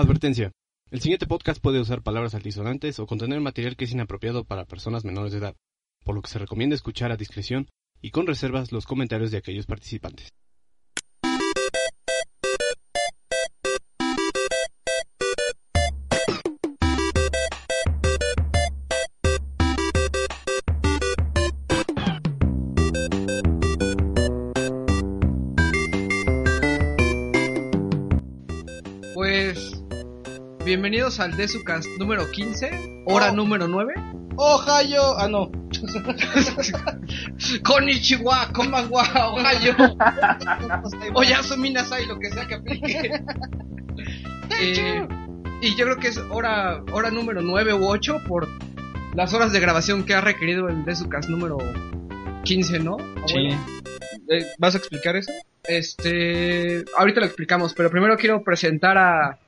Advertencia. El siguiente podcast puede usar palabras altisonantes o contener material que es inapropiado para personas menores de edad, por lo que se recomienda escuchar a discreción y con reservas los comentarios de aquellos participantes. Bienvenidos al Desucast número 15, hora Oh. número 9. Ohio, ah no, Konnichiwa, konbanwa, Ohio. Oyasumi nasai, lo que sea que aplique. Eh, y yo creo que es hora, hora número 9 u 8 por las horas de grabación que ha requerido el Desucast número 15, ¿no? sí. Eh, ¿Vas a explicar eso? Este, ahorita lo explicamos, pero primero quiero presentar a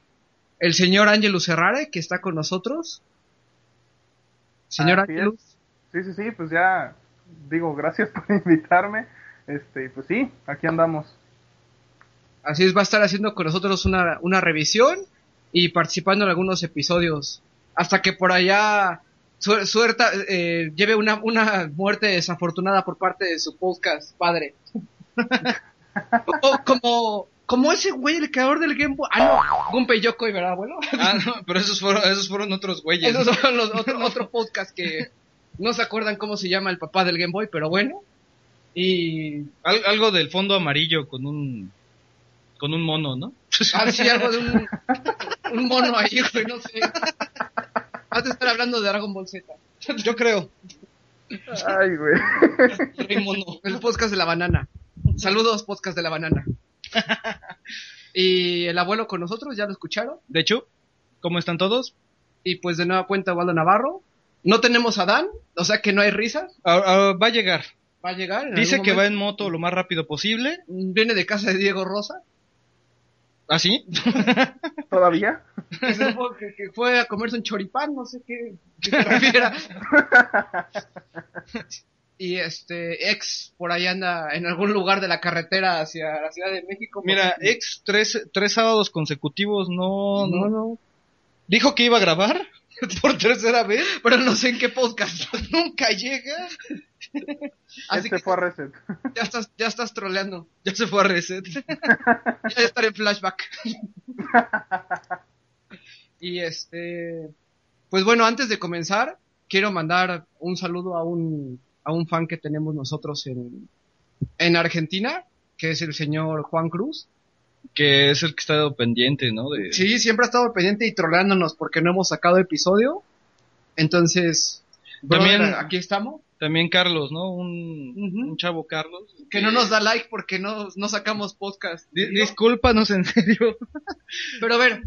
el señor Angelus Herrare, que está con nosotros. Señor. Angelus, Sí, sí, sí, pues ya digo, gracias por invitarme. Este, pues sí, aquí andamos. así es, va a estar haciendo con nosotros una, una revisión y participando en algunos episodios. Hasta que por allá suer- suerta, eh, lleve una, una muerte desafortunada por parte de su podcast padre. o, como, como ese güey, el creador del Game Boy. Ah, no, Gunpei Yokoi, ¿verdad, abuelo? Ah, no, pero esos fueron, esos fueron otros güeyes. Esos son los otro, otro podcast que no se acuerdan cómo se llama el papá del Game Boy, pero bueno. Y Al- algo del fondo amarillo con un con un mono, ¿no? así algo de un, un mono ahí, güey, no sé. Has de estar hablando de Dragon Ball Z. Yo creo. Ay, güey. El podcast de la banana. Saludos, podcast de la banana. Y el abuelo con nosotros, ya lo escucharon. De hecho, ¿cómo están todos? Y pues de nueva cuenta, Waldo Navarro. No tenemos a Dan, o sea que no hay risas. Ah, ah, va a llegar. Va a llegar. en Dice algún que va en moto lo más rápido posible. Viene de casa de Diego Rosa. ¿Ah, sí? ¿Todavía? que, que- fue a comerse un choripán, no sé qué, qué se refiera. y este, ex por ahí anda en algún lugar de la carretera hacia la Ciudad de México. Mira, porque- ex tres, tres sábados consecutivos no, no, no. no, Dijo que iba a grabar por tercera vez. pero no sé en qué podcast. Nunca llega. Así este que fue a reset. ya estás, ya estás troleando. Ya se fue a reset. Ya de estar en flashback. y este, pues bueno, antes de comenzar, quiero mandar un saludo a un, a un fan que tenemos nosotros en, en Argentina, que es el señor Juan Cruz. Que es el que está pendiente, ¿no? De... Sí, siempre ha estado pendiente y troleándonos porque no hemos sacado episodio. Entonces, También- brother, aquí estamos. También Carlos, ¿no? Un, un chavo Carlos. Que no nos da like porque no, no sacamos podcast. Di- discúlpanos, en serio. Pero a ver,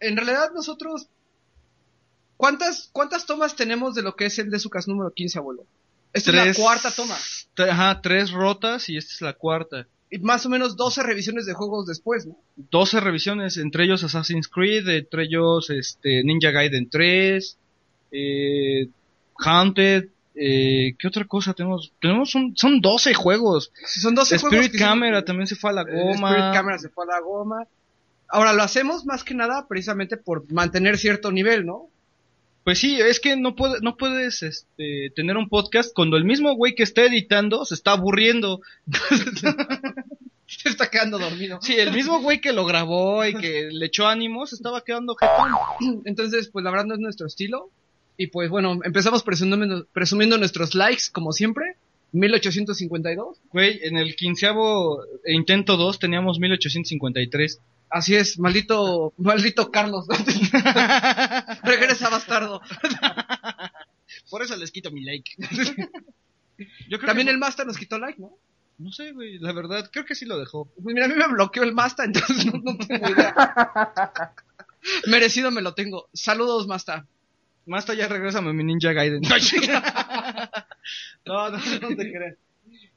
en realidad nosotros... ¿Cuántas, ¿Cuántas tomas tenemos de lo que es el de Sucas número 15, abuelo? Esta es la cuarta toma. Ajá, tres rotas y esta es la cuarta. Y más o menos 12 revisiones de juegos después, ¿no? 12 revisiones, entre ellos Assassin's Creed, entre ellos este, Ninja Gaiden 3, eh, Haunted, eh, ¿qué otra cosa tenemos? Tenemos un, son 12 juegos. Son 12 juegos. Spirit que Camera son- también se fue a la Eh, goma. Spirit Camera se fue a la goma. Ahora lo hacemos más que nada precisamente por mantener cierto nivel, ¿no? Pues sí, es que no, puede, no puedes este, tener un podcast cuando el mismo güey que está editando se está aburriendo. Se está quedando dormido. Sí, el mismo güey que lo grabó y que le echó ánimos estaba quedando jetón. Entonces, pues la verdad no es nuestro estilo. Y pues bueno, empezamos presumiendo, presumiendo nuestros likes, como siempre. 1852. Güey, en el quinceavo intento 2 teníamos 1853. Así es, maldito, maldito Carlos. Regresa bastardo. Por eso les quito mi like. Yo creo También que- el Master nos quitó like, ¿no? No sé, güey, la verdad, creo que sí lo dejó. Pues mira, a mí me bloqueó el Masta, entonces no, no tengo idea. Merecido me lo tengo. Saludos, Masta. Más allá regrésame mi Ninja Gaiden. no, no, no te creas.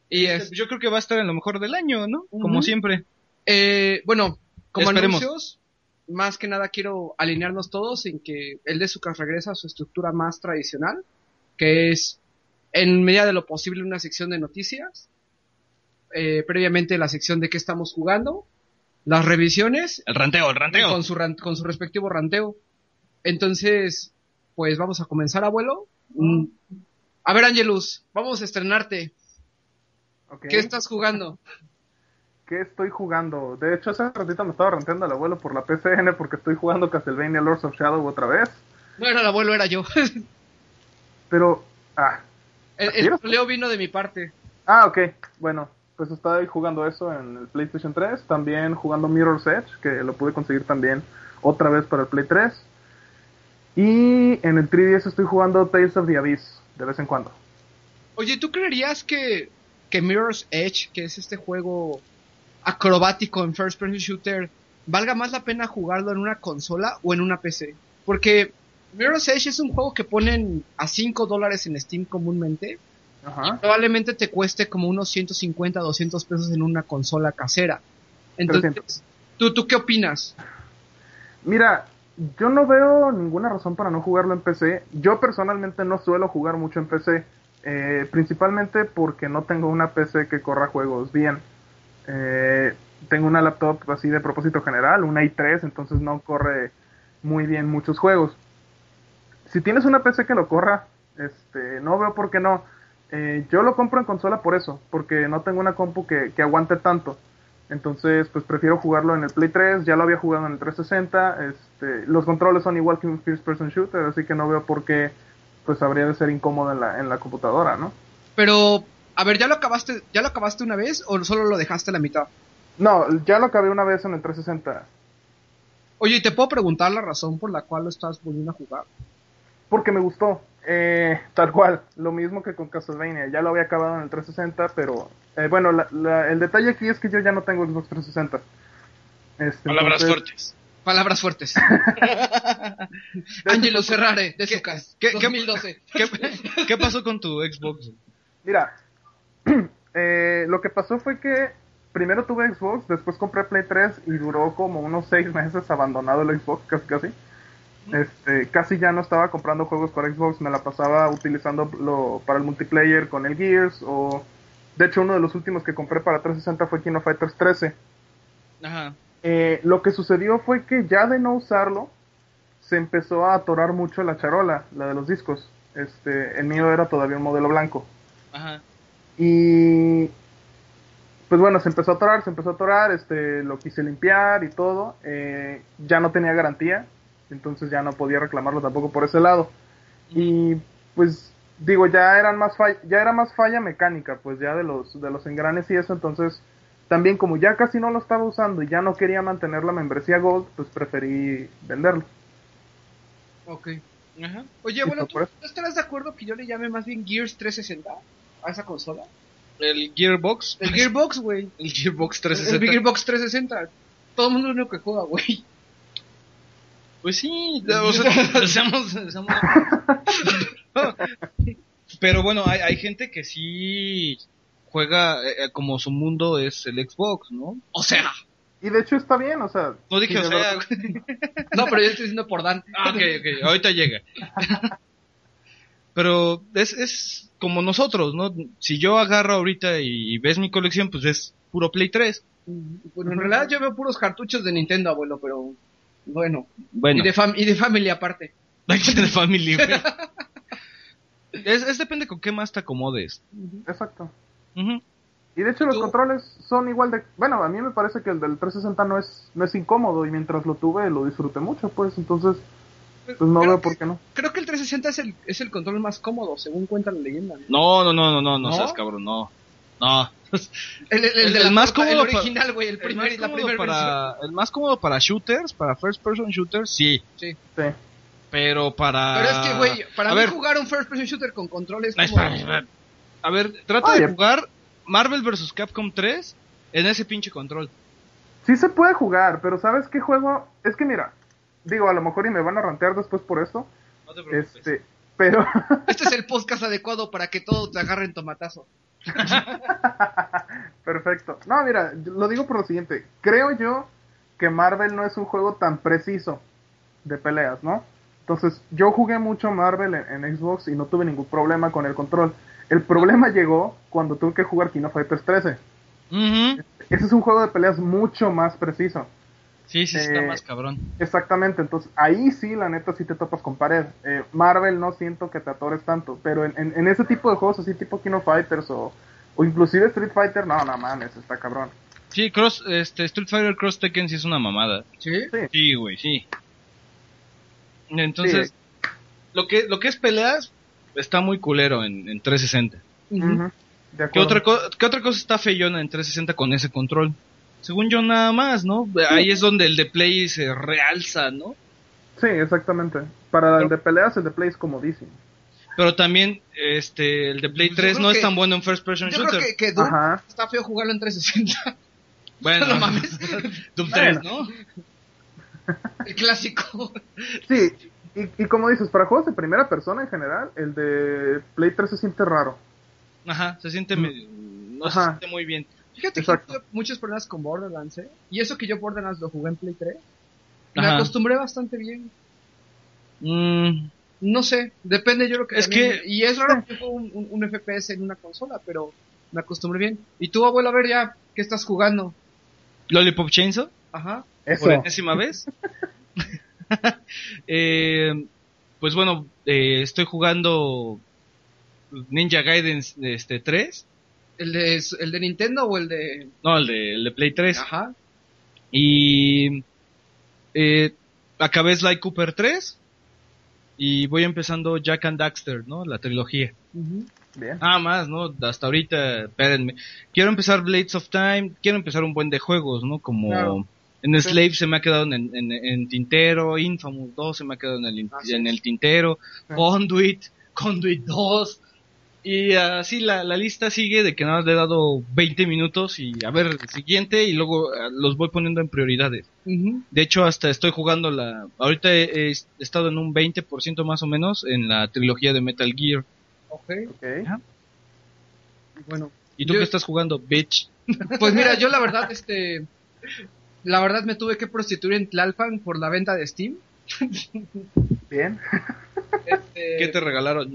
Y es, Yo creo que va a estar en lo mejor del año, ¿no? Como siempre. eh, bueno, como Esperemos. anuncios, más que nada quiero alinearnos todos en que el de Sucas regresa a su estructura más tradicional, que es en medida de lo posible una sección de noticias, eh, previamente la sección de qué estamos jugando, las revisiones El ranteo, el ranteo. con su, ran- con su respectivo ranteo. Entonces, pues vamos a comenzar, abuelo. Mm. A ver, Angelus, vamos a estrenarte. ¿Qué estás jugando? ¿Qué estoy jugando? De hecho, hace ratito me estaba renteando al abuelo por la PCN porque estoy jugando Castlevania Lords of Shadow otra vez. Bueno, el abuelo era yo. Pero, ah, el, ¿Así el era? troleo vino de mi parte. ah, ok. Bueno, pues estaba jugando eso en el PlayStation 3. También jugando Mirror's Edge, que lo pude conseguir también otra vez para el Play 3. Y en el 3DS estoy jugando Tales of the Abyss de vez en cuando. Oye, ¿tú creerías que, que Mirror's Edge, que es este juego acrobático en first person shooter, valga más la pena jugarlo en una consola o en una PC? Porque Mirror's Edge es un juego que ponen a 5 dólares en Steam comúnmente. Ajá. Probablemente te cueste como unos 150, 200 pesos en una consola casera. Entonces, ¿tú, ¿tú qué opinas? Mira, yo no veo ninguna razón para no jugarlo en PC. Yo personalmente no suelo jugar mucho en PC, eh, principalmente porque no tengo una PC que corra juegos bien. Eh, tengo una laptop así de propósito general, una i3, entonces no corre muy bien muchos juegos. Si tienes una PC que lo corra, este, no veo por qué no. Eh, yo lo compro en consola por eso, porque no tengo una compu que, que aguante tanto. Entonces, pues prefiero jugarlo en el Play 3, ya lo había jugado en el 360, este, los controles son igual que un first person shooter, así que no veo por qué pues habría de ser incómodo en la, en la computadora, ¿no? Pero, a ver, ¿ya lo acabaste, ya lo acabaste una vez o solo lo dejaste a la mitad? No, ya lo acabé una vez en el 360, Oye, ¿y te puedo preguntar la razón por la cual lo estás volviendo a jugar? porque me gustó, eh, tal cual, lo mismo que con Castlevania, ya lo había acabado en el 360, pero eh, bueno, la- la- el detalle aquí es que yo ya no tengo Xbox 360. Este, Palabras entonces- fuertes. Palabras fuertes. Angelo Serrare, de su casa. qué- qué- 2012. ¿Qué, qué pasó con tu Xbox? Mira, eh, lo que pasó fue que primero tuve Xbox, después compré Play 3 y duró como unos seis meses abandonado el Xbox, casi casi. Este, casi ya no estaba comprando juegos para Xbox, me la pasaba utilizando lo para el multiplayer con el Gears o de hecho uno de los últimos que compré para 360 fue King of Fighters 13. Ajá. Eh, lo que sucedió fue que ya de no usarlo se empezó a atorar mucho la charola, la de los discos. Este, el mío era todavía un modelo blanco. Ajá. Y pues bueno, se empezó a atorar, se empezó a atorar, este, lo quise limpiar y todo. eh, ya no tenía garantía, entonces ya no podía reclamarlo tampoco por ese lado. Y pues digo, ya eran más falla, ya era más falla mecánica, pues ya de los de los engranes y eso, entonces también como ya casi no lo estaba usando y ya no quería mantener la membresía Gold, pues preferí venderlo. Ok. Ajá. Oye, bueno, ¿tú, tú estarás de acuerdo que yo le llame más bien Gears 360 a esa consola? El Gearbox. El Gearbox, güey. El Gearbox El 360. Gearbox 360. Todo el mundo es lo único que juega, güey. Pues sí, o sea, seamos- seamos- Pero bueno, hay, hay gente que sí juega eh, eh, como su mundo es el Xbox, ¿no? O sea. Y de hecho está bien, o sea, No dije, si o sea, verdad- No, pero yo estoy diciendo por Dan. Ah, ok, ok, ahorita llega. Pero es, es como nosotros, ¿no? Si yo agarro ahorita y ves mi colección, pues es puro Play 3. Bueno, en realidad yo veo puros cartuchos de Nintendo, abuelo, pero bueno. Bueno, Y, de fam- y de familia aparte. de Family. es, es depende con qué más te acomodes. exacto. Y de hecho los Tú- controles son igual de... Bueno, a mí me parece que el del 360 no es, no es incómodo y mientras lo tuve lo disfruté mucho, pues entonces pues no creo, veo por qué no. creo que el 360 es el, es el control más cómodo, según cuenta la leyenda. ¿no? No, no, no, no, no, seas cabrón, no. No. El, el- el El- de el la más cómodo el pa- original, güey, el El primer, más, la primera para, el más cómodo para shooters, para first person shooters, sí. Sí. Sí. Pero para. Pero es que, güey, para a mí ver, jugar un first person shooter con control es no, como... espera, espera. A ver, trata Oye. de jugar Marvel vs. Capcom 3 en ese pinche control. Sí se puede jugar, pero ¿sabes qué juego? Es que mira, digo, a lo mejor y me van a rantear después por esto, No te preocupes. este, pero Este es el podcast adecuado para que todos te agarren tomatazo. perfecto. No, mira, lo digo por lo siguiente, creo yo que Marvel no es un juego tan preciso de peleas, ¿no? Entonces, yo jugué mucho Marvel en, en Xbox y no tuve ningún problema con el control. El problema llegó cuando tuve que jugar King of Fighters 13. Ujú. ese es un juego de peleas mucho más preciso. Sí, sí, está Eh, más cabrón. Exactamente, entonces ahí sí, la neta, sí te topas con pared. Eh, Marvel no siento que te atores tanto, pero en, en- en ese tipo de juegos, así tipo Kino Fighters o, o inclusive Street Fighter, no, no mames, está cabrón. Sí, Cross, este, Street Fighter Cross Tekken sí es una mamada. Sí. Sí, güey, sí. Entonces, lo que lo que es peleas está muy culero en, en 360. Ujú. Ujú, de ¿Qué otra, ¿Qué otra cosa está feyona en 360 con ese control? Según yo nada más, ¿no? Ahí es donde el de Play se realza, ¿no? Sí, exactamente. Para el de peleas, el de Play es comodísimo. Pero también este el de Play Yo 3 creo no es que- tan bueno en first person Yo shooter. creo que, que Doom Ajá. está feo jugarlo en 360. Bueno, No mames. Doom Bueno. 3, ¿no? El clásico. Sí, y, y como dices, para juegos de primera persona en general, el de Play 3 se siente raro. Ajá, se siente medio- no se siente muy bien. Fíjate Exacto. que tuve muchos problemas con Borderlands, ¿eh? Y eso que yo Borderlands lo jugué en Play 3. Me Ajá. acostumbré bastante bien. Mm, No sé, depende yo lo que... Es que- Y es raro que juego un, un- un FPS en una consola, pero me acostumbré bien. ¿Y tú, abuelo, a ver ya, qué estás jugando? Lollipop Chainsaw Ajá. Eso. por enésima vez. Eh, pues bueno, eh, estoy jugando Ninja Gaiden este 3. ¿El de, ¿El de Nintendo o el de...? No, el de, el de Play 3. Ajá. Y eh, acabé Sly Cooper 3. Y voy empezando Jack and Daxter, ¿no? La trilogía. Ujú. Bien. Nada más, ¿no? Hasta ahorita, espérenme. Quiero empezar Blades of Time, quiero empezar un buen de juegos, ¿no? Como Claro. En Sí. Slave se me ha quedado en, en, en tintero, Infamous 2 se me ha quedado en el, en el tintero, Sí. Conduit, Conduit 2. Y así la, la lista sigue de que nada más le he dado 20 minutos y a ver el siguiente y luego eh, los voy poniendo en prioridades. De hecho, hasta estoy jugando la... Ahorita he, he estado en un 20% más o menos en la trilogía de Metal Gear. Ok. Ok. Bueno, ¿Y tú Yo- qué estás jugando, bitch? Pues mira, yo la verdad, este, la verdad me tuve que prostituir en Tlalpan por la venta de Steam. Bien. Este, ¿Qué te regalaron?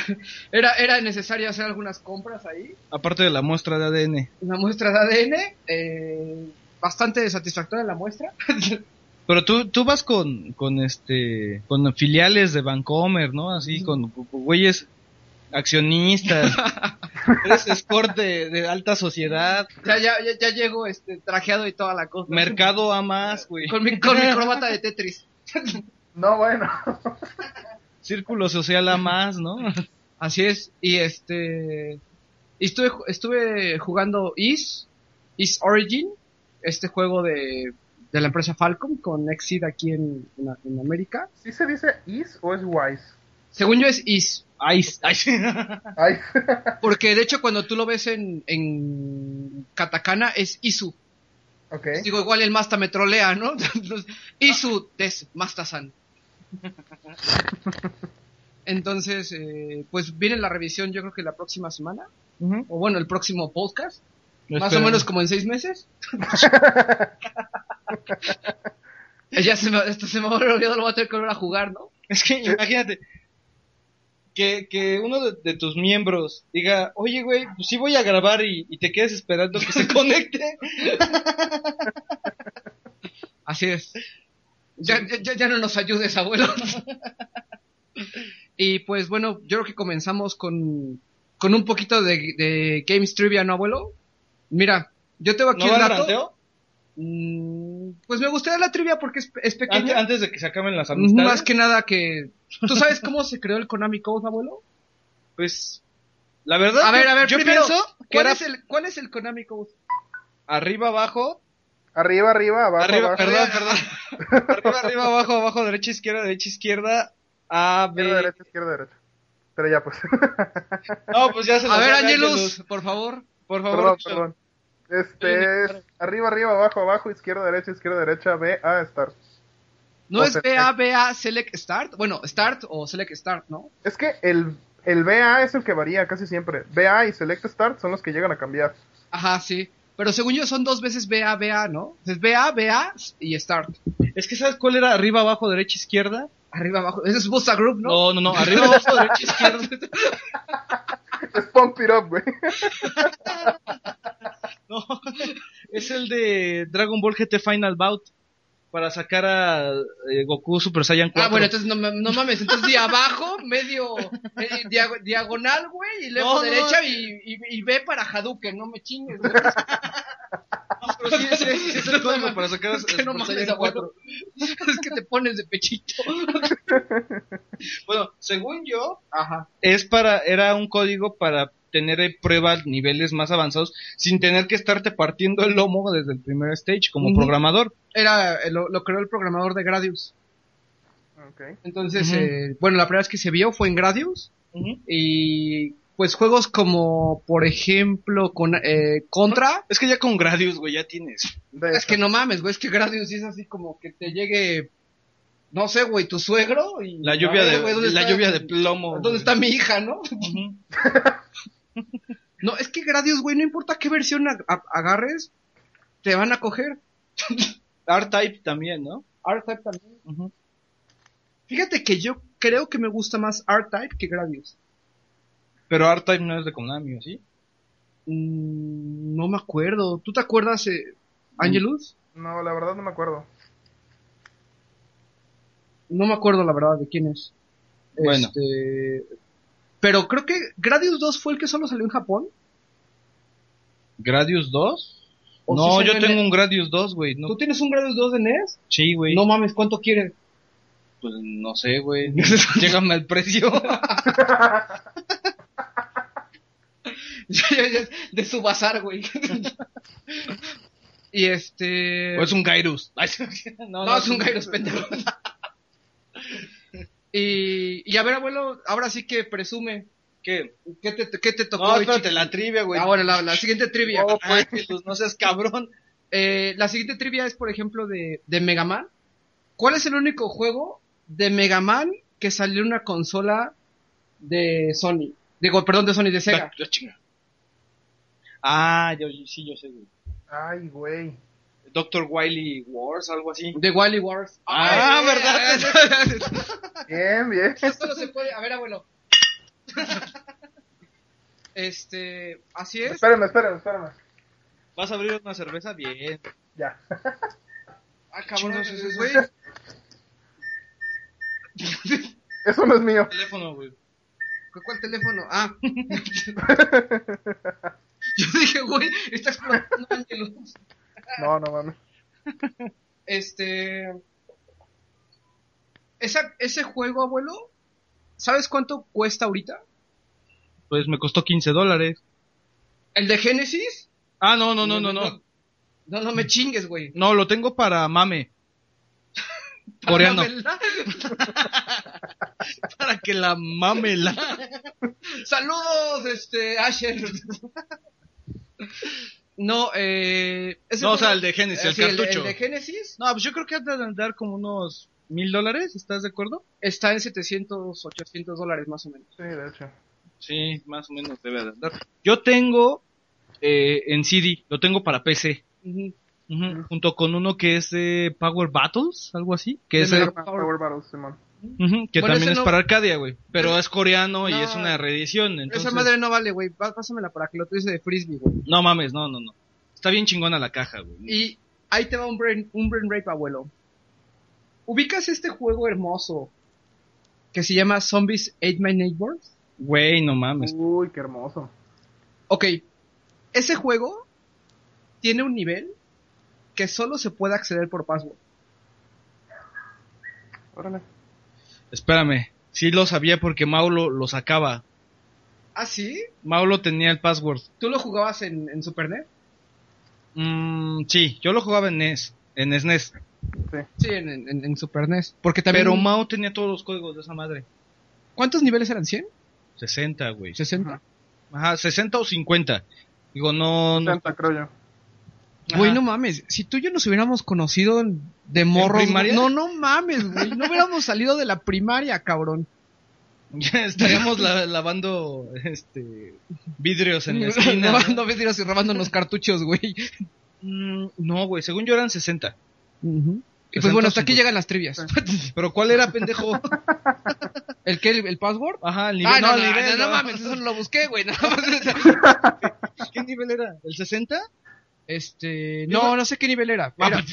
era, era necesario hacer algunas compras ahí. Aparte de la muestra de ADN. Una muestra de ADN, eh, bastante satisfactoria la muestra. Pero tú, tú vas con, con este, con filiales de Vancomer, ¿no? Así, con, con güeyes accionistas. Eres escort de, de alta sociedad. ya, ya, ya, ya llego este, trajeado y toda la cosa. Mercado a más, güey. Con mi, con mi corbata de Tetris. No, bueno. Círculo social a más, ¿no? Así es. Y este. y estuve, estuve jugando Is, Is Origin, este juego de, de la empresa Falcom con Exceed aquí en, en, en América. ¿Sí se dice is o es wise? Según yo es Is, Ay, ay, Ay. porque de hecho cuando tú lo ves en, en katakana es Isu. ok. Digo, igual el Masta me trolea, ¿no? Isu des Masta-san. Entonces, eh, pues viene la revisión yo creo que la próxima semana, o bueno, el próximo podcast. Más o menos como en seis meses. ya se me, esto se me ha olvidado, lo voy a tener que volver a jugar, ¿no? Es que imagínate que, que uno de, de tus miembros diga, oye, güey, pues sí voy a grabar y, y te quedes esperando que se conecte. Así es. Ya, ya, ya no nos ayudes, abuelo. y pues bueno, yo creo que comenzamos con, con un poquito de, de Games Trivia, ¿no, abuelo? Mira, yo tengo aquí ¿No el el dato. ranteo? Mm, pues me gustaría la trivia porque es, es Antes, pequeña. antes de que se acaben las amistades. Más que nada que... ¿Tú sabes cómo se creó el Konami Code, abuelo? Pues, la verdad, A ver, a ver, yo primero, pienso ¿cuál, era es el, ¿cuál es el Konami Code? arriba, abajo, Arriba, arriba, abajo, arriba, abajo. perdón, perdón, arriba, arriba, abajo, abajo, derecha, izquierda, derecha, izquierda, A, B. Izquierda, derecha, izquierda, derecha. Pero ya, pues. No, pues ya se A ver, sabe Angelus, por favor. por favor. perdón, perdón. Este es arriba, arriba, abajo, abajo, izquierda, derecha, izquierda, derecha, B, A, start. ¿No O es select. BA, BA, Select Start? Bueno, Start o Select Start, ¿no? Es que el, el BA es el que varía casi siempre. BA y Select Start son los que llegan a cambiar. Ajá, sí. Pero según yo son dos veces BA, BA, ¿no? Es BA, BA y Start. Es que ¿sabes cuál era arriba, abajo, derecha, izquierda? Arriba, abajo. Ese es Busta Group, ¿no? No, no, no, arriba, abajo, derecha, izquierda. Es Pump It Up, güey. No, es el de Dragon Ball GT Final Bout para sacar a eh, Goku Super Saiyan 4. Ah, bueno, entonces no, no mames, entonces de abajo, medio eh, diago- diagonal, güey, y luego no, derecha no. y, y, y ve para Hadouken, no me chingues, güey. No, pero sí, sí, sí, sí, es el código para sacar a Es que no mames, abuelo. 4. Es que te pones de pechito. Bueno, según yo, Ajá. es para, era un código para tener pruebas niveles más avanzados sin tener que estarte partiendo el lomo desde el primer stage como programador. Era, eh, lo, lo creó el programador de Gradius. Ok. Entonces, eh, bueno, la primera vez que se vio fue en Gradius. Y pues juegos como, por ejemplo, con eh, Contra. Es que ya con Gradius, güey, ya tienes. Es que no mames, güey, es que Gradius es así como que te llegue, no sé, güey, tu suegro y... La lluvia ver, de, güey, ¿dónde la está- lluvia de plomo. ¿Dónde está mi hija, no? No, es que Gradius, güey, no importa qué versión agarres, te van a coger. R-Type también, ¿no? R-Type también. Fíjate que yo creo que me gusta más R-Type que Gradius. Pero R-Type no es de Konami, ¿o sí? Mm, no me acuerdo. ¿Tú te acuerdas, eh, Angelus? No, la verdad no me acuerdo. No me acuerdo la verdad de quién es. Bueno. Este, Pero creo que Gradius 2 fue el que solo salió en Japón. ¿Gradius 2? ¿O No, sí yo tengo el- un Gradius 2, güey. No, ¿Tú tienes un Gradius 2 de NES? sí, güey. No mames, ¿cuánto quieres? Pues no sé, güey. Llégame al precio. De su bazar, güey. y este... o es un Gairus. No, No, es un Kairos pendejo. y, y a ver, abuelo, ahora sí que presume. ¿Qué? ¿Qué te, qué te tocó? No, espérate, la trivia, güey. Ah, bueno, la, la siguiente trivia. Oh, Ay, pues no seas cabrón. Eh, la siguiente trivia es, por ejemplo, de, de Mega Man. ¿Cuál es el único juego de Mega Man que salió en una consola de Sony? Digo, perdón, de Sony, de Sega. Ya, chinga. Ah, yo, sí, yo sé, güey. Ay, güey. Doctor Wily Wars, algo así. De Wily Wars. Ah, ¿verdad? Bien, bien. Esto no se puede. A ver, abuelo. Este, así es. Espérame, espérame, espérame. ¿Vas a abrir una cerveza? Bien. Ya. Ah, cabrón, es eso. güey. Eso no es mío. Teléfono, güey. ¿Cuál teléfono? Ah. Yo dije, güey, está explotando Angelus. No, no mames. Este. Esa, ese juego, abuelo, ¿sabes cuánto cuesta ahorita? Pues me costó 15 dólares. ¿El de Genesis? Ah, no, no, no, no, no. No, no me chingues, güey. No, lo tengo para mame. Coreano. Para que la mame la. Saludos, este, Asher. No, eh. ese No, o sea, el de Genesis, eh, el sí, cartucho. El, de Genesis No, pues yo creo que ha de andar como unos mil dólares, ¿estás de acuerdo? está en 700, 800 dólares más o menos. Sí, de hecho. Sí, más o menos debe de andar. Yo tengo eh, en CD, lo tengo para PC. Ujú. Ujú, Junto con uno que es de Power Battles, algo así. Que es el- Power. Power Battles, Simón. Que Bueno, también es no- para Arcadia, güey. Pero es coreano y es una reedición. Entonces... Esa madre no vale, güey. Pá- Pásamela para que lo tuviese de frisbee, güey. No mames, no, no, no. Está bien chingona la caja, güey. Y ahí te va un brain, un brain rape, abuelo. ¿Ubicas este juego hermoso que se llama Zombies Ate My Neighbors? Güey, no mames. Uy, qué hermoso. Ok, ese juego tiene un nivel que solo se puede acceder por password. Órale. Espérame. Sí lo sabía porque Maulo lo sacaba. ¿Ah, sí? Maulo tenía el password. ¿Tú lo jugabas en, en Super NES? Mm, sí, yo lo jugaba en NES. En E SNES. Sí. Sí, en, en- en Super NES. Porque también... Pero Mao tenía todos los códigos de esa madre. ¿Cuántos niveles eran? ¿100? 60, güey. ¿60? Ajá, 60 o 50. Digo, no, no. 60, creo yo. Güey, no mames. Si tú y yo nos hubiéramos conocido de primaria? No, no mames, güey. No hubiéramos salido de la primaria, cabrón. Ya estaríamos la- lavando este vidrios en la esquina. ves tiros y robándonos cartuchos, güey. Mm, no, güey, según yo eran 60. Y pues 60, bueno, hasta aquí 50. llegan las trivias. Pero ¿cuál era, pendejo? ¿El qué? ¿El, el password? Ajá, el nivel. Ah, no, el nivel, no, no no. mames, eso no lo busqué, güey. ¿Qué nivel era? ¿El 60? Este, no, no sé qué nivel era. Ah, Mira,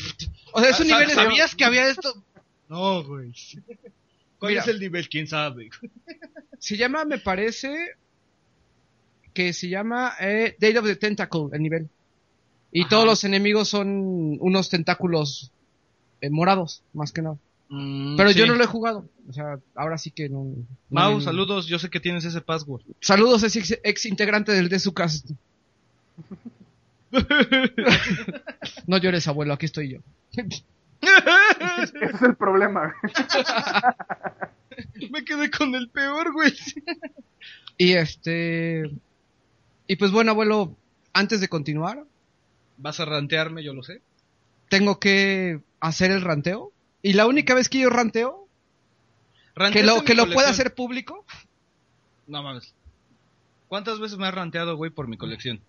o sea, es un nivel ¿Sabías que había esto? No, güey. ¿Cuál Mira. es el nivel? ¿Quién sabe? Se llama, me parece, que se llama eh, Date of the Tentacle, el nivel. Y Ajá. todos los enemigos son unos tentáculos eh, morados, más que nada. Pero yo no lo he jugado. O sea, ahora sí que no. Mau, saludos. Yo sé que tienes ese password. Saludos, ex, ex integrante del Desucast. no llores, abuelo, aquí estoy yo. Ese es el problema. Me quedé con el peor, güey. Y este. Y pues bueno, abuelo, antes de continuar, Vas a rantearme, yo lo sé. tengo que hacer el ranteo. Y la única vez que yo ranteo, que ¿Ranteaste lo, que lo pueda hacer público, No mames. ¿Cuántas veces me has ranteado, güey, por mi colección?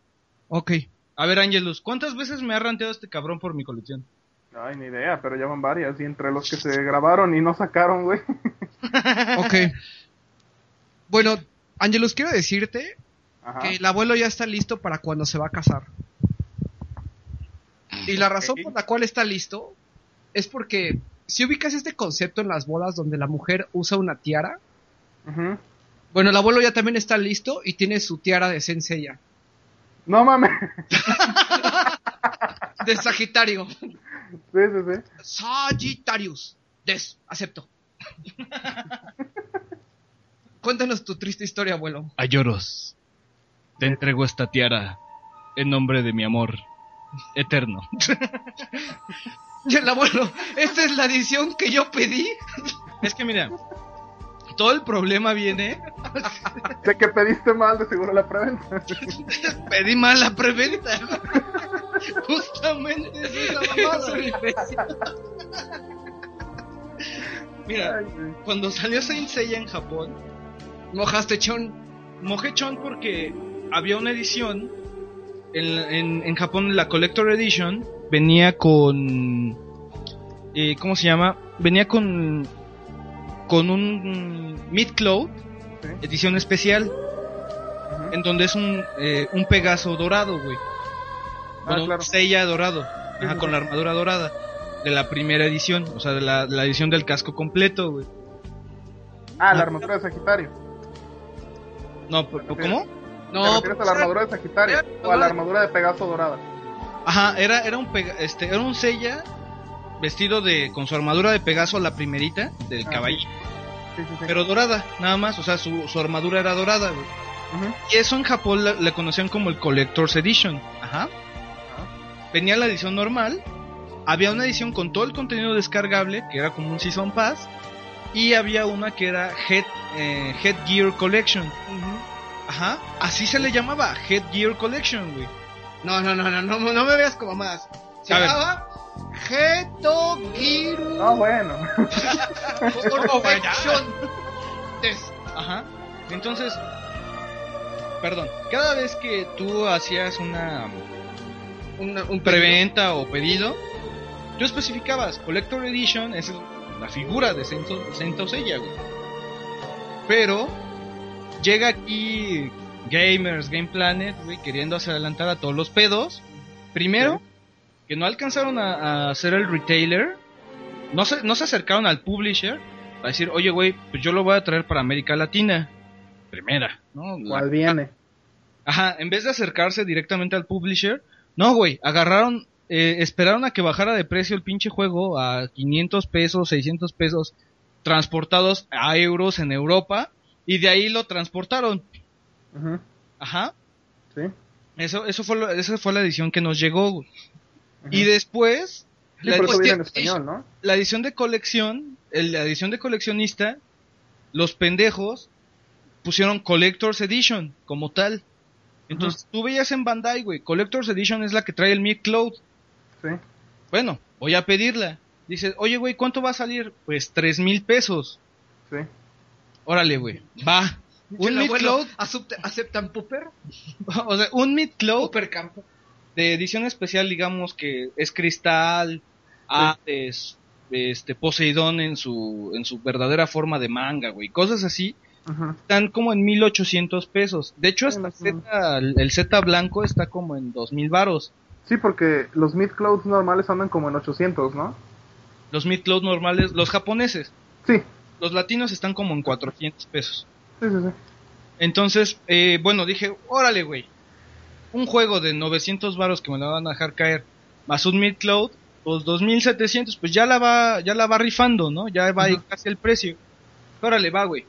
ok. A ver, Angelus, ¿cuántas veces me ha ranteado este cabrón por mi colección? Ay, ni idea, pero ya van varias. Y entre los que se grabaron y no sacaron, güey. Ok. Bueno, Angelus, quiero decirte Ajá. que el abuelo ya está listo para cuando se va a casar. Y la razón por la cual está listo es porque si ubicas este concepto en las bodas donde la mujer usa una tiara, Ujú. bueno, el abuelo ya también está listo y tiene su tiara de Senseiya, No mames. de Sagitario. Sí, sí, sí. Sagittarius. Des, acepto. Cuéntanos tu triste historia, abuelo. Ayoros, te entrego esta tiara en nombre de mi amor eterno. Y el abuelo, esta es la edición que yo pedí. es que mira, todo el problema viene. Sé que pediste mal de seguro la preventa. Pedí mal la preventa. Justamente es esa mamada. Mira, Ay, cuando salió Saint Seiya en Japón, Mojaste chon. mojé chon porque había una edición en, en, en Japón, la Collector Edition venía con eh, ¿cómo se llama? Venía con con un Mid Cloud Sí. edición especial en donde es un eh, un Pegaso dorado, güey. Ah, Bueno, claro. Seiya dorado, Sí, ajá, sí, con sí. la armadura dorada de la primera edición, o sea, de la, la edición del casco completo, güey. Ah, la armadura de Sagitario. No, ¿por- ¿cómo? ¿Te No, refieres a la armadura de Sagitario Era- o a la armadura de Pegaso dorada? Ajá, era, era un pega- este, era un Seiya vestido de con su armadura de Pegaso la primerita del Ah, caballito, Sí, sí, sí. pero dorada, nada más, o sea, su, su armadura era dorada, güey. Y eso en Japón le conocían como el Collector's Edition. Ajá. Venía la edición normal, había una edición con todo el contenido descargable, que era como un Season Pass, y había una que era Head, eh, Headgear Collection. Ajá, así se le llamaba, Headgear Collection, güey. No, no, no, no, no, no me veas como más. Se llamaba Getogiru Ah, bueno. Collection. Des. Ajá. Entonces, perdón, cada vez que tú hacías una Una- un preventa o pedido, tú especificabas Collector Edition es la figura de Saint Seiya, güey. Pero llega aquí Gamers, Game Planet, güey, queriéndose adelantar a todos los pedos. Primero, que no alcanzaron a, a hacer el retailer, no se, no se acercaron al publisher a decir, oye, güey, pues yo lo voy a traer para América Latina. Primera, ¿no? La- ¿Cuál viene? Ajá, en vez de acercarse directamente al publisher, no, güey, agarraron, eh, esperaron a que bajara de precio el pinche juego a 500 pesos, 600 pesos, transportados a euros en Europa, y de ahí lo transportaron. Ujú. Ajá, Sí. eso, eso fue, lo- esa fue la edición que nos llegó. güey. Y después, Sí, la, edición de colección, el- la edición de coleccionista, los pendejos pusieron Collector's Edition como tal. Entonces tú veías en Bandai, güey, Collector's Edition es la que trae el Mid Cloud. Sí. Bueno, voy a pedirla. Dices, oye, güey, ¿cuánto va a salir? Pues tres mil pesos. Sí. Órale, güey, va. Un Mid Cloud, ¿acepta- ¿Aceptan Pooper? o sea, un Mid Cloud Pooper Campo. De edición especial, digamos que es cristal, Hades, este Poseidón en su en su verdadera forma de manga, güey, cosas así. Están como en 1800 pesos. De hecho, hasta Sí, más o Z, el Z blanco está como en 2000 varos. Sí, porque los mid clouds normales andan como en 800, ¿no? Los mid-cloud normales, los japoneses, Sí, los latinos están como en 400 pesos. sí, sí. sí. Entonces, eh, bueno, dije, órale, güey. Un juego de 900 varos que me la van a dejar caer, más un mid-cloud, pues 2700, pues ya la va, ya la va rifando, ¿no? Ya va casi el precio. Órale, va, güey.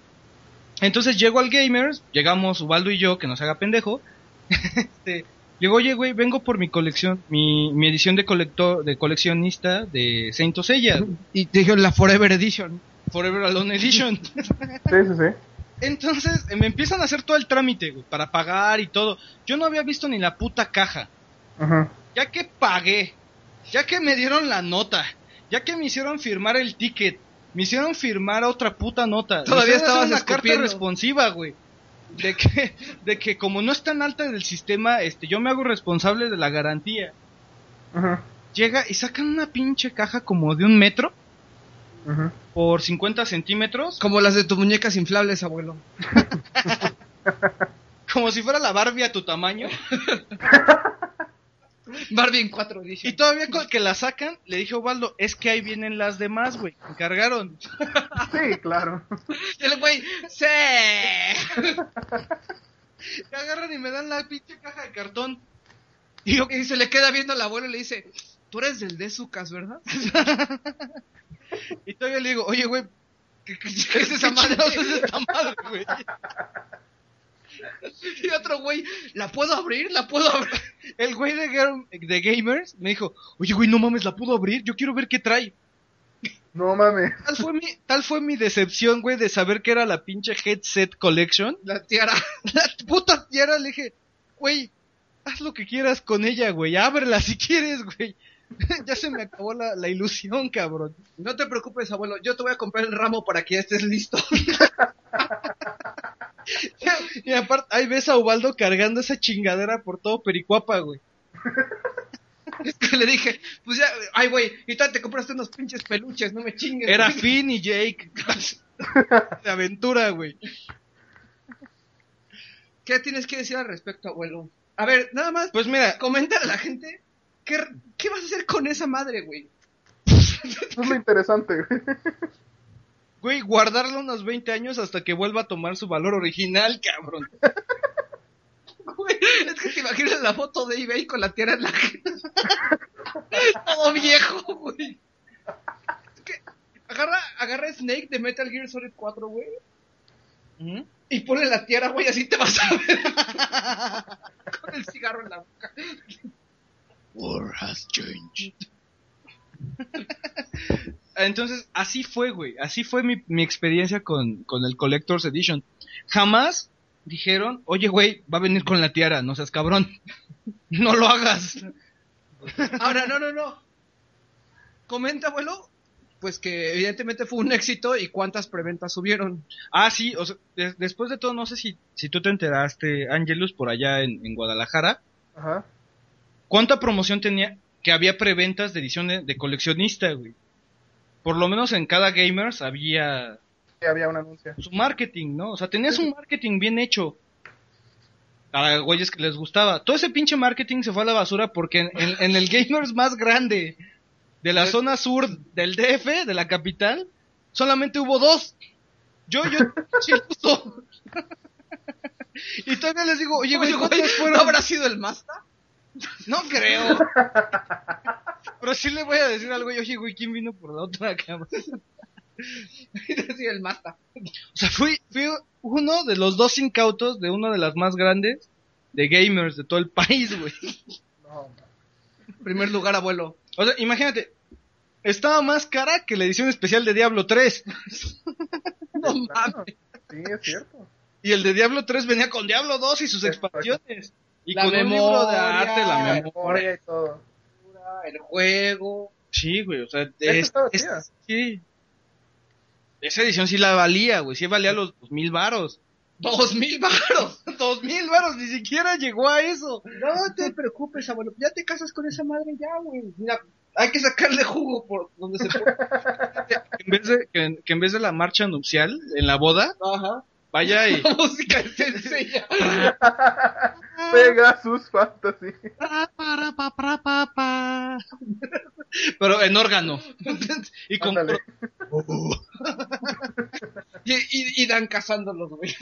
Entonces llego al Gamers, llegamos Ubaldo y yo, que nos haga pendejo. este, digo, oye, güey, vengo por mi colección, mi, mi edición de colector, de coleccionista de Saint Seiya, Y te dijeron la Forever Edition. Forever Alone Edition. Sí, sí, sí. Entonces me empiezan a hacer todo el trámite, güey, para pagar y todo. Yo no había visto ni la puta caja. Ajá. Ya que pagué, ya que me dieron la nota, ya que me hicieron firmar el ticket, me hicieron firmar otra puta nota. Todavía estabas una carta escupiendo. responsiva, güey. De que, de que como no es tan alta del sistema, este, yo me hago responsable de la garantía. Ajá. Llega y sacan una pinche caja como de un metro Ajá. Por 50 centímetros, Como las de tus muñecas inflables, abuelo. como si fuera la Barbie a tu tamaño. Barbie en 4 Y todavía con que la sacan, le dije a Ovaldo, es que ahí vienen las demás, güey. Me encargaron. Sí, claro. Y el güey, ¡sí! Y agarran y me dan la pinche caja de cartón. Y yo, Y se le queda viendo al abuelo y le dice, tú eres del de Zucas, ¿verdad? y todavía le digo, oye, güey, ¿qué, qué, ¿Qué es esa madre? chingados es esta madre, güey? Y otro güey, ¿la puedo abrir? ¿La puedo abrir? El güey de, Gamers me dijo, oye, güey, no mames, ¿la pudo abrir? Yo quiero ver qué trae. No mames. Tal fue mi, tal fue mi decepción, güey, de saber que era la pinche Headset Collection. La tiara. La puta tiara le dije, güey, haz lo que quieras con ella, güey, ábrela si quieres, güey. ya se me acabó la, la ilusión, cabrón. No te preocupes, abuelo, yo te voy a comprar el ramo para que ya estés listo. Y aparte, ahí ves a Ubaldo cargando esa chingadera por todo Pericuapa, güey. Es que le dije, pues ya, ay güey, y tal te compraste unos pinches peluches, no me chingues. Era güey. Finn y Jake. De aventura, güey. ¿Qué tienes que decir al respecto, abuelo? A ver, nada más, Pues mira, comenta a la gente, ¿qué, qué vas a hacer con esa madre, güey? Eso es lo interesante, güey. güey, guardarla unos 20 años hasta que vuelva a tomar su valor original, cabrón. Güey, es que te imaginas la foto de eBay con la tierra en la gente. Todo viejo, güey. Es que agarra, agarra Snake de Metal Gear Solid 4, güey. ¿Mm? Y pone la tierra, güey, así te vas a ver. con el cigarro en la boca. War has changed. Entonces, así fue, güey. Así fue mi, mi experiencia con, con el Collector's Edition. Jamás dijeron, oye, güey, va a venir con la tiara, no seas cabrón. no lo hagas. Ahora, no, no, no. Comenta, abuelo, pues que evidentemente fue un éxito y cuántas preventas subieron. Ah, sí, o sea, de- después de todo, no sé si, si tú te enteraste, Angelus, por allá en, en Guadalajara, Ajá. ¿Cuánta promoción tenía que había preventas de edición de, de coleccionista, güey? Por lo menos en cada Gamers había Sí, había un anuncio. su marketing, ¿no? O sea, tenías un marketing bien hecho. A güeyes que les gustaba. Todo ese pinche marketing se fue a la basura porque en, en- en el Gamers más grande de la zona sur del DF, de la capital, solamente hubo dos. Yo, yo, chiluso. y todavía les digo, oye, güey, Oye, güey, ¿cuántos fueron? ¿no habrá sido el Mazda? No creo. Pero sí le voy a decir algo. y, Oye, güey, ¿quién vino por la otra cámara? sí, el Mazda. O sea, fui, fui uno de los dos incautos de una de las más grandes de gamers de todo el país, güey. No, Primer lugar, abuelo. O sea, imagínate, estaba más cara que la edición especial de Diablo 3. No mames. Sí, es cierto. Y el de Diablo 3 venía con Diablo 2 y sus expansiones. Y La con un libro de memoria, arte, la memoria. memoria y todo. El juego. Sí, güey, o sea, es- sí. Esa edición sí la valía, güey, sí valía los dos mil varos. Dos mil baros. Dos mil varos, ni siquiera llegó a eso. No te preocupes, abuelo. Ya te casas con esa madre ya, güey. Mira, Hay que sacarle jugo por donde se puede. En vez de, que, que en vez de la marcha nupcial en la boda, Ajá. Vaya y... La música es sencilla. Pegasus Fantasy. Pero en órgano. Y con... Y, y, y dan cazándolos, güey.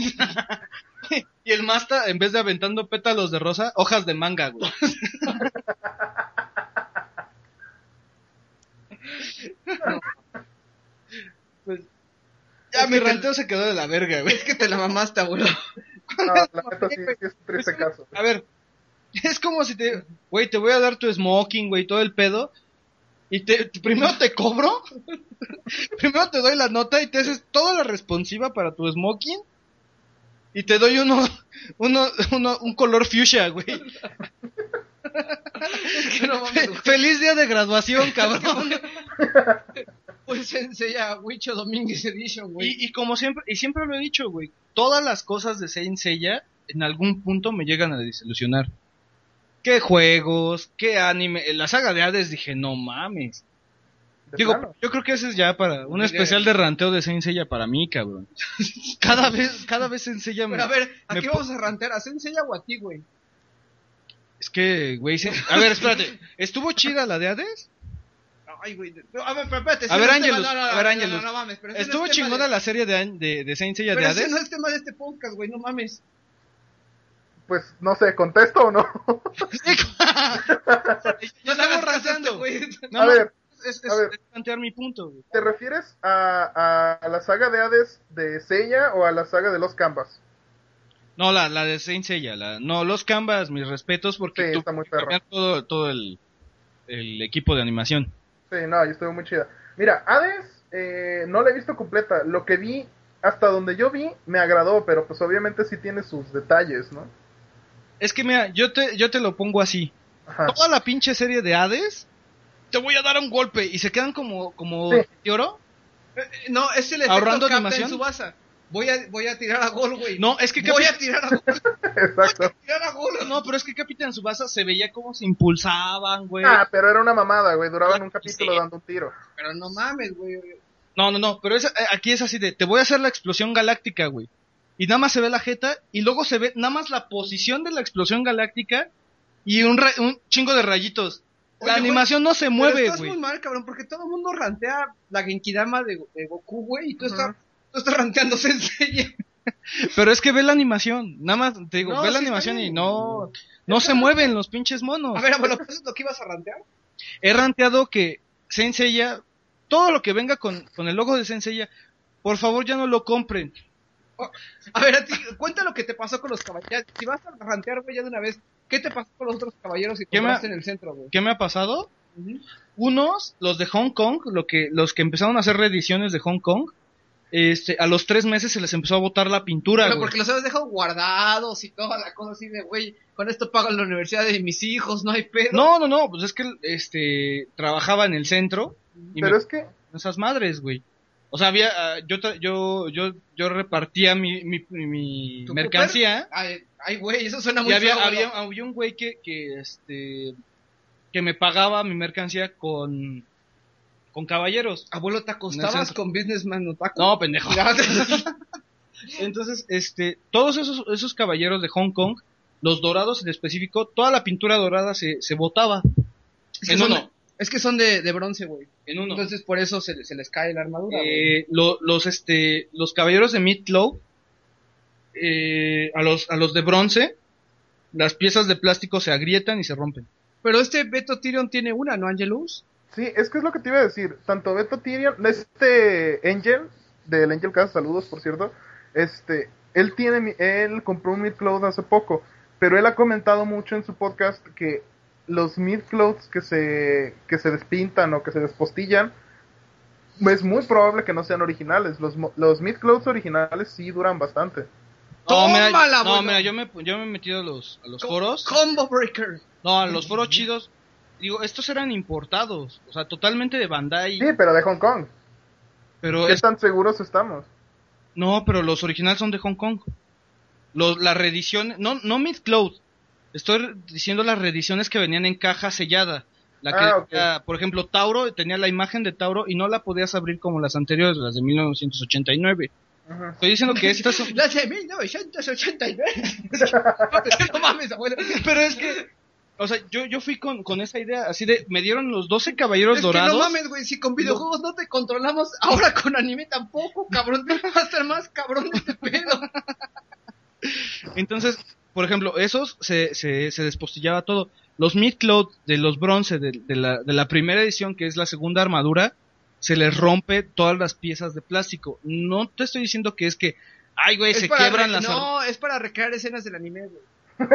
Y el masta, en vez de aventando pétalos de rosa, hojas de manga, güey. Pues, ya, mi ranteo se quedó de la verga, güey. Es que te la mamaste, abuelo. No, la neta sí, es un triste caso. A ver, es como si te, güey, te voy a dar tu smoking, güey, todo el pedo. Y te, primero te cobro, primero te doy la nota y te haces toda la responsiva para tu smoking. Y te doy uno, uno, uno, un color fuchsia, güey. Es que no mames, güey. Feliz día de graduación, cabrón. Pues enseña Wicho Domínguez Edition, güey. Y, y como siempre, y siempre lo he dicho, güey, todas las cosas de Saint Seiya en algún punto me llegan a desilusionar. ¿Qué juegos? ¿Qué anime? En la saga de Hades dije, no mames. Digo, plano. yo creo que ese es ya para un especial de ranteo de Saint Seiya para mí, cabrón. Cada vez, cada vez Saint Seiya me... Pero a ver, ¿a me qué vamos a rantear? ¿A Senseiya o a ti, güey? Es que, güey, se- a ver, espérate. ¿Estuvo chida la de Hades? Ay, güey. no, A ver, pero espérate. A ver, Ángelus, no, no, a ver, Ángelus. No, no mames, pero ese no Estuvo chingona de- la serie de, de, de Saint Seiya de Pero ese Hades. no es tema de este podcast, güey, no mames. Pues no sé, ¿contesto o no? No estamos estamos ranteando. ranteando, güey. No, a ver, es, es- a ver. es plantear mi punto, güey. ¿te refieres a, a la saga de Hades de Seiya o a la saga de los Canvas? No, la, la de Saint Seiya, la, no, los Canvas, mis respetos, porque Sí, tú está muy perro. cambiar todo, todo el, el equipo de animación. Sí, no, y estuvo muy chida. Mira, Hades eh, no la he visto completa. Lo que vi, hasta donde yo vi, me agradó, pero pues obviamente sí tiene sus detalles, ¿no? Es que mira, yo te, yo te lo pongo así. Ajá. Toda la pinche serie de Hades, te voy a dar un golpe y se quedan como, como Sí. de oro. Eh, eh, No, es el efecto ¿Ahorrando Captain animación? Voy a, voy a tirar a gol, güey. No, es que voy Capi- a tirar a gol. Exacto. tirar a gol. No, pero es que Capitán Subasa se veía como se impulsaban, güey. Ah, pero era una mamada, güey. Duraban un capítulo Sí. dando un tiro. Pero no mames, güey. No, no, no, pero es, eh, aquí es así de, te voy a hacer la explosión galáctica, güey. Y nada más se ve la jeta y luego se ve nada más la posición de la explosión galáctica y un, ra- un chingo de rayitos. Oye, la güey, animación no se Pero mueve, estás güey. muy mal, cabrón, porque todo el mundo rantea la Genkidama de, de Goku, güey, y tú, Ujú. estás, tú estás ranteando Senseiya. Pero es que ve la animación, nada más te digo, No, ve la sí está animación y no no se mueven los pinches monos. A ver, abuelo, ¿eso es lo que ibas a rantear? He ranteado que Senseiya, todo lo que venga con, con el logo de Senseiya, por favor ya no lo compren. A ver, a ti, cuenta lo que te pasó con los caballeros. Si vas a rantear, güey, ya de una vez, ¿qué te pasó con los otros caballeros que ¿Qué me- compraste en el centro, güey? ¿Qué me ha pasado? Unos, los de Hong Kong, lo que, los que empezaron a hacer reediciones de Hong Kong, este, a los tres meses se les empezó a botar la pintura, Pero güey. porque los habías dejado guardados y toda la cosa así de, güey, con esto pago la universidad de mis hijos, no hay pedo. No, no, no, pues es que, este, trabajaba en el centro y Pero me es que, esas madres, güey. O sea, había, ah, yo, tra- yo, yo, yo repartía mi, mi, mi ¿Tu mercancía Ay, ay, güey, eso suena muy y había, feo, había, había un güey que, que, este, que me pagaba mi mercancía con, con caballeros. Abuelo, ¿te acostabas con Businessman Otaku? No, pendejo. Entonces, este, todos esos, esos caballeros de Hong Kong, los dorados en específico, toda la pintura dorada se, se botaba. Es que En son uno. de- es que son de, de bronce, güey. En uno. Entonces por eso se, se les cae la armadura. Eh, lo- los, este, los caballeros de Meatloaf, eh, a los, a los de bronce, las piezas de plástico se agrietan y se rompen. Pero este Beto Tyrion tiene una, ¿no, Angelus? Sí, es que es lo que te iba a decir. Tanto Beto Tyrion, este Angel, del Angel Cast, saludos por cierto, este, él tiene, mi- él compró un Midcloud hace poco, pero él ha comentado mucho en su podcast que los Midclouds que se, que se despintan o que se despostillan, es muy probable que no sean originales. Los, mo- los Midclouds originales sí duran bastante. No, mira, no, mira, yo me, yo me he metido a los, a los Co- foros. Combo Breaker. No, a los foros chidos. Digo, estos eran importados, o sea, totalmente de Bandai. Sí, pero de Hong Kong. pero ¿Qué es- tan seguros estamos? no, pero los originales son de Hong Kong. Los, las reediciones, no, no Mid Cloud. Estoy diciendo las reediciones que venían en caja sellada. La que, Ah, por ejemplo, Tauro tenía la imagen de Tauro y no la podías abrir como las anteriores, las de 1989. Ajá. Estoy diciendo que estas son... La de 1989. no mames, abuelo. Pero es que, o sea, yo, yo fui con, con esa idea, así de, me dieron los 12 caballeros Es que dorados. no mames, güey, si con videojuegos no te controlamos, ahora con anime tampoco, cabrón. Va a ser más cabrón este pedo. Entonces, por ejemplo, esos se, se, se despostillaba todo. Los mid-cloud de los bronce de, de la, de la primera edición, que es la segunda armadura, se les rompe todas las piezas de plástico. No te estoy diciendo que es que, ay, güey, se quiebran las No, es para recrear escenas del anime, güey.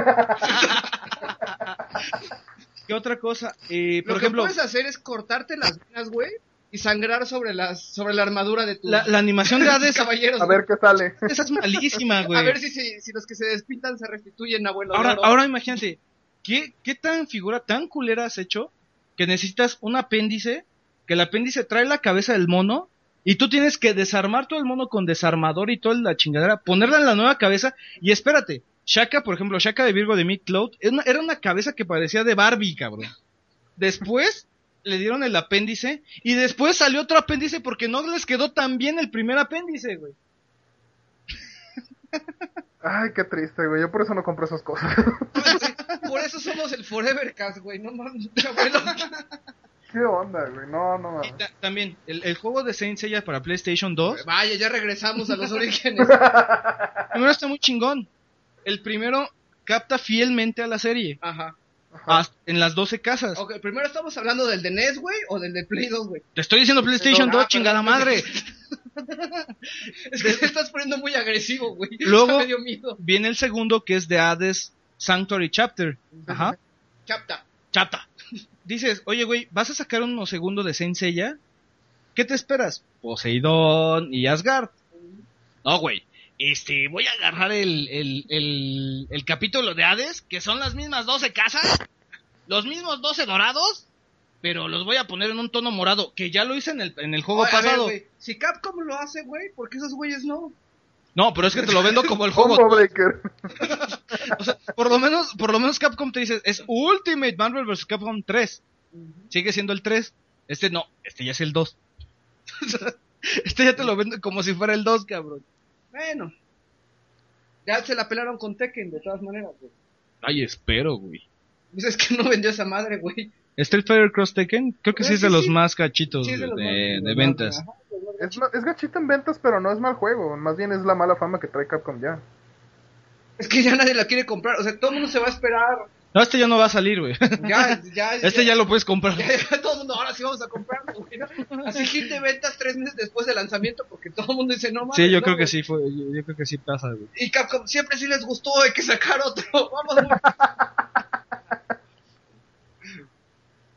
¿Qué otra cosa? Eh, Lo que puedes hacer es cortarte las venas, güey, y sangrar sobre las sobre la armadura de tus la, la animación de Hades, caballeros. A ver qué sale. esa es malísima, güey. A ver si, si, si los que se despintan se restituyen, abuelo. Ahora, oro. ahora imagínate, ¿qué, ¿qué tan figura tan culera has hecho que necesitas un apéndice, que el apéndice trae la cabeza del mono y tú tienes que desarmar todo el mono con desarmador y toda la chingadera, ponerla en la nueva cabeza y espérate, Shaka, por ejemplo, Shaka de Virgo de Mid Cloud, era una, cabeza que parecía de Barbie, cabrón. Después le dieron el apéndice y después salió otro apéndice porque no les quedó tan bien el primer apéndice, güey. Ay, qué triste, güey. Yo por eso no compro esas cosas. Por eso somos el Forever Cast, güey. No mames, abuelo. ¿Qué onda, güey? No, no mames. ta- también, el, el juego de Saint Seiya para PlayStation 2 Vaya, ya regresamos a los orígenes. primero está muy chingón. El primero capta fielmente a la serie. Ajá. En las 12 casas. Ok, primero estamos hablando del de NES, güey, o del de Play 2, güey. Te estoy diciendo PlayStation Ah, 2, perdón, chingada madre. Es que te estás poniendo muy agresivo, güey. Luego- Ya me dio miedo. Viene el segundo que es de Hades Sanctuary Chapter. Ajá. Chapta. Chata. Dices, oye, güey, ¿vas a sacar uno segundo de Saint Seiya? ¿Qué te esperas? Poseidón y Asgard. No, güey. Este, voy a agarrar el, el, el, el capítulo de Hades, que son las mismas 12 casas, los mismos 12 dorados, pero los voy a poner en un tono morado, que ya lo hice en el, en el juego Oye, a ver, pasado. si Capcom lo hace, güey, ¿por qué esos güeyes no? no, pero es que te lo vendo como el juego. O sea, por lo menos, por lo menos Capcom te dice, es Ultimate Marvel vs. Capcom 3. Sigue siendo el 3. Este no, este ya es el 2. este ya te lo vende como si fuera el 2, cabrón. Bueno. Ya se la pelaron con Tekken, de todas maneras, güey. Ay, espero, güey. Pues es que no vendió esa madre, güey. Street Fighter Cross Tekken, creo que sí es de sí, los sí. más cachitos Sí, es de, los de- más- de los más- ventas. Es, es gachito en ventas, pero no es mal juego. Más bien es la mala fama que trae Capcom ya. Es que ya nadie la quiere comprar, o sea, todo el mundo se va a esperar. No, este ya no va a salir, güey. Ya, ya, Este ya lo puedes comprar. ya, ya todo el mundo, ahora sí vamos a comprarlo, güey. ¿no? Así hit de ventas tres meses después del lanzamiento, porque todo el mundo dice, no mames. Sí, yo no, creo que sí fue, yo, yo creo que sí pasa, güey. Y Capcom siempre sí les gustó, hay que sacar otro. Vamos, güey.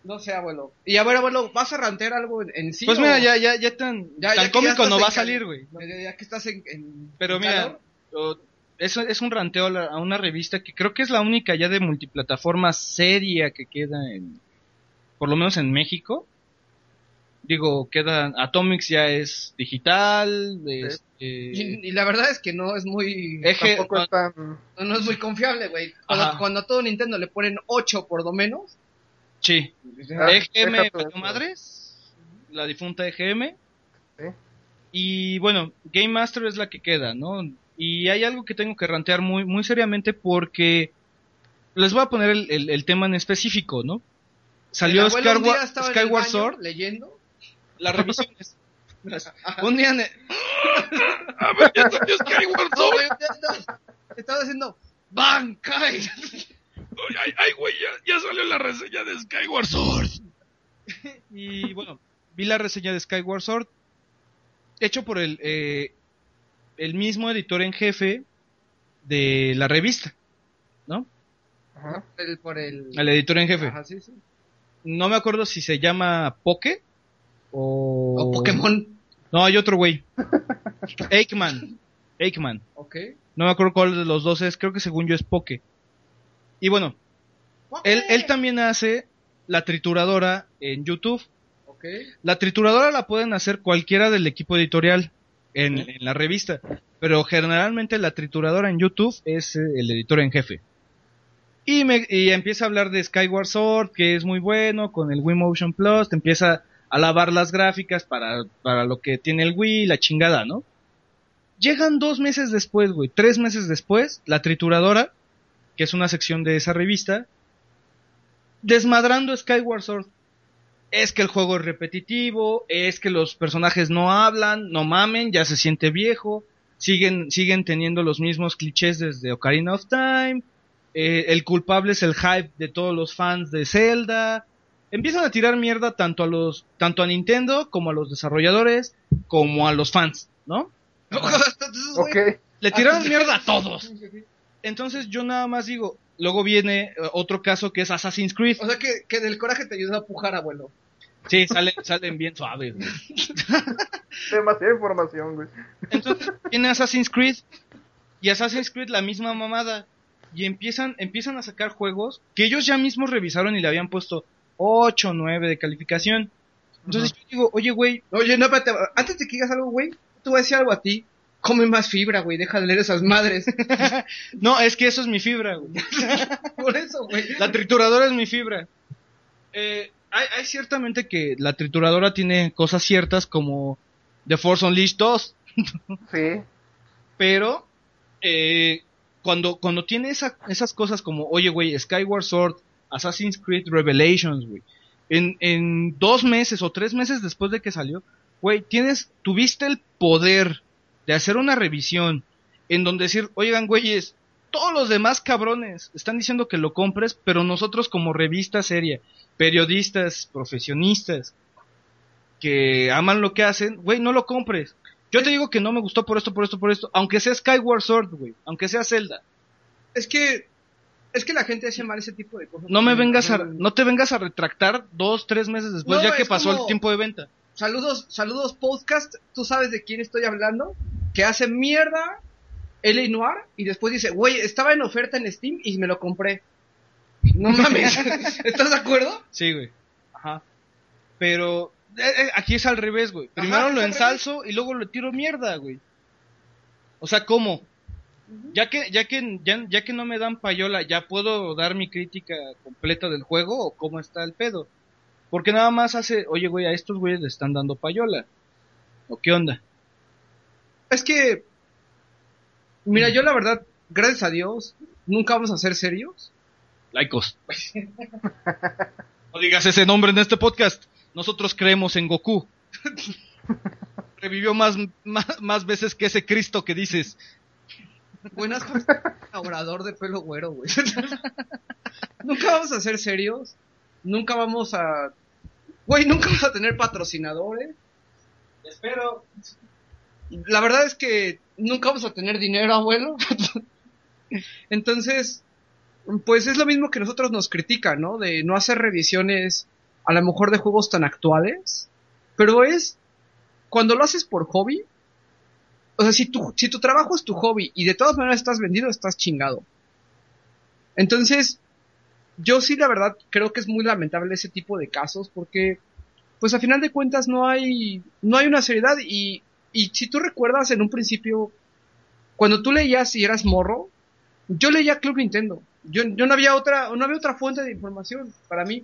No sé, abuelo. Y a ver, abuelo, ¿vas a rantear algo en, en sí? Pues o- mira, ya, ya, ya tan, Ya- tan cómico no va a salir, güey. Ya, que estás en. en- Pero mira, o- es, es un ranteo a, una revista que creo que es la única ya de multiplataforma seria que queda en, por lo menos en México. Digo, queda, Atomics ya es digital, este, Y, y la verdad es que no es muy. Eje- Tampoco es tan... No, no es muy confiable, güey. Cuando, cuando a todo Nintendo le ponen 8 por lo menos. sí, Ah, EGM madres, la difunta EGM, y bueno, Game Master es la que queda, ¿no? Y hay algo que tengo que rantear muy, muy seriamente porque les voy a poner el, el- el tema en específico, ¿no? Salió Skyward, estaba en el Skyward baño Sword, Leyendo. las revisiones. Un día en A ver, ya salió Skyward estaba, estaba haciendo. ¡Bankai! Ay, ay, güey, ya, ya salió la reseña de Skyward Sword. y bueno, vi la reseña de Skyward Sword, hecho por el, eh, el mismo editor en jefe de la revista, ¿no? Ajá. El- por el. El editor en jefe. Ajá, sí, sí. No me acuerdo si se llama Poke o... O Pokémon. No, hay otro güey. Aikman. Aikman. Ok. No me acuerdo cuál de los dos es, creo que según yo es Poke. Y bueno, él, él también hace la trituradora en YouTube. Ok. La trituradora la pueden hacer cualquiera del equipo editorial en, en la revista, pero generalmente la trituradora en YouTube es eh, el editor en jefe. Y, me, y empieza a hablar de Skyward Sword, que es muy bueno, con el Wii Motion Plus, te empieza a alabar las gráficas para, para lo que tiene el Wii, la chingada, ¿no? Llegan dos meses después, güey, tres meses después, la trituradora, que es una sección de esa revista, desmadrando Skyward Sword. Es que el juego es repetitivo, es que los personajes no hablan, no mamen, ya se siente viejo, siguen, siguen teniendo los mismos clichés desde Ocarina of Time, eh, el culpable es el hype de todos los fans de Zelda. Empiezan a tirar mierda tanto a los, tanto a Nintendo como a los desarrolladores, como a los fans, ¿no? Entonces, güey, Ok. Le tiraron mierda a todos. Entonces yo nada más digo, luego viene eh, otro caso que es Assassin's Creed. O sea que, que del coraje te ayudó a pujar, abuelo. Sí, salen, salen bien suaves. güey. Demasiada información, güey. Entonces viene Assassin's Creed y Assassin's Creed la misma mamada y empiezan empiezan a sacar juegos que ellos ya mismos revisaron y le habían puesto 8, 9 de calificación. Entonces yo digo, oye güey, Oye, no, espérate, antes de que digas algo, güey, te voy a decir algo a ti. Come más fibra, güey, deja de leer esas madres. no, es que eso es mi fibra, güey. Por eso, güey. La trituradora es mi fibra. Eh, hay, hay ciertamente que la trituradora tiene cosas ciertas como The Force Unleashed 2, Sí. pero eh, cuando, cuando tiene esa- esas cosas como, oye, güey, Skyward Sword, Assassin's Creed Revelations, güey, en, en dos meses o tres meses después de que salió, güey, tienes, tuviste el poder de hacer una revisión en donde decir, oigan, güeyes, todos los demás cabrones están diciendo que lo compres, pero nosotros como revista seria, periodistas, profesionistas, que aman lo que hacen, güey, no lo compres. Yo te digo que no me gustó por esto, por esto, por esto, aunque sea Skyward Sword, güey, aunque sea Zelda. Es que, es que la gente hace mal ese tipo de cosas. No me vengas a, no te vengas a retractar dos, tres meses después, No, ya que pasó como- el tiempo de venta. Saludos, saludos podcast, tú sabes de quién estoy hablando, que hace mierda L.A. Noir y después dice, güey, estaba en oferta en Steam y me lo compré. No mames, ¿estás de acuerdo? Sí, güey. Ajá. Pero eh, eh, aquí es al revés, güey. Primero Ajá, lo ensalzo y luego le tiro mierda, güey. O sea, ¿cómo? Ya que, ya que, ya, ya que no me dan payola, ¿ya puedo dar mi crítica completa del juego o cómo está el pedo? Porque nada más hace, oye, güey, a estos güeyes le están dando payola. ¿O qué onda? Es que, mira, yo la verdad, gracias a Dios, nunca vamos a ser serios. Laicos. no digas ese nombre en este podcast. Nosotros creemos en Goku. Revivió más, más, más veces que ese Cristo que dices. Buenas orador de pelo güero, güey. nunca vamos a ser serios. Nunca vamos a... Güey, nunca vamos a tener patrocinadores. Espero. La verdad es que nunca vamos a tener dinero, abuelo. Entonces, pues es lo mismo que nosotros nos critican, ¿no? De no hacer revisiones a lo mejor de juegos tan actuales. Pero es cuando lo haces por hobby. O sea, si tu, si tu trabajo es tu hobby y de todas maneras estás vendido, estás chingado. Entonces, yo sí, la verdad, creo que es muy lamentable ese tipo de casos porque, pues a final de cuentas no hay, no hay una seriedad y, y si tú recuerdas en un principio, cuando tú leías y eras morro, yo leía Club Nintendo. Yo, yo no había otra, no había otra fuente de información para mí.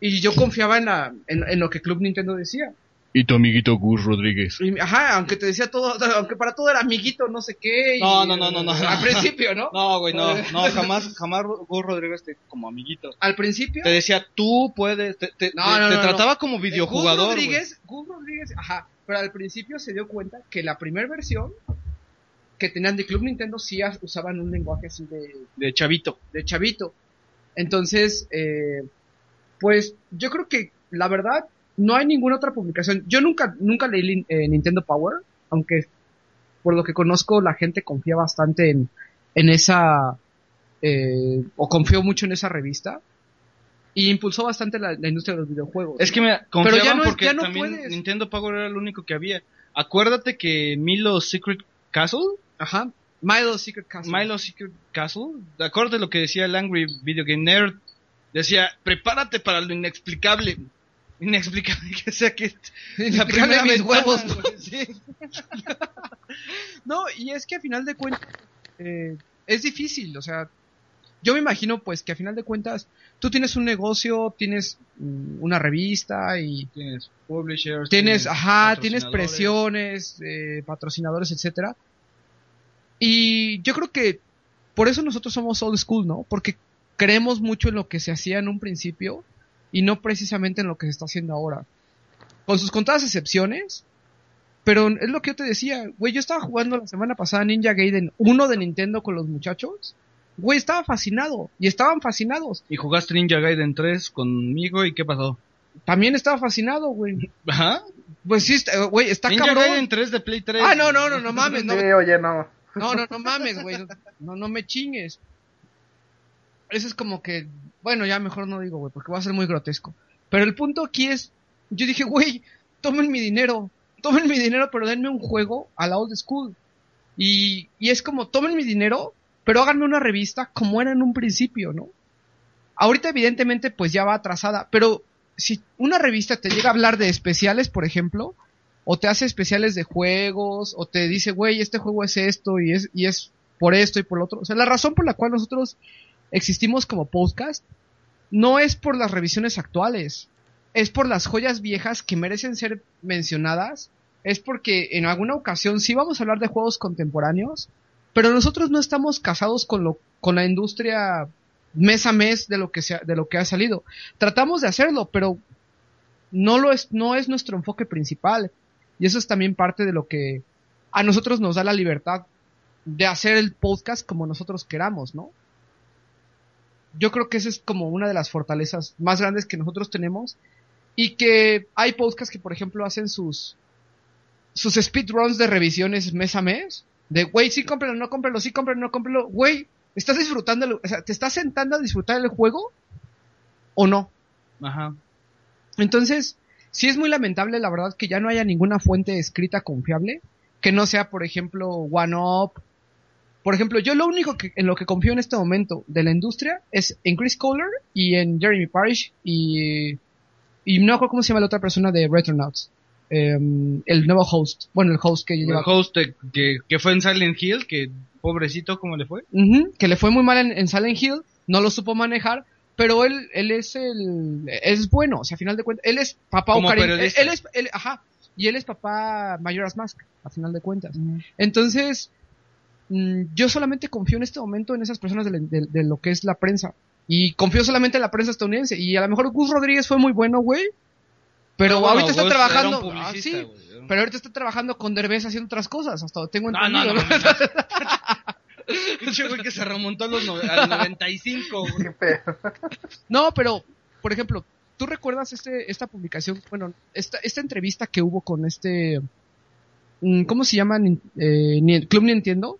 Y yo confiaba en la, en, en lo que Club Nintendo decía. Y tu amiguito Gus Rodríguez. Y, ajá, aunque te decía todo, aunque para todo era amiguito, no sé qué. y- No, no, no, no, no. Al principio, ¿no? No, güey, no, no, jamás, jamás Gus Rodríguez te, como amiguito. Al principio. Te decía, tú puedes, te, te, No, te- no, te no, trataba no. como Gus videojugador. güey. Rodríguez, Gus Rodríguez, ajá, pero al principio se dio cuenta que la primera versión que tenían de Club Nintendo sí usaban un lenguaje así de, De chavito. de chavito. Entonces, eh, pues yo creo que la verdad no hay ninguna otra publicación. Yo nunca nunca leí eh, Nintendo Power, aunque por lo que conozco la gente confía bastante en, en esa eh, o confió mucho en esa revista y impulsó bastante la, la industria de los videojuegos. Es que me confiaban ya no es- porque ya no también puedes. Nintendo Power era lo único que había. Acuérdate que Milo Secret Castle, Ajá. Milo Secret Castle. Milo Secret Castle, acuérdate lo que decía el Angry Video Game Nerd, decía, prepárate para lo inexplicable. Inexplicable que sea que Inexplicable primera mis ventana, huevos. sí. No, y es que a final de cuentas eh, es difícil, o sea, yo me imagino pues que a final de cuentas tú tienes un negocio, tienes mm, una revista y Tienes publishers. tienes, ajá, tienes presiones, eh, patrocinadores, etcétera. Y yo creo que por eso nosotros somos old school, ¿no? Porque creemos mucho en lo que se hacía en un principio y no precisamente en lo que se está haciendo ahora. Con sus contadas excepciones, pero es lo que yo te decía, güey, yo estaba jugando la semana pasada Ninja Gaiden 1 de Nintendo con los muchachos. Güey, estaba fascinado y estaban fascinados. Y jugaste Ninja Gaiden 3 conmigo y ¿qué pasó? También estaba fascinado, güey. Ajá. Pues sí, está- güey, está Ninja cabrón. Gaiden 3 de Play 3. Ah, no, no, no, no mames, no, Sí, oye, no. No, no, no mames, güey. No, no me chingues. Eso es como que, bueno, ya mejor no digo, güey, porque va a ser muy grotesco. Pero el punto aquí es, yo dije, güey, tomen mi dinero, tomen mi dinero, pero denme un juego a la old school. Y, y es como, tomen mi dinero, pero háganme una revista como era en un principio, ¿no? Ahorita evidentemente pues ya va atrasada, pero si una revista te llega a hablar de especiales, por ejemplo, o te hace especiales de juegos, o te dice, güey, este juego es esto y es, y es por esto y por lo otro. O sea, la razón por la cual nosotros existimos como podcast no es por las revisiones actuales, es por las joyas viejas que merecen ser mencionadas, es porque en alguna ocasión sí vamos a hablar de juegos contemporáneos, pero nosotros no estamos casados con lo, con la industria mes a mes de lo que sea, de lo que ha salido. Tratamos de hacerlo, pero no lo es, no es nuestro enfoque principal. Y eso es también parte de lo que a nosotros nos da la libertad de hacer el podcast como nosotros queramos, ¿no? Yo creo que esa es como una de las fortalezas más grandes que nosotros tenemos y que hay podcasts que, por ejemplo, hacen sus sus speedruns de revisiones mes a mes. De, güey, sí cómpralo, no cómpralo, sí cómpralo, no cómpralo. Güey, ¿estás disfrutando? O sea, ¿te estás sentando a disfrutar el juego o no? Ajá. Entonces, sí es muy lamentable, la verdad, que ya no haya ninguna fuente escrita confiable, que no sea, por ejemplo, OneUp. Por ejemplo, yo lo único que, en lo que confío en este momento de la industria es en Chris Kohler y en Jeremy Parish y, y no recuerdo cómo se llama la otra persona de Retronauts. Em, el nuevo host, bueno, el host que El lleva, host de- que, que fue en Silent Hill, que pobrecito, ¿cómo le fue? Que le fue muy mal en, en Silent Hill, no lo supo manejar, pero él, él es el, es bueno, o sea, a final de cuentas, él es papá Como Ocarina, periodista. él es, él- ajá, y él es papá Majora's Mask, a final de cuentas. Entonces, mm, yo solamente confío en este momento en esas personas de, la- de- de lo que es la prensa. Y confío solamente en la prensa estadounidense. Y a lo mejor Gus Rodríguez fue muy bueno, güey. Pero bueno, ahorita está trabajando. era un ah, sí, pero ahorita está trabajando con Derbez haciendo otras cosas, hasta tengo entendido. no, no. no, güey que se remontó a los no- al 95, güey. Qué pedo. No, pero, por ejemplo, ¿tú recuerdas este, esta publicación, bueno, esta, esta entrevista que hubo con este, mm, ¿cómo se llama? Eh, Ni- Club Nintendo,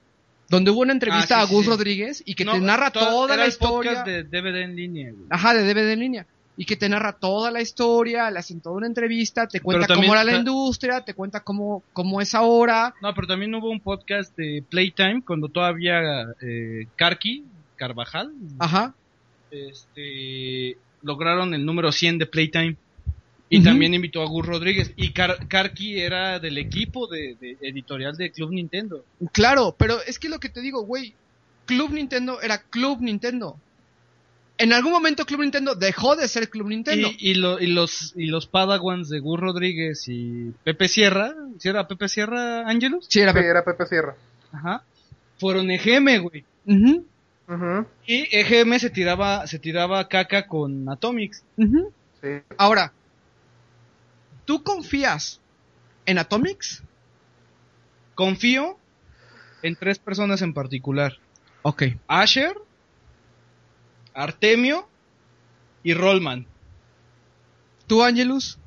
donde hubo una entrevista Ah, sí, a Gus sí. Rodríguez y que No, te narra toda- la el historia. podcast de DVD en línea, güey. Ajá, de DVD en línea. Y que te narra toda la historia, le hacen toda una entrevista, te cuenta cómo era la industria, te cuenta cómo, cómo es ahora. No, pero también hubo un podcast de Playtime cuando todavía eh, Karki, Carvajal, Ajá. este, lograron el número 100 de Playtime. Y también invitó a Gus Rodríguez. Y Karki era del equipo de, de editorial de Club Nintendo. Claro, pero es que lo que te digo, güey, Club Nintendo era Club Nintendo. En algún momento Club Nintendo dejó de ser Club Nintendo. Y, y, lo- y los y los Padawans de Gus Rodríguez y Pepe Sierra, ¿sí era Pepe Sierra Ángelus? Sí, era Sí, era Pepe Sierra. Ajá. Fueron EGM, güey. Ujú, Ujú, Y EGM se tiraba se tiraba caca con Atomics. ujú. Sí. Ahora, ¿tú confías en Atomics? Confío en tres personas en particular. Ok. Asher, Artemio y Rollman. ¿Tú, Angelus?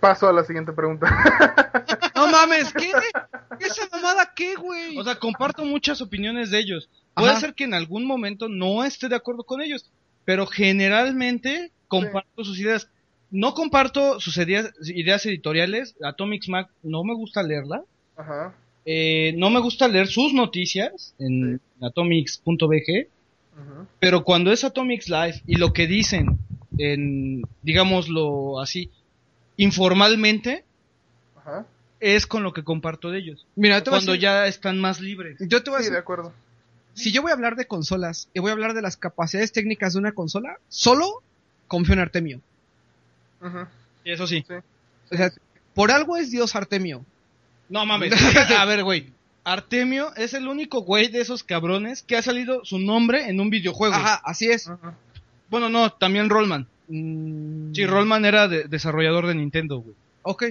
Paso a la siguiente pregunta. No mames, ¿qué? ¿Esa mamada qué, güey? O sea, comparto muchas opiniones de ellos. Puede Ajá. ser que en algún momento no esté de acuerdo con ellos, pero generalmente comparto sus ideas. No comparto sus ideas, ideas editoriales. Atomics Mac no me gusta leerla. Ajá. Eh, no me gusta leer sus noticias en atomics.bg. ujú. Pero cuando es Atomics Live y lo que dicen en, digámoslo así, informalmente, es con lo que comparto de ellos. Mira, te voy a Cuando decir- ya están más libres. yo te voy a Sí, decir- de acuerdo. si yo voy a hablar de consolas y voy a hablar de las capacidades técnicas de una consola, solo confío en Artemio. Eso sí. O sea, por algo es Dios Artemio. No mames. A ver, güey. Artemio es el único güey de esos cabrones que ha salido su nombre en un videojuego. Ajá, así es. Bueno, no, también Rollman. Mm, Sí, Rollman era de- desarrollador de Nintendo, güey. Ok.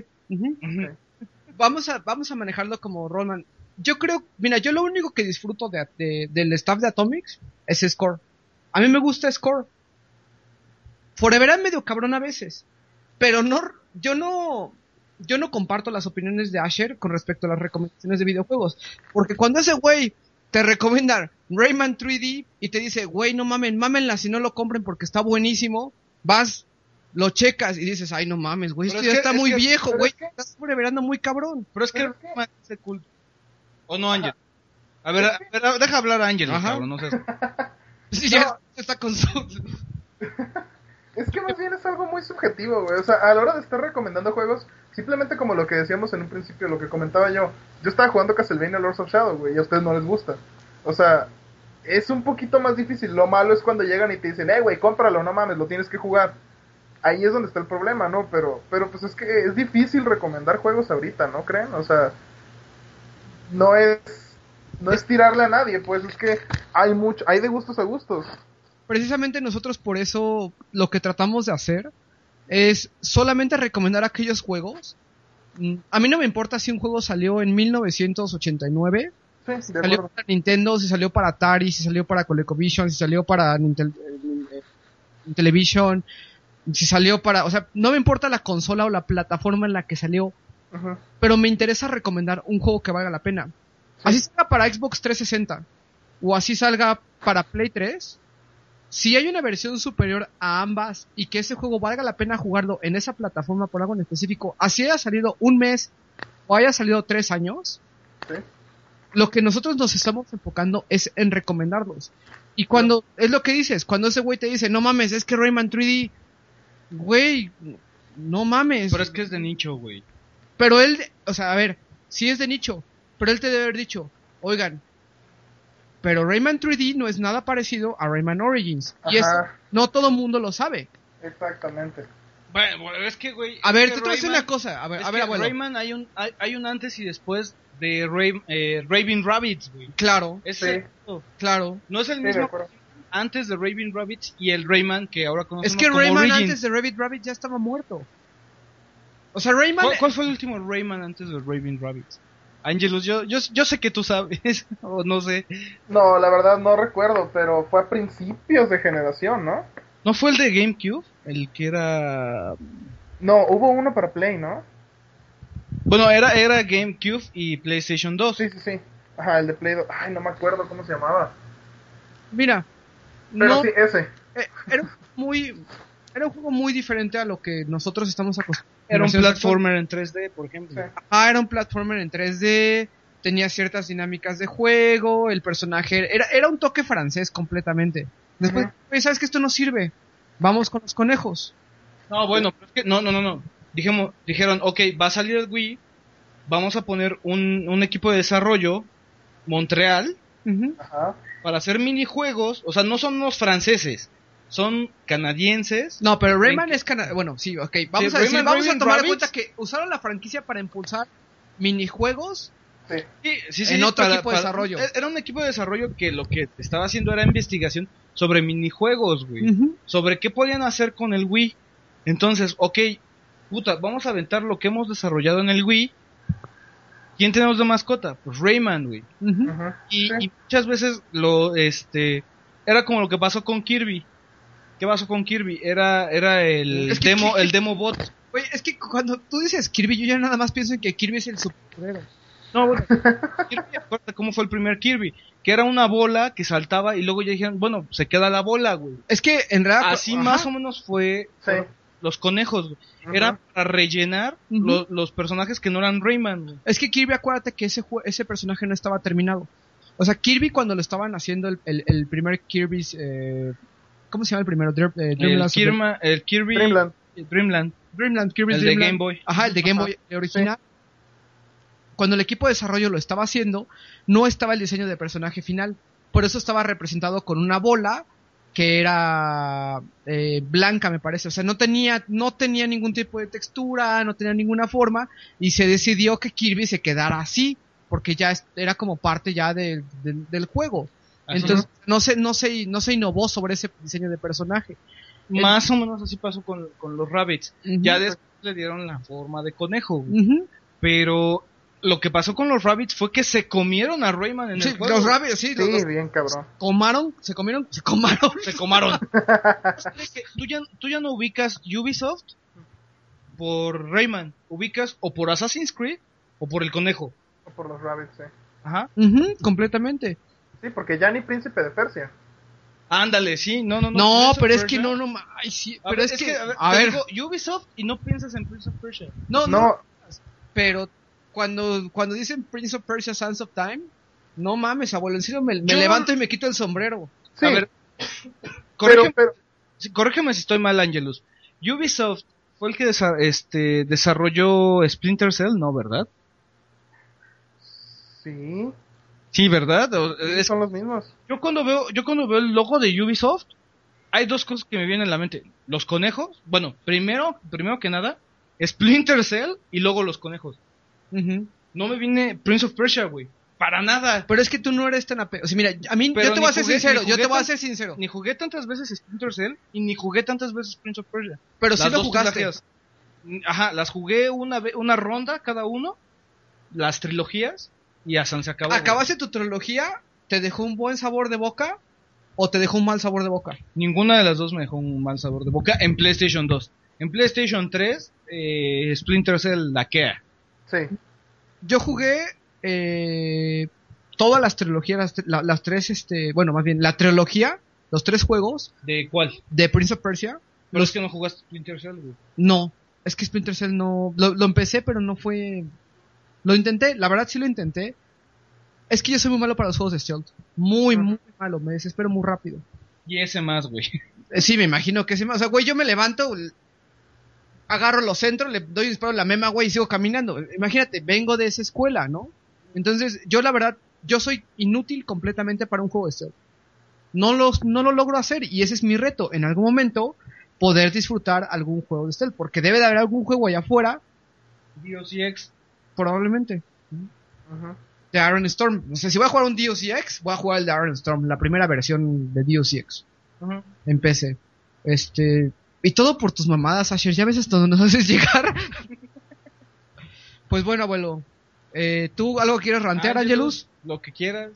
Vamos a, vamos a manejarlo como Rollman. Yo creo, mira, yo lo único que disfruto de, de- del staff de Atomics es Score. A mí me gusta Score. Forever es medio cabrón a veces. Pero no, yo no, yo no comparto las opiniones de Asher con respecto a las recomendaciones de videojuegos. Porque cuando ese güey te recomienda Rayman 3D y te dice, güey, no mamen, mámenla si no lo compren porque está buenísimo, vas, lo checas y dices, ay, no mames, güey, esto es ya que- está es muy que- viejo, güey, es que- estás foreverando muy cabrón. Pero es que es de culto. ¿O no, Ángel? A ver, a ver, deja hablar a Ángel, no seas- Sí, No. ya está con su... Es que más bien es algo muy subjetivo, güey. O sea, a la hora de estar recomendando juegos, simplemente como lo que decíamos en un principio, lo que comentaba yo. Yo estaba jugando Castlevania Lords of Shadow, güey, y a ustedes no les gusta. O sea, es un poquito más difícil. Lo malo es cuando llegan y te dicen, eh, güey, cómpralo, no mames, lo tienes que jugar. Ahí es donde está el problema, ¿no? Pero, pero pues es que es difícil recomendar juegos ahorita, ¿no creen? O sea, no es, no es tirarle a nadie, pues es que hay mucho, hay de gustos a gustos. Precisamente nosotros por eso lo que tratamos de hacer es solamente recomendar aquellos juegos. A mí no me importa si un juego salió en 1989, Sí, de salió acuerdo. para Nintendo, si salió para Atari, si salió para ColecoVision, si salió para Nintel- eh, eh, Television, si salió para, o sea, no me importa la consola o la plataforma en la que salió, pero me interesa recomendar un juego que valga la pena. Así salga para Xbox 360 o así salga para Play 3. Si hay una versión superior a ambas y que ese juego valga la pena jugarlo en esa plataforma por algo en específico, así haya salido un mes o haya salido tres años, Sí. lo que nosotros nos estamos enfocando es en recomendarlos. Y cuando, es lo que dices, cuando ese güey te dice, no mames, es que Rayman 3D, güey, no mames. Pero es que es de nicho, güey. Pero él, o sea, a ver, sí es de nicho, pero él te debe haber dicho, oigan, pero Rayman 3D no es nada parecido a Rayman Origins. Y eso Ajá. no todo mundo lo sabe. Exactamente. Bueno, es que, güey. A ver, te voy a decir Rayman- una cosa. A ver, es a ver, que abuelo. Rayman hay un, hay, hay un antes y después de Ray, eh, Raven Rabbits, güey. Claro, Es Sí. el- claro. no es el Sí, mismo antes de Raven Rabbits y el Rayman que ahora conocemos Es que como Rayman Origins. antes de Rabbit Rabbit ya estaba muerto. O sea, Rayman... ¿Cuál, cuál fue el último Rayman antes de Raven Rabbits? Angelus, yo, yo, yo sé que tú sabes, o no sé. No, la verdad no recuerdo, pero fue a principios de generación, ¿no? ¿No fue el de GameCube? El que era... No, hubo uno para Play, ¿no? Bueno, era, era GameCube y PlayStation 2. Sí, sí, sí. Ajá, el de Play 2. Ay, no me acuerdo cómo se llamaba. Mira, Pero no, sí, ese. eh, era muy... Era un juego muy diferente a lo que nosotros estamos acostumbrados. Era un platformer en 3D, por ejemplo. Ah, era un platformer en 3D, tenía ciertas dinámicas de juego, el personaje era, era un toque francés completamente. Después, Ujú. "Oye, ¿sabes que esto no sirve? Vamos con los conejos. No, bueno, pero es que no, no, no, no. Dijimos, dijeron, ok, va a salir el Wii, vamos a poner un, un equipo de desarrollo, Montreal. Ajá. para hacer minijuegos. O sea, no son los franceses, son canadienses. No, pero Rayman es cana bueno, sí, ok. Vamos Sí, a decir, Rayman- vamos a tomar en cuenta que usaron la franquicia para impulsar minijuegos. Sí. Sí, sí, sí, En otro para- equipo de para- desarrollo. Era un equipo de desarrollo que lo que estaba haciendo era investigación sobre minijuegos, güey. Sobre qué podían hacer con el Wii. Entonces, ok, puta, vamos a aventar lo que hemos desarrollado en el Wii. ¿Quién tenemos de mascota? Pues Rayman, güey. Y, Sí. y muchas veces lo, este, era como lo que pasó con Kirby. ¿Qué pasó con Kirby? Era, era el Es que demo, el demo bot. Oye, es que cuando tú dices Kirby, yo ya nada más pienso en que Kirby es el superhéroe. No, bueno, Kirby, acuérdate cómo fue el primer Kirby. Que era una bola que saltaba y luego ya dijeron, bueno, se queda la bola, güey. Es que en realidad... Así ajá. más o menos fue Sí. los conejos, güey. Era para rellenar los personajes que no eran Rayman, güey. Es que Kirby, acuérdate que ese, ese personaje no estaba terminado. O sea, Kirby cuando lo estaban haciendo el, el, el primer Kirby's... Eh, ¿Cómo se llama el primero? Dream- eh, El, Dreamland, Kirma- el Kirby Dreamland. Dreamland, Dreamland, Kirby's el de. Game Boy. Ajá, el de Game Ajá. Boy el original. Cuando el equipo de desarrollo lo estaba haciendo, no estaba el diseño de personaje final. por eso estaba representado con una bola que era eh, blanca, me parece. O sea, no tenía, no tenía ningún tipo de textura, no tenía ninguna forma, y se decidió que Kirby se quedara así, porque ya era como parte ya del- del- del juego. Entonces, no se, no se, no se innovó sobre ese diseño de personaje. Más o menos así pasó con, con los rabbits. Ujú. Ya después le dieron la forma de conejo. güey. Pero lo que pasó con los rabbits fue que se comieron a Rayman en Sí, el juego. los rabbits, sí, Sí, los bien cabrón. comaron, se comieron, se comaron. Se comaron. ¿Tú, ya, tú ya no ubicas Ubisoft por Rayman. Ubicas o por Assassin's Creed o por el conejo. Por los rabbits, sí. Ajá. Ujú, completamente. Sí, porque ya ni Príncipe de Persia. Ándale, sí. No, no, no. No, pero es que no, no, ay, sí, A pero ver, es, que, a ver, a te ver, digo Ubisoft y no piensas en Prince of Persia. no, no, No, pero cuando, cuando dicen Prince of Persia Sands of Time, no mames, abuelo, en serio me, levanto y me quito el sombrero. sí, A ver, pero, corrígeme, pero, corrígeme si estoy mal, Angelus. Ubisoft fue el que desa- este, desarrolló Splinter Cell, ¿no, verdad? sí, Sí, ¿verdad? Sí, es- son los mismos. yo cuando veo, yo cuando veo el logo de Ubisoft, hay dos cosas que me vienen a la mente. Los conejos, bueno, primero, primero que nada, Splinter Cell y luego los conejos. No me viene Prince of Persia, güey. Para nada. Pero es que tú no eres tan ape... O sea, mira, a mí, Pero yo te voy a ser jugué- sincero, ni yo te jugué voy a ser sincero. Ni jugué tantas veces Splinter Cell y ni jugué tantas veces Prince of Persia. Pero sí Las lo dos jugaste. trilogías. Ajá, las jugué una, una ronda cada uno, las trilogías, y hasta se acabó. güey. ¿Acabaste tu trilogía? ¿Te dejó un buen sabor de boca? ¿O te dejó un mal sabor de boca? Ninguna de las dos me dejó un mal sabor de boca en PlayStation 2. En PlayStation 3, eh, Splinter Cell laquea. Sí, Yo jugué eh, todas las trilogías, las, la- las tres, este, bueno, más bien, la trilogía, los tres juegos ¿De cuál? de Prince of Persia. Pero es que no jugaste Splinter Cell, güey. No, es que Splinter Cell no, lo, lo empecé, pero no fue, lo intenté, la verdad sí lo intenté. Es que yo soy muy malo para los juegos de stealth, muy, muy malo, me desespero muy rápido. Y ese más, güey. Eh, Sí, me imagino que sí. O sea, güey, yo me levanto, agarro los centros, le doy un disparo a la mema, güey, y sigo caminando. Imagínate, vengo de esa escuela, ¿no? Entonces, yo la verdad, yo soy inútil completamente para un juego de stealth. No lo, no lo logro hacer y ese es mi reto. En algún momento, poder disfrutar algún juego de stealth. Porque debe de haber algún juego allá afuera, DOCX. Probablemente. De Iron Storm. O sea, si voy a jugar un DOCX, voy a jugar el de Iron Storm, la primera versión de DOCX. Ajá. en PC. Este, y todo por tus mamadas, Asher. Ya ves hasta dónde nos haces llegar. pues bueno, abuelo. Eh, ¿Tú algo quieres rantear, Angelus? Lo que quieras.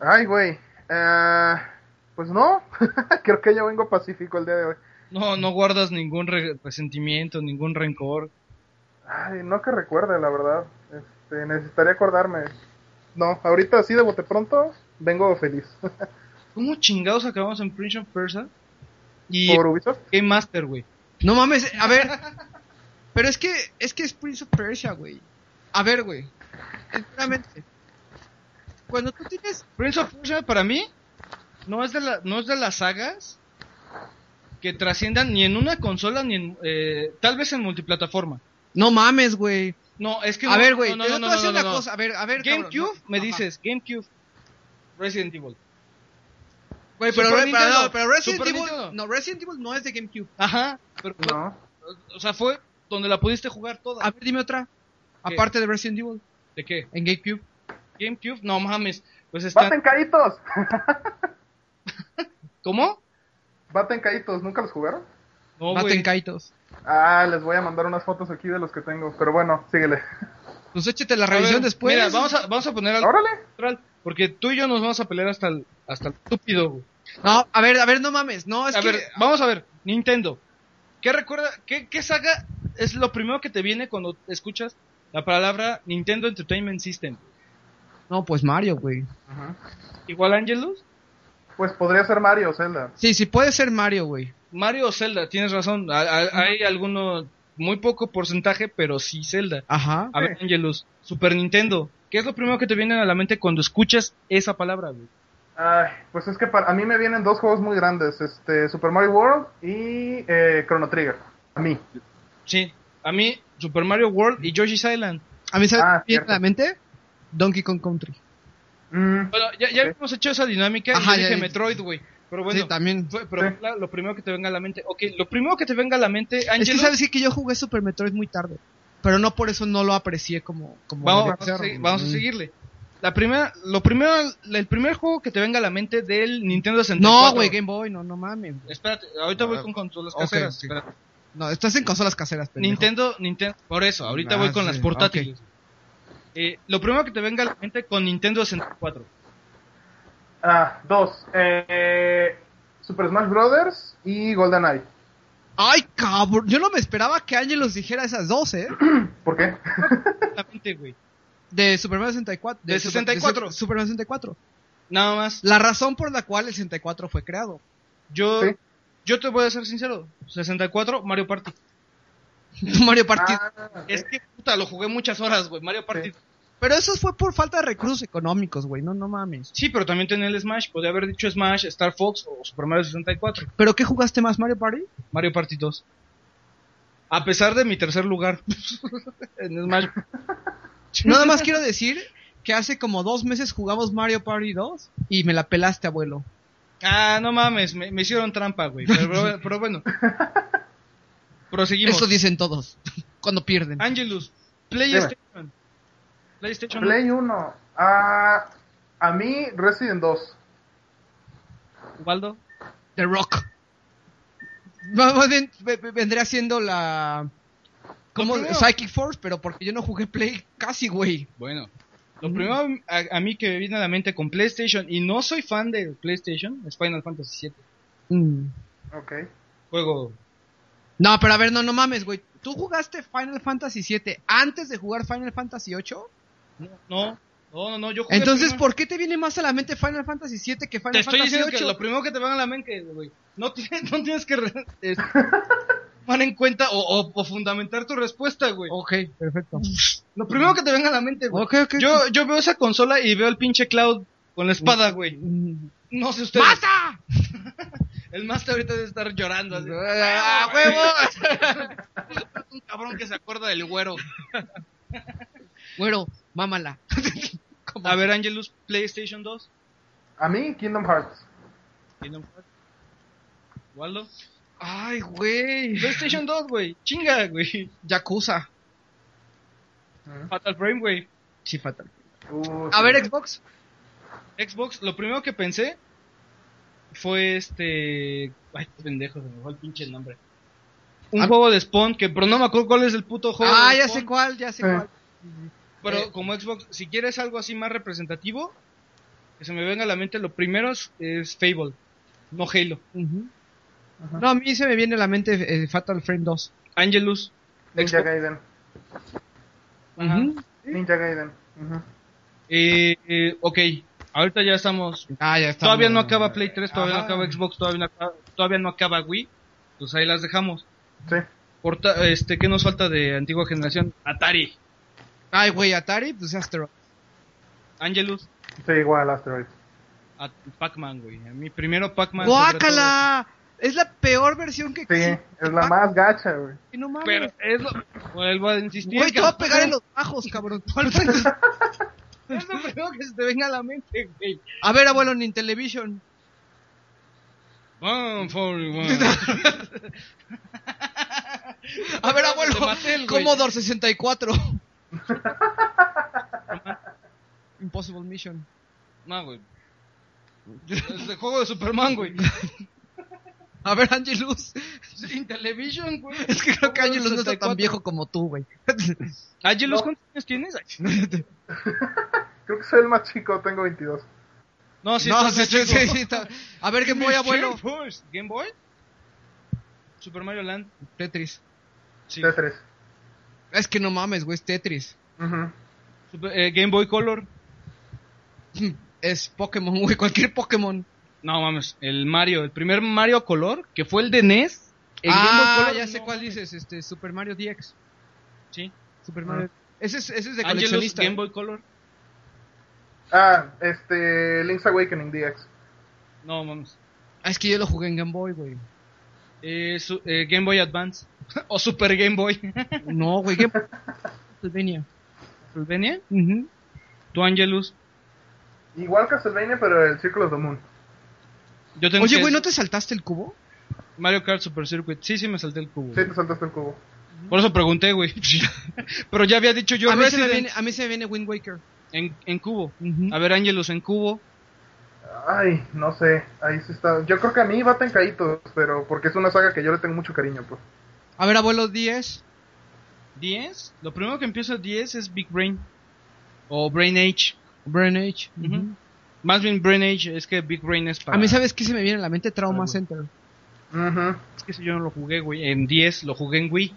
Ay, güey. Eh, pues no, creo que yo vengo pacífico el día de hoy. No, no guardas ningún re- resentimiento, ningún rencor. Ay, no que recuerde, la verdad. Este, necesitaría acordarme. No, ahorita así de bote pronto, vengo feliz. ¿Cómo chingados acabamos en Prince of Persia? Y Por Ubisoft. Game Master, güey. No mames, a ver. Pero es que, es que es Prince of Persia, güey. A ver, güey. Sinceramente. Cuando tú tienes. Prince of Persia para mí no es de la, no es de las sagas que trasciendan ni en una consola ni en eh, tal vez en multiplataforma. No mames, güey. No, es que A no- ver, güey. no, no, yo no, no, no, una no. cosa. A ver, a ver. cabrón, GameCube, no, me ajá. dices, GameCube, Resident Evil. Güey, pero, Super pero, pero Resident Super Evil. Nintendo. No, Resident Evil no es de GameCube. Ajá, pero No. o sea, fue donde la pudiste jugar toda. A ver, dime otra. ¿Qué? Aparte de Resident Evil. ¿De qué? En GameCube. GameCube, no mames. Pues está Baten caítos. ¿Cómo? Baten caítos, ¿nunca los jugaron? No, Maten güey. Kaitos. Ah, les voy a mandar unas fotos aquí de los que tengo. Pero bueno, síguele. Pues échate la revisión ver, después. Mira, vamos a, vamos a poner algo Órale. neutral, porque tú y yo nos vamos a pelear hasta el, hasta el estúpido, güey. No, a ver, a ver, no mames. No, es a que. ver, vamos a ver, Nintendo. ¿Qué recuerda, qué, qué saga es lo primero que te viene cuando escuchas la palabra Nintendo Entertainment System? No, pues Mario, güey. Ajá. Igual Angelus, Pues podría ser Mario o Zelda. Sí, sí, puede ser Mario, güey. Mario o Zelda, tienes razón. A- a- Hay alguno, muy poco porcentaje, pero sí Zelda. Ajá. A ver, Angelus, Super Nintendo. ¿Qué es lo primero que te viene a la mente cuando escuchas esa palabra, güey? Ay, pues es que para, a mí me vienen dos juegos muy grandes, este Super Mario World y eh, Chrono Trigger. A mí. Sí, a mí Super Mario World y Yoshi's Island. A mí se me Ah, viene a la mente Donkey Kong Country. Mm, Bueno, ya, ya hemos hecho esa dinámica Ajá, y yo dije ya. Metroid, güey. Pero bueno, sí, también. fue- pero Sí. la- lo primero que te venga a la mente. Ok, lo primero que te venga a la mente, Es que sabes que yo jugué Super Metroid muy tarde. Pero no por eso no lo aprecié como. como Vamos, vamos a, Mm. seguirle. La primera, lo primero, el primer juego que te venga a la mente del Nintendo 64. No, güey, Game Boy, no, no mames. Espérate, ahorita voy Ah, con consolas caseras. sí. No, estás en consolas caseras, pendejo. Nintendo, Nintendo, por eso, ahorita Ah, voy con sí, las portátiles. Eh, lo primero que te venga a la mente con Nintendo 64. Ah, dos. Eh, Super Smash Brothers y GoldenEye. Ay, cabrón. Yo no me esperaba que Angelus dijera esas dos, ¿eh? ¿Por qué? La mente, güey. De Super Mario 64. De Super- 64. Super, Super Mario 64. Nada más. La razón por la cual el 64 fue creado. Yo, Sí. yo te voy a ser sincero. 64, Mario Party. Mario Party. Ah. Es que, puta, lo jugué muchas horas, güey. Mario Party. Sí. Pero eso fue por falta de recursos económicos, güey. No, no mames. Sí, pero también tenía el Smash. Podría haber dicho Smash, Star Fox o Super Mario 64. ¿Pero qué jugaste más, Mario Party? Mario Party 2. A pesar de mi tercer lugar en Smash. Nada más quiero decir que hace como dos meses jugamos Mario Party 2 y me la pelaste, abuelo. Ah, no mames, me, me hicieron trampa, güey. Pero, pero bueno. Proseguimos. Eso dicen todos. Cuando pierden. Angelus, PlayStation. PlayStation. Play 1. Ah, a mí, Resident 2. Ubaldo. The Rock. Vendría siendo la... Como Psychic Force, pero porque yo no jugué Play casi, güey. Bueno. Lo primero a, a mí que me viene a la mente con PlayStation, y no soy fan de PlayStation, es Final Fantasy VII. Mm. Ok. Juego. No, pero a ver, no, no mames, güey. ¿Tú jugaste Final Fantasy 7 antes de jugar Final Fantasy 8? No, no, no, no, yo jugué Entonces, primero- ¿por qué te viene más a la mente Final Fantasy 7 que Final Te estoy Fantasy diciendo 8? que lo primero que te va a la mente, güey. No, tienes- no tienes que tomar en cuenta o, o- o fundamentar tu respuesta, güey. Ok, perfecto. Lo primero que te venga a la mente, güey. Ok, ok. Yo, yo veo esa consola y veo al pinche Cloud con la espada, güey. Mm. No sé ustedes. ¡Mata! El Master ahorita debe estar llorando. Así. ¡Ah, huevo! Es un cabrón que se acuerda del güero. Güero, mámala. A ver, Angelus, PlayStation 2. A mí, Kingdom Hearts. Kingdom Hearts. Waldo. Ay, güey. PlayStation 2, güey. Chinga, güey. Yakuza. Fatal Frame, güey. Sí, fatal. Uh, A sí. ver, Xbox. Xbox, lo primero que pensé fue este. Ay, pendejo, se me fue el pinche nombre. Un Ah. juego de Spawn, que pero no me acuerdo cuál es el puto juego. Ah, de ya Spawn. sé cuál, ya sé cuál. Pero Eh. como Xbox, si quieres algo así más representativo, que se me venga a la mente, lo primero es, es Fable, no Halo. No, a mí se me viene a la mente eh, Fatal Frame 2. Angelus, Ninja Xbox. Gaiden. Ajá. Ninja Gaiden. Eh, eh, ok, ahorita ya estamos. Ah, ya está. Todavía no acaba Play 3, todavía no Ajá. acaba Xbox, todavía no acaba, todavía no acaba Wii. Pues ahí las dejamos. Sí. Porta- este, ¿Qué nos falta de antigua generación? Atari. Ay, güey, Atari, pues Astro. Angelus. Sí, igual, Asteroid. Pac-Man, güey. A mí primero Pac-Man. ¡Guácala! Es la peor versión que Sí, existe. es la más gacha, güey. No mames. Pero es lo. Vuelvo a insistir. Güey, te voy a pegar en los bajos, cabrón. Es lo primero que se te venga a la mente, güey. A ver, abuelo, en Television. One for one. A ver, abuelo, Mattel. Commodore 64. Impossible Mission. No, güey. Es de juego de Superman, güey. A ver, Angelus. Sin television, güey. Es que creo que Angelus no está 64. tan viejo como tú, güey. Angelus, No. ¿cuántos años tienes? Creo que soy el más chico, tengo 22. No, sí, no, sí, sí, chico. sí, está. A ver, Game Boy, abuelo. ¿Game Boy? Super Mario Land. Tetris. Sí. T3. Es que no mames, güey, es Tetris. Super- eh, Game Boy Color. Es Pokémon, güey, cualquier Pokémon. No mames, el Mario, el primer Mario Color, que fue el de NES. El Game Boy ah, Color, ya no sé cuál mames. dices, este, Super Mario DX. Sí. Super Mario. Ese es, ese es de Angelus, coleccionista. Game Boy Color. Ah, este, Link's Awakening DX. No mames. Ah, es que yo lo jugué en Game Boy, güey. Eh, su- eh, Game Boy Advance. o Super Game Boy. No, güey, Game Boy. Castlevania. ¿Castlevania? Ujú. Tu Angelus. Igual Castlevania, pero el Círculo de Moon. Yo tengo Oye, que- güey, ¿no te saltaste el cubo? Mario Kart Super Circuit. Sí, sí me salté el cubo. Sí, te saltaste el cubo. Por eso pregunté, güey. Pero ya había dicho yo a, mí se me Resident viene, a mí se me viene Wind Waker. en, en cubo. A ver, Angelus en cubo. Ay, no sé, ahí sí está. Yo creo que a mí baten caídos, pero porque es una saga que yo le tengo mucho cariño, pues. A ver, abuelo 10. 10. Lo primero que empieza 10 es Big Brain. O Brain Age. Brain Age. Ujú. Más bien Brain Age, es que Big Brain es para... A mí, ¿sabes qué se me viene a la mente? Trauma. Center. Ujú. Es que ese yo no lo jugué, güey. En 10 lo jugué en Wii.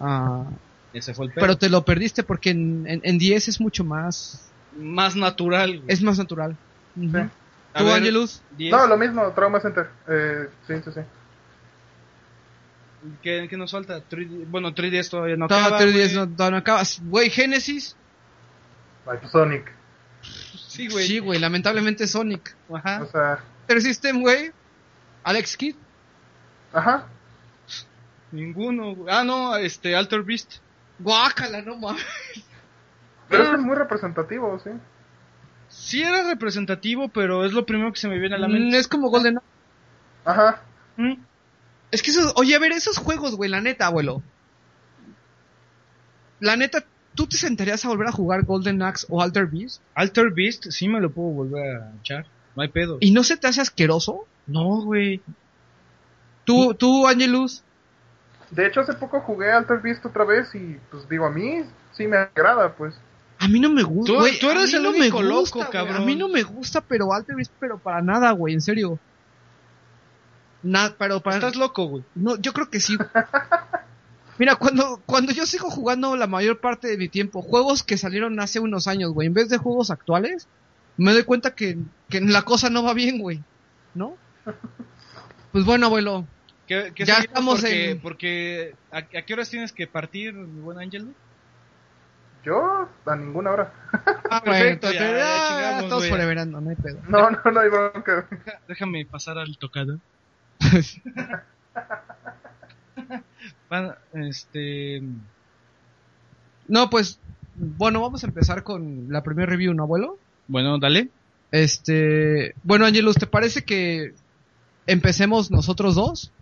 Ah, Ese fue el pedo. pero te lo perdiste porque en, en, en 10 es mucho más. Más natural, güey. Es más natural. Ujú. Sí. A ¿Tú, ver, Angelus? 10. No, lo mismo, Trauma Center. Eh, sí, sí, sí. ¿Qué, qué nos falta? 3D Bueno, 3DS todavía no Todavía acaba, 10 güey. no, todavía no acabas. Güey, Genesis. Pues Sonic. Sí, güey. Sí, güey, lamentablemente Sonic. Ajá. O sea, Third System, güey. Alex Kidd. ajá. Ninguno. güey. Ah, no, este, Alter Beast. Guácala, no mames. Pero es que es muy representativo, sí. Sí era representativo, pero es lo primero que se me viene a la Mm, mente. Es como Golden Ajá. ¿Mm? Es que esos, oye, a ver, esos juegos, güey, la neta, abuelo. La neta, ¿tú te sentarías a volver a jugar Golden Axe o Alter Beast? Alter Beast sí me lo puedo volver a echar. No hay pedo. ¿Y no se te hace asqueroso? No, güey. ¿Tú, tú, Angelus? De hecho, hace poco jugué Alter Beast otra vez y, pues digo, a mí sí me agrada, pues. A mí no me gusta, Tú- güey. tú eres a mí el no único me loco, gusta, güey. cabrón. A mí no me gusta, pero Alter Beast, pero para nada, güey, en serio. Nada, pero para... Estás loco, güey. No, yo creo que sí. Mira, cuando, cuando yo sigo jugando la mayor parte de mi tiempo, juegos que salieron hace unos años, güey, en vez de juegos actuales, me doy cuenta que, que la cosa no va bien, güey. ¿No? Pues bueno, abuelo. ¿Qué, qué Ya estamos porque, en- Porque, ¿a, a qué horas tienes que partir, mi buen Ángel? Yo, a ninguna hora. Ah, perfecto, bueno, ya, te- ya chingamos, todos güey. foreverando, no hay pedo. No, no, no hay bronca. Déjame pasar al tocado. Este... No, pues, bueno, vamos a empezar con la primera review, ¿no, abuelo? Bueno, dale. Este, bueno, Angelus, ¿te parece que empecemos nosotros dos?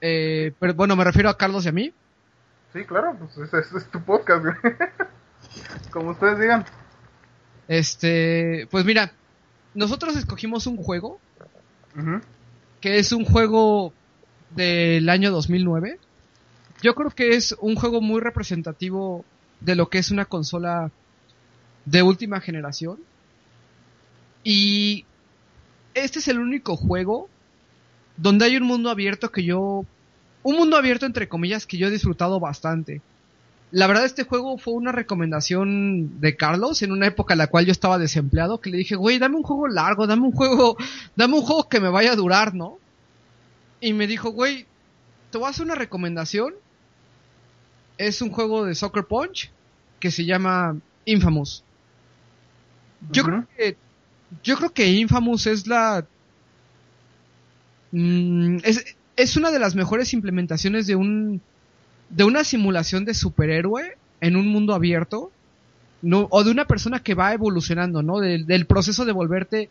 Eh, pero bueno, me refiero a Carlos y a mí. Sí, claro, pues ese, ese es tu podcast, güey. Como ustedes digan. Este, pues mira, nosotros escogimos un juego que es un juego del año 2009. Yo creo que es un juego muy representativo de lo que es una consola de última generación. Y este es el único juego donde hay un mundo abierto que yo... Un mundo abierto entre comillas que yo he disfrutado bastante. La verdad este juego fue una recomendación de Carlos en una época en la cual yo estaba desempleado que le dije, güey, dame un juego largo, dame un juego, dame un juego que me vaya a durar, ¿no? Y me dijo, güey, te voy a hacer una recomendación. Es un juego de Soccer Punch que se llama Infamous. Yo creo que yo creo que Infamous es la Mm, es, es una de las mejores implementaciones de un de una simulación de superhéroe en un mundo abierto no, o de una persona que va evolucionando, ¿no? Del proceso de volverte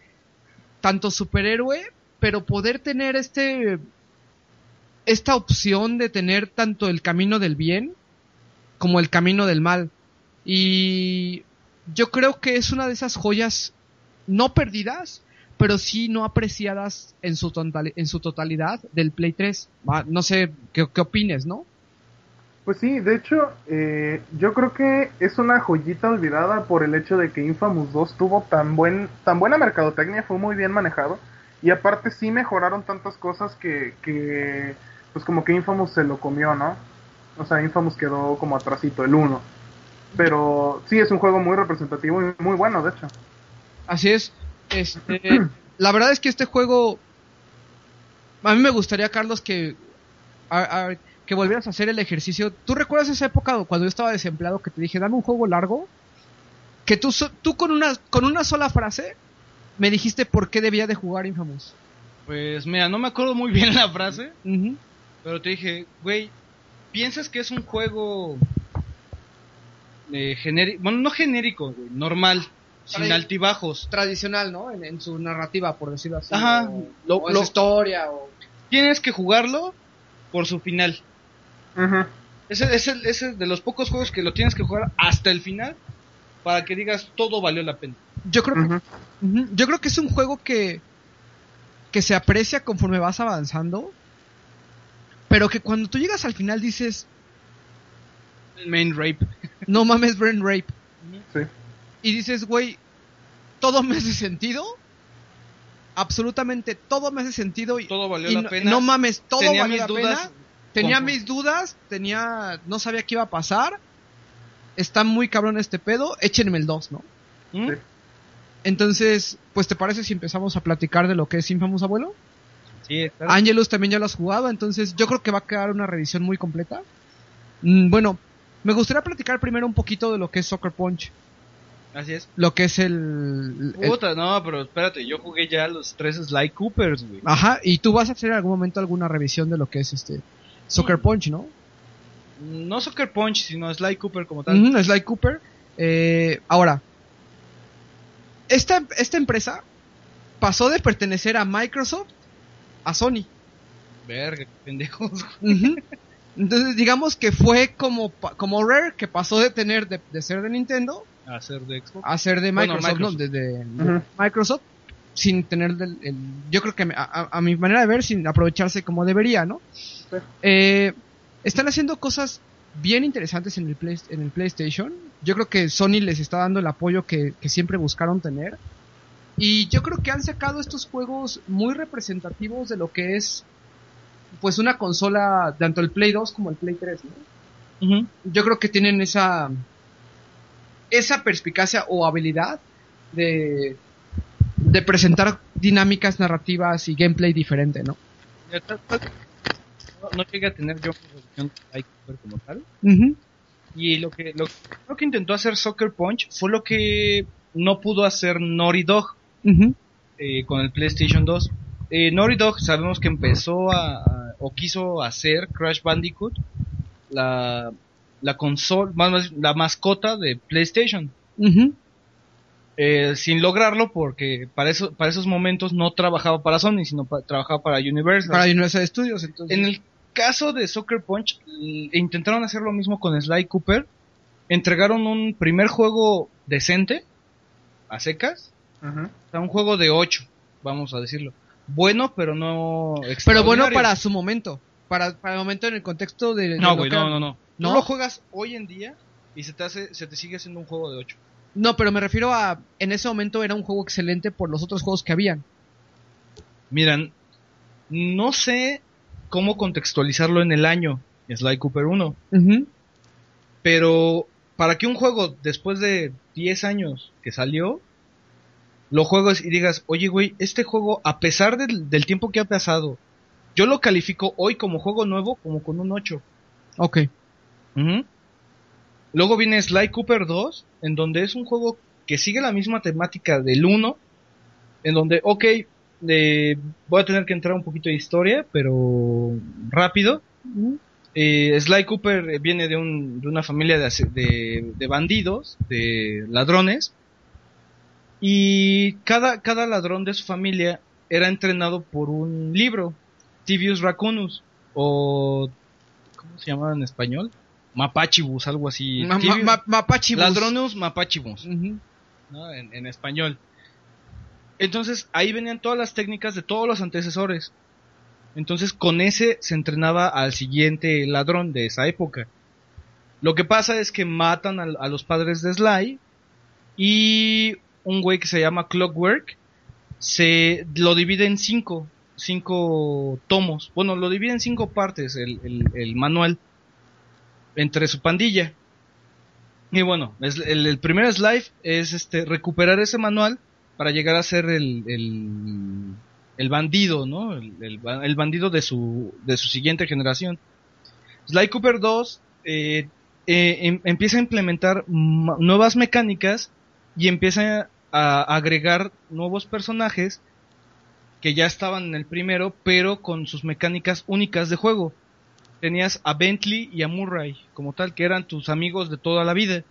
tanto superhéroe, pero poder tener este esta opción de tener tanto el camino del bien como el camino del mal. Y yo creo que es una de esas joyas no perdidas, pero sí no apreciadas en su, en su totalidad del Play 3. Va, No sé qué, qué opines, ¿no? Pues sí, de hecho, eh, yo creo que es una joyita olvidada por el hecho de que Infamous 2 tuvo tan buen tan buena mercadotecnia, fue muy bien manejado y aparte sí mejoraron tantas cosas que, que pues como que Infamous se lo comió, ¿no? O sea, Infamous quedó como atrasito el 1. Pero sí es un juego muy representativo y muy bueno, de hecho. Así es. Este, la verdad es que este juego. A mí me gustaría, Carlos, que. que volvieras a hacer el ejercicio. ¿Tú recuerdas esa época cuando yo estaba desempleado que te dije, dame un juego largo? Que tú, tú con, una, con una sola frase me dijiste por qué debía de jugar Infamous. Pues mira, no me acuerdo muy bien la frase, pero te dije, güey, ¿piensas que es un juego eh, genérico? Bueno, no genérico, güey, normal. sin altibajos. tradicional, ¿no? En, en su narrativa, por decirlo así. Ajá, O, lo- o lo- historia, o... Tienes que jugarlo por su final. Ujú. Ese es el, ese es de los pocos juegos que lo tienes que jugar hasta el final para que digas todo valió la pena. Yo creo que Yo creo que es un juego que, que se aprecia conforme vas avanzando, pero que cuando tú llegas al final dices, main rape. no mames, Brain Rape. Sí. Y dices, güey, todo me hace sentido. Absolutamente todo me hace sentido. Y, Todo valió y la no, pena. no mames, todo Tenía valió mis la dudas. pena. Tenía mis dudas, tenía, no sabía qué iba a pasar. Está muy cabrón este pedo. Échenme el 2, ¿no? ¿Mm? Sí. Entonces, pues, ¿te parece si empezamos a platicar de lo que es Infamous Abuelo? Sí, está- Angelus también ya lo has jugado, entonces yo creo que va a quedar una revisión muy completa. Mm, bueno, me gustaría platicar primero un poquito de lo que es Soccer Punch, Así es. lo que es el... el- Puta, no, pero espérate, yo jugué ya los tres Sly Coopers, güey. ajá, y tú vas a hacer en algún momento alguna revisión de lo que es este Soccer Mm. Punch, ¿no? No Soccer Punch, sino Sly Cooper como tal. Ujú, Sly Cooper. Eh, ahora, esta, esta empresa pasó de pertenecer a Microsoft a Sony. Verga, qué pendejos. Entonces digamos que fue como, pa- como Rare, que pasó de tener de, de ser de Nintendo A hacer de Xbox. a ser de Bueno, Microsoft, ¿no? Microsoft. De, de- de Ujú. Microsoft, sin tener el, el- yo creo que a, a- a mi manera de ver, sin aprovecharse como debería, ¿no? Sí. Eh, están haciendo cosas bien interesantes en el, Play- en el PlayStation. Yo creo que Sony les está dando el apoyo que, que siempre buscaron tener. Y yo creo que han sacado estos juegos muy representativos de lo que es pues una consola, tanto el Play 2 como el Play 3, ¿no? Yo creo que tienen esa esa perspicacia o habilidad de de presentar dinámicas narrativas y gameplay diferente, ¿no? No, no llegué a tener yo una como tal. Y lo que, lo, lo que intentó hacer Soccer Punch fue lo que no pudo hacer Naughty Dog eh, con el PlayStation 2. Eh, Naughty Dog sabemos que empezó a, a- o quiso hacer Crash Bandicoot, la, la consola, más, la mascota de PlayStation. Eh, sin lograrlo porque para, eso, para esos momentos no trabajaba para Sony, sino pa- trabajaba para Universal. Para Universal Studios, entonces. En el caso de Soccer Punch, intentaron hacer lo mismo con Sly Cooper. Entregaron un primer juego decente, a secas, Ujú. o sea, un juego de 8, vamos a decirlo. Bueno, pero no Pero bueno para su momento, para, para el momento en el contexto de, No, güey, no, no, no. ¿No? Tú lo juegas hoy en día y se te hace, se te sigue haciendo un juego de 8. No, pero me refiero a en ese momento era un juego excelente por los otros juegos que habían. Miran, no sé cómo contextualizarlo en el año Sly Cooper 1. Ujú. Pero para que un juego después de 10 años que salió, lo juegues y digas, oye güey, este juego a pesar del, del tiempo que ha pasado, yo lo califico hoy como juego nuevo como con un 8. Ok. Luego viene Sly Cooper 2, en donde es un juego que sigue la misma temática del 1, en donde, ok, eh, voy a tener que entrar un poquito de historia, pero rápido. Eh, Sly Cooper viene de, un, de una familia de, ase- de, de bandidos, de ladrones, y cada, cada ladrón de su familia era entrenado por un libro, Tibius Racunus, o ¿cómo se llamaba en español? Mapachibus, algo así. Ma- ma- Tibius- ma- Mapachibus. Ladronus Mapachibus, Ujú. ¿no? en, en español. Entonces ahí venían todas las técnicas de todos los antecesores. Entonces con ese se entrenaba al siguiente ladrón de esa época. Lo que pasa es que matan al- a, los padres de Sly y un güey que se llama Clockwork se lo divide en cinco, cinco tomos. Bueno, lo divide en cinco partes el, el- manual entre su pandilla. Y bueno, el, el primer slide es este recuperar ese manual para llegar a ser el, el, el bandido, ¿no? El, el el bandido de su, de su siguiente generación. Sly Cooper 2 eh, eh, em- empieza a implementar nuevas mecánicas y empieza a agregar nuevos personajes que ya estaban en el primero, pero con sus mecánicas únicas de juego. Tenías a Bentley y a Murray como tal, que eran tus amigos de toda la vida.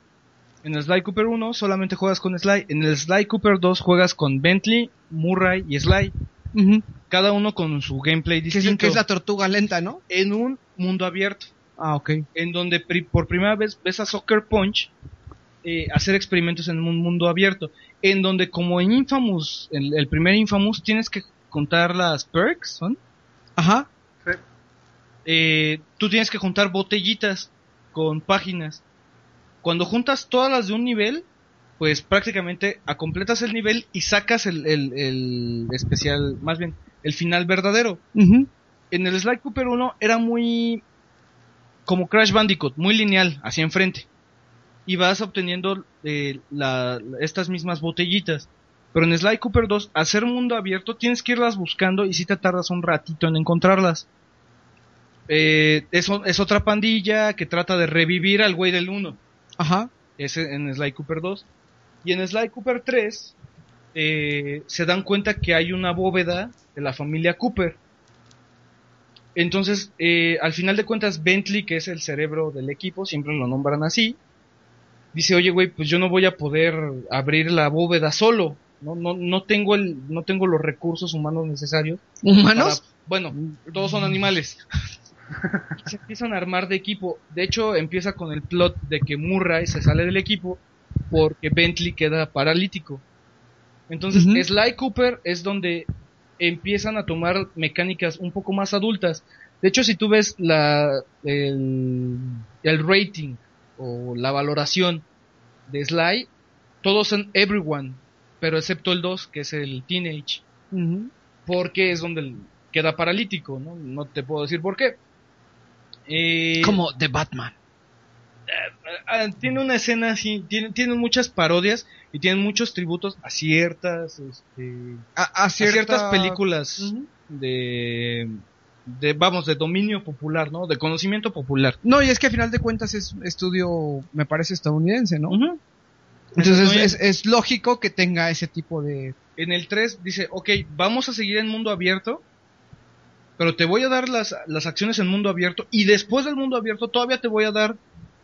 En el Sly Cooper 1 solamente juegas con Sly. En el Sly Cooper 2 juegas con Bentley, Murray y Sly. Cada uno con su gameplay distinto. que es la tortuga lenta, ¿no? En un mundo abierto. Ah, ok. En donde pri- por primera vez ves a Soccer Punch eh, hacer experimentos en un mundo abierto. En donde como en Infamous, el, el primer Infamous, tienes que contar las perks, ¿son? Ajá. Eh, tú tienes que juntar botellitas con páginas. Cuando juntas todas las de un nivel, pues prácticamente completas el nivel y sacas el, el, el especial, más bien, el final verdadero. En el Sly Cooper 1 era muy como Crash Bandicoot, muy lineal, hacia enfrente. Y vas obteniendo eh, la- estas mismas botellitas. Pero en Sly Cooper 2, al ser mundo abierto, tienes que irlas buscando y si te tardas un ratito en encontrarlas. Eh, es, es otra pandilla que trata de revivir al güey del 1. Ajá. Ese en Sly Cooper 2. Y en Sly Cooper 3 eh, se dan cuenta que hay una bóveda de la familia Cooper. Entonces, eh, al final de cuentas, Bentley, que es el cerebro del equipo, siempre lo nombran así, dice, oye, güey, pues yo no voy a poder abrir la bóveda solo. No, no, no tengo el, no tengo los recursos humanos necesarios. ¿Humanos? para- bueno, todos son animales. Y se empiezan a armar de equipo. De hecho, empieza con el plot de que Murray se sale del equipo porque Bentley queda paralítico. Entonces. Sly Cooper es donde empiezan a tomar mecánicas un poco más adultas. De hecho, si tú ves la, el, el rating o la valoración de Sly, todos son everyone, pero excepto el 2, que es el teenage porque es donde queda paralítico, ¿no? No te puedo decir por qué. Eh, Como The Batman. ah, tiene una escena así, tiene, muchas parodias y tiene muchos tributos a ciertas, este, A, a a cierta- ciertas películas de, de, vamos, de dominio popular, ¿no? De conocimiento popular. No, y es que a final de cuentas es estudio, me parece, estadounidense, ¿no? Entonces, es, es lógico que tenga ese tipo de... En el 3 dice, ok, vamos a seguir en mundo abierto, pero te voy a dar las, las acciones en mundo abierto y después del mundo abierto todavía te voy a dar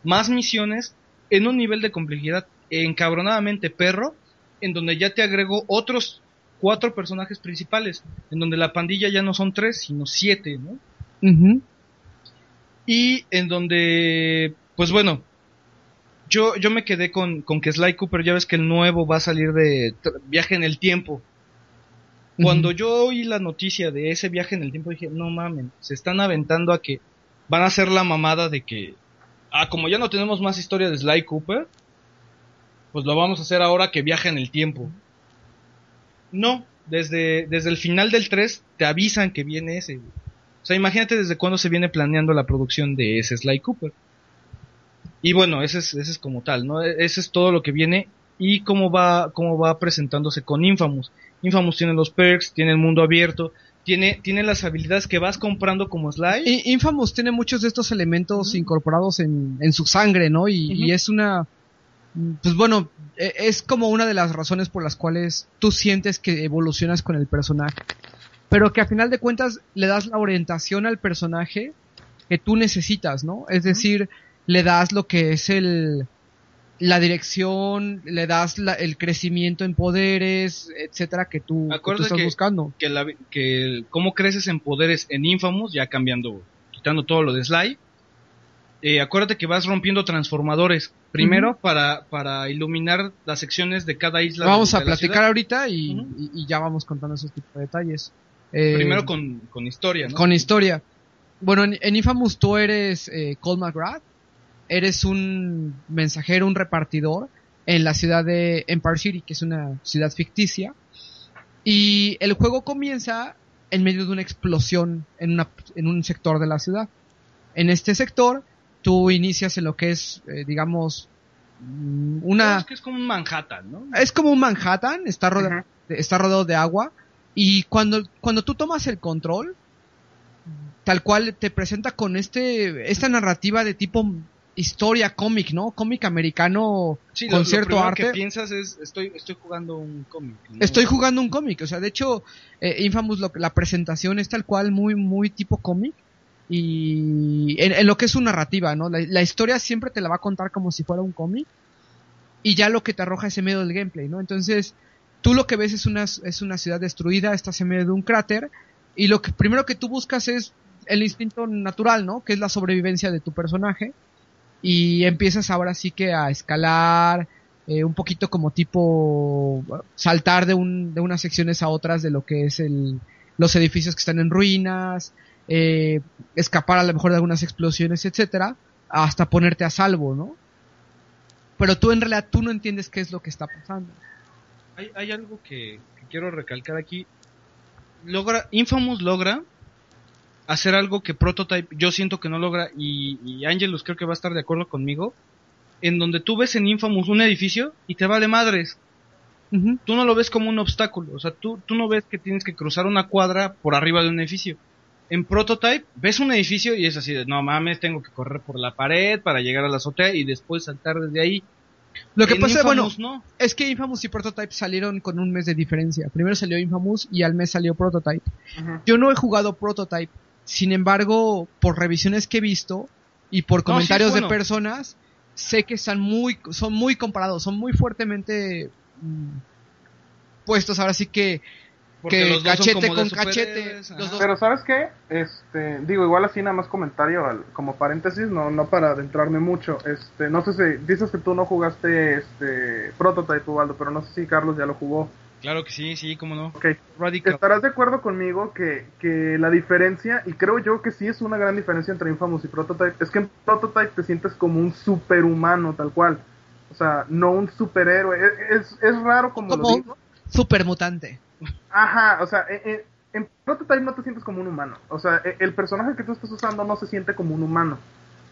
más misiones en un nivel de complejidad encabronadamente perro, en donde ya te agrego otros cuatro personajes principales, en donde la pandilla ya no son tres, sino siete, ¿no? Ujú. Y en donde, pues bueno, yo, yo me quedé con, con que Sly Cooper, ya ves que el nuevo va a salir de viaje en el tiempo. Cuando yo oí la noticia de ese viaje en el tiempo dije, no mamen, se están aventando a que van a hacer la mamada de que, ah, como ya no tenemos más historia de Sly Cooper, pues lo vamos a hacer ahora que viaja en el tiempo. No, desde, desde el final del 3 te avisan que viene ese. O sea, imagínate desde cuándo se viene planeando la producción de ese Sly Cooper. Y bueno, ese es, ese es como tal, ¿no? E- Ese es todo lo que viene y cómo va, cómo va presentándose con Infamous. Infamous tiene los perks, tiene el mundo abierto, tiene, tiene las habilidades que vas comprando como Sly. Infamous tiene muchos de estos elementos incorporados en, en su sangre, ¿no? Y, y es una... Pues bueno, e- es como una de las razones por las cuales tú sientes que evolucionas con el personaje. Pero que a final de cuentas le das la orientación al personaje que tú necesitas, ¿no? Es decir, le das lo que es el la dirección, le das la- el crecimiento en poderes, etcétera, que tú, que tú Acuérdate estás que- buscando. que, la, que el- cómo creces en poderes en Infamous, ya cambiando, quitando todo lo de Sly. Eh, acuérdate que vas rompiendo transformadores. Primero para, para iluminar las secciones de cada isla. Vamos de- a de platicar ahorita y, y- y ya vamos contando esos tipos de detalles. Eh, Primero con, con historia, ¿no? con historia. Bueno, en, en Infamous tú eres eh, Cole McGrath, eres un mensajero, un repartidor en la ciudad de Empire City, que es una ciudad ficticia. Y el juego comienza en medio de una explosión en, una, en un sector de la ciudad. En este sector, tú inicias en lo que es, eh, digamos, mm, una... Digamos que es como un Manhattan, ¿no? Es como un Manhattan, está rodeado, está rodeado de agua. Y cuando, cuando tú tomas el control, tal cual te presenta con este, esta narrativa de tipo historia cómic, ¿no? Cómic americano Sí, lo- con lo cierto primero arte. que piensas es, estoy, estoy jugando un cómic. ¿no? Estoy jugando un cómic, o sea, de hecho, eh, Infamous, lo, la presentación es tal cual muy, muy tipo cómic. Y en, en lo que es su narrativa, ¿no? La, la historia siempre te la va a contar como si fuera un cómic. y ya lo que te arroja es en medio del gameplay, ¿no? Entonces, tú lo que ves es una, es una ciudad destruida, estás en medio de un cráter, y lo que primero que tú buscas es el instinto natural, ¿no? Que es la sobrevivencia de tu personaje, y empiezas ahora sí que a escalar, eh, un poquito como tipo saltar de, un, de unas secciones a otras de lo que es el, los edificios que están en ruinas, eh, escapar a lo mejor de algunas explosiones, etcétera, hasta ponerte a salvo, ¿no? Pero tú en realidad tú no entiendes qué es lo que está pasando. Hay, hay algo que, que quiero recalcar aquí. Logra, Infamous logra hacer algo que Prototype yo siento que no logra y, y Angelus creo que va a estar de acuerdo conmigo, en donde tú ves en Infamous un edificio y te vale madres. Tú no lo ves como un obstáculo, o sea, tú, tú no ves que tienes que cruzar una cuadra por arriba de un edificio. En Prototype ves un edificio y es así de, no mames, tengo que correr por la pared para llegar a la azotea y después saltar desde ahí. Lo que En pasa, bueno, Infamous no. es que Infamous y Prototype salieron con un mes de diferencia. Primero salió Infamous y al mes salió Prototype. Yo no he jugado Prototype, sin embargo, por revisiones que he visto y por sí, comentarios bueno. de personas, sé que están muy, son muy comparados, son muy fuertemente mm, puestos ahora sí que, que cachete con cachete. Los dos Pero ¿sabes qué? Este, digo, igual así nada más comentario al- como paréntesis, no, no para adentrarme mucho. Este, no sé si dices que tú no jugaste este Prototype, Ubaldo, pero no sé si Carlos ya lo jugó. Claro que sí, sí, cómo no. Ok, Radical. estarás de acuerdo conmigo que, que la diferencia, y creo yo que sí es una gran diferencia entre Infamous y Prototype, es que en Prototype te sientes como un superhumano tal cual. O sea, no un superhéroe. Es, es, es raro como, lo como digo. super mutante. Ajá, o sea, en, en- en Prototype no te sientes como un humano. O sea, e- el personaje que tú estás usando no se siente como un humano.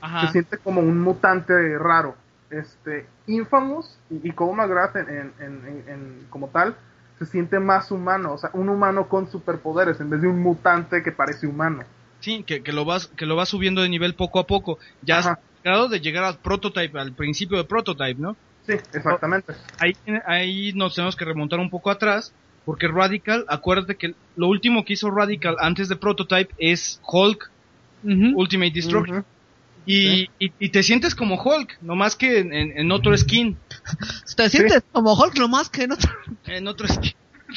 Ajá. Se siente como un mutante raro. Este, Infamous y, y Cole McGrath en, en- en- en- en- como tal se siente más humano, o sea, un humano con superpoderes en vez de un mutante que parece humano. Sí, que, que lo vas que lo vas subiendo de nivel poco a poco. Ya has Ajá. llegado de llegar al prototype, al principio de prototype, ¿no? Sí, exactamente. Ahí, tiene- ahí nos tenemos que remontar un poco atrás, porque Radical, acuérdate que lo último que hizo Radical antes de prototype es Hulk. Ultimate Destruction. Y, y, y te sientes como Hulk, nomás que en, en- en otro skin, Te sientes como Hulk lo más que en otro. en otro skin,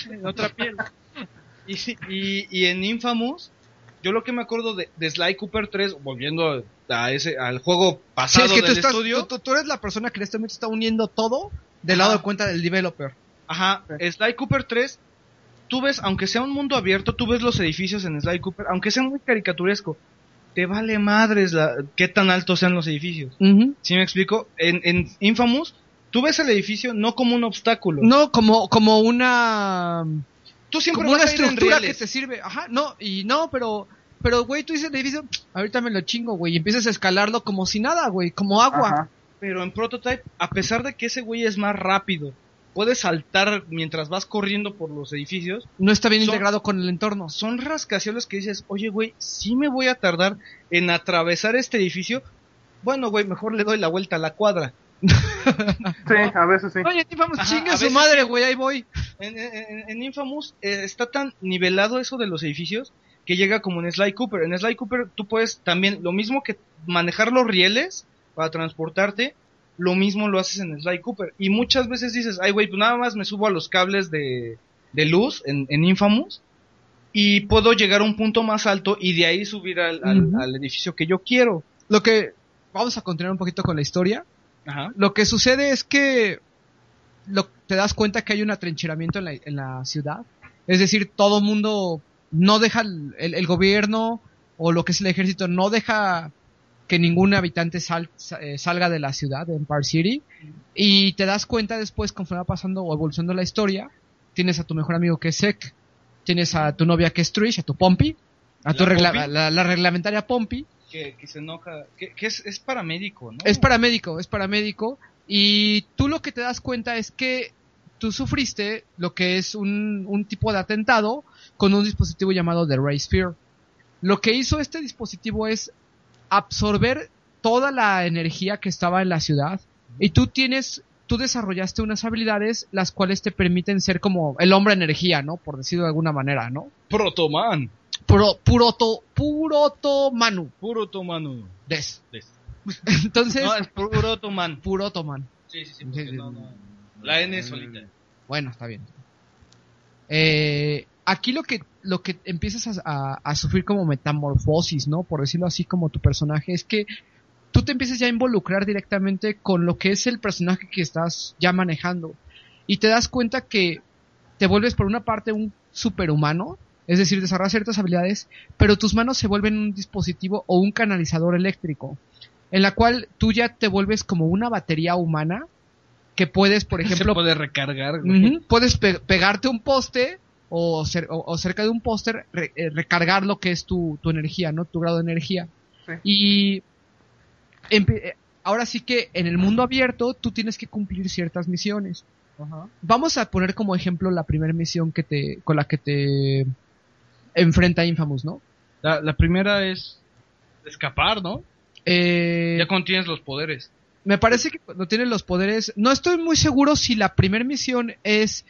en otra piel. Y, y, y en Infamous, yo lo que me acuerdo de, de Sly Cooper 3, volviendo a ese, al juego Sí, pasado es que tú, del estás, estudio, tú, tú- tú eres la persona que en este momento está uniendo todo del Ajá. lado de cuenta del developer. Ajá, Sí. Sly Cooper 3, tú ves, aunque sea un mundo abierto, tú ves los edificios en Sly Cooper, aunque sea muy caricaturesco, te vale madres la, qué tan altos sean los edificios. ¿Sí me explico? En, en Infamous, tú ves el edificio no como un obstáculo. No, como, como una. tú siempre Como vas una a ir en estructura que te sirve. Ajá, no, y no, pero. Pero, güey, tú dices el edificio, ahorita me lo chingo, güey, y empiezas a escalarlo como si nada, güey, como agua. Ajá. Pero en Prototype, a pesar de que ese güey es más rápido, puedes saltar mientras vas corriendo por los edificios, No está bien Son- integrado con el entorno. son rascacielos que dices, oye, güey, sí me voy a tardar en atravesar este edificio. Bueno, güey, mejor le doy la vuelta a la cuadra. Sí, a veces sí. Oye, vamos, Ajá, chingue a su veces madre, güey, ahí voy. En, en- en Infamous eh, está tan nivelado eso de los edificios que llega como en Sly Cooper. En Sly Cooper tú puedes también, lo mismo que manejar los rieles para transportarte, lo mismo lo haces en Sly Cooper. Y muchas veces dices, ay, güey, pues nada más me subo a los cables de, de luz en, en Infamous y puedo llegar a un punto más alto y de ahí subir al, al- edificio que yo quiero. Lo que. Vamos a continuar un poquito con la historia. Ajá. Lo que sucede es que lo, te das cuenta que hay un atrincheramiento en la, en la ciudad. Es decir, todo mundo no deja el, el- el gobierno o lo que es el ejército no deja que ningún habitante sal- sa- eh, salga de la ciudad de Empire City y te das cuenta después conforme va pasando o evolucionando la historia tienes a tu mejor amigo que es Sek tienes a tu novia que es Trish a tu Pompey a tu ¿La regla- Pompey? la, la reglamentaria Pompey Que, que se enoja, que, que es, es paramédico, ¿no? es paramédico, es paramédico. Y tú lo que te das cuenta es que tú sufriste lo que es un, un tipo de atentado con un dispositivo llamado The Ray Sphere. Lo que hizo este dispositivo es absorber toda la energía que estaba en la ciudad y tú tienes, tú desarrollaste unas habilidades las cuales te permiten ser como el hombre energía, ¿no? Por decirlo de alguna manera, ¿no? Protoman. Puro, puroto, puroto manu. Puro Tomano. Des. Des. Entonces, No, es puro Toman. puroto man. Sí, sí, sí, porque no, no. La N solita. Bueno, está bien. Eh, aquí lo que, lo que empiezas a, a- a sufrir como metamorfosis, ¿no? Por decirlo así como tu personaje, es que tú te empiezas ya a involucrar directamente con lo que es el personaje que estás ya manejando. Y te das cuenta que te vuelves por una parte un superhumano, es decir, desarrollas ciertas habilidades, pero tus manos se vuelven un dispositivo o un canalizador eléctrico, en la cual tú ya te vuelves como una batería humana que puedes, por Se ejemplo, puede recargar, güey. Puedes pe- pegarte un poste o, cer- o- o cerca de un póster re- eh, recargar lo que es tu, tu energía, ¿no? Tu grado de energía. Sí. Y eh, ahora sí que en el mundo abierto tú tienes que cumplir ciertas misiones. Vamos a poner como ejemplo la primera misión que te, con la que te enfrenta Infamous, ¿no? La, la primera es escapar, ¿no? Eh, Ya cuando tienes los poderes. Me parece que cuando tienes los poderes, no estoy muy seguro si la primera misión es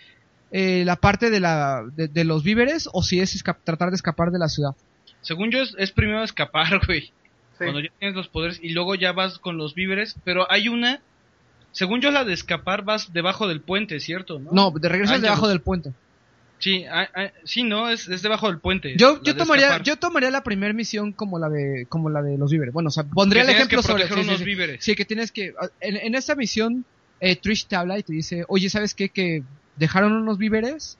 eh, la parte de, la, de, de los víveres o si es esca- tratar de escapar de la ciudad. Según yo es, es primero escapar, güey. Sí. Cuando ya tienes los poderes y luego ya vas con los víveres, pero hay una... Según yo la de escapar vas debajo del puente, ¿cierto? No, No, de regresas Ángelos. debajo del puente. Sí, ah, ah, sí, no, es, es debajo del puente. Yo, yo de tomaría, escapar. yo tomaría la primera misión como la de, como la de los víveres. Bueno, o sea, pondría Que el que ejemplo sobre sí, sí, unos sí. víveres. Sí, que tienes que, en, en esta misión, eh, Trish te habla y te dice, oye, ¿sabes qué? Que dejaron unos víveres,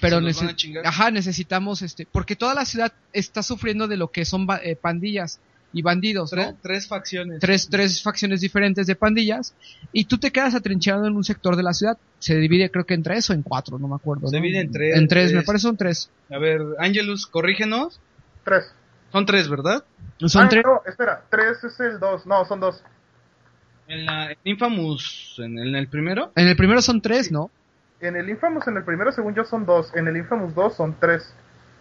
pero Se los van nece- ajá, necesitamos este, porque toda la ciudad está sufriendo de lo que son ba- eh, pandillas y bandidos, Tres, ¿no? tres facciones. Tres, tres facciones diferentes de pandillas y tú te quedas atrincherado en un sector de la ciudad. Se divide creo que en tres o en cuatro, no me acuerdo. Se ¿no? divide en tres, En tres, me parece son tres. A ver, Angelus, corrígenos. Tres. Son tres, ¿verdad? Son ah, tres. no, espera, tres es el dos. No, son dos. En la en Infamous, en, en el primero. En el primero son tres, ¿no? En el Infamous, en el primero, según yo, son dos. En el Infamous 2 son tres.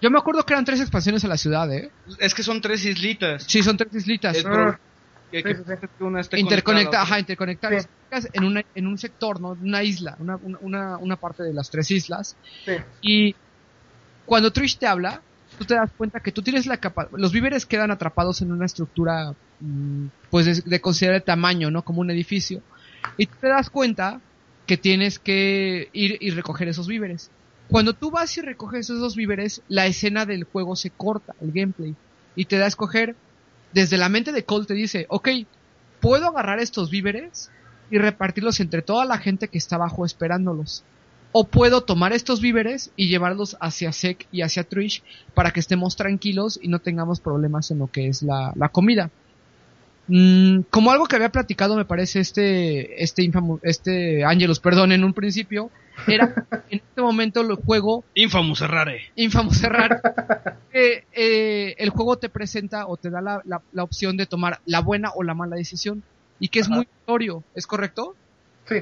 Yo me acuerdo que eran tres expansiones a la ciudad, ¿eh? Es que son tres islitas. Sí, son tres islitas. Es Ah, por- que, sí, que- sí, sí. que una esté interconecta, ajá, interconectadas. Sí. En, una, en un sector, ¿no? Una isla, una, una- una, parte de las tres islas. Sí. Y cuando Trish te habla, tú te das cuenta que tú tienes la capacidad. Los víveres quedan atrapados en una estructura, mm, pues de, de considerable tamaño, ¿no? Como un edificio. Y tú te das cuenta que tienes que ir y recoger esos víveres. Cuando tú vas y recoges esos víveres, la escena del juego se corta, el gameplay. Y te da a escoger, desde la mente de Cole te dice, ok, puedo agarrar estos víveres y repartirlos entre toda la gente que está abajo esperándolos. O puedo tomar estos víveres y llevarlos hacia Sek y hacia Trish para que estemos tranquilos y no tengamos problemas en lo que es la, la comida. Mm, como algo que había platicado, me parece este, este infamo, este Angelus, perdón, en un principio, era en este momento el juego Infamous Errare. Infamous cerrar. eh, eh, el juego te presenta o te da la, la, la opción de tomar la buena o la mala decisión. Y que es Ajá. muy notorio, ¿es correcto? Sí.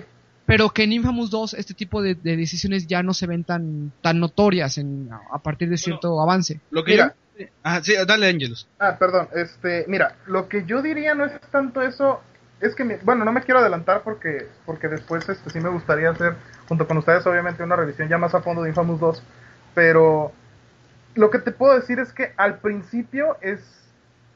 Pero que en Infamous 2 este tipo de, de decisiones ya no se ven tan, tan notorias en, a partir de cierto avance. Lo que Mira. Ah, sí, dale Angelus. Ah, perdón, este, mira, lo que yo diría no es tanto eso, es que, bueno, no me quiero adelantar porque, porque después, este, sí me gustaría hacer, junto con ustedes, obviamente, una revisión ya más a fondo de Infamous 2, pero lo que te puedo decir es que al principio es,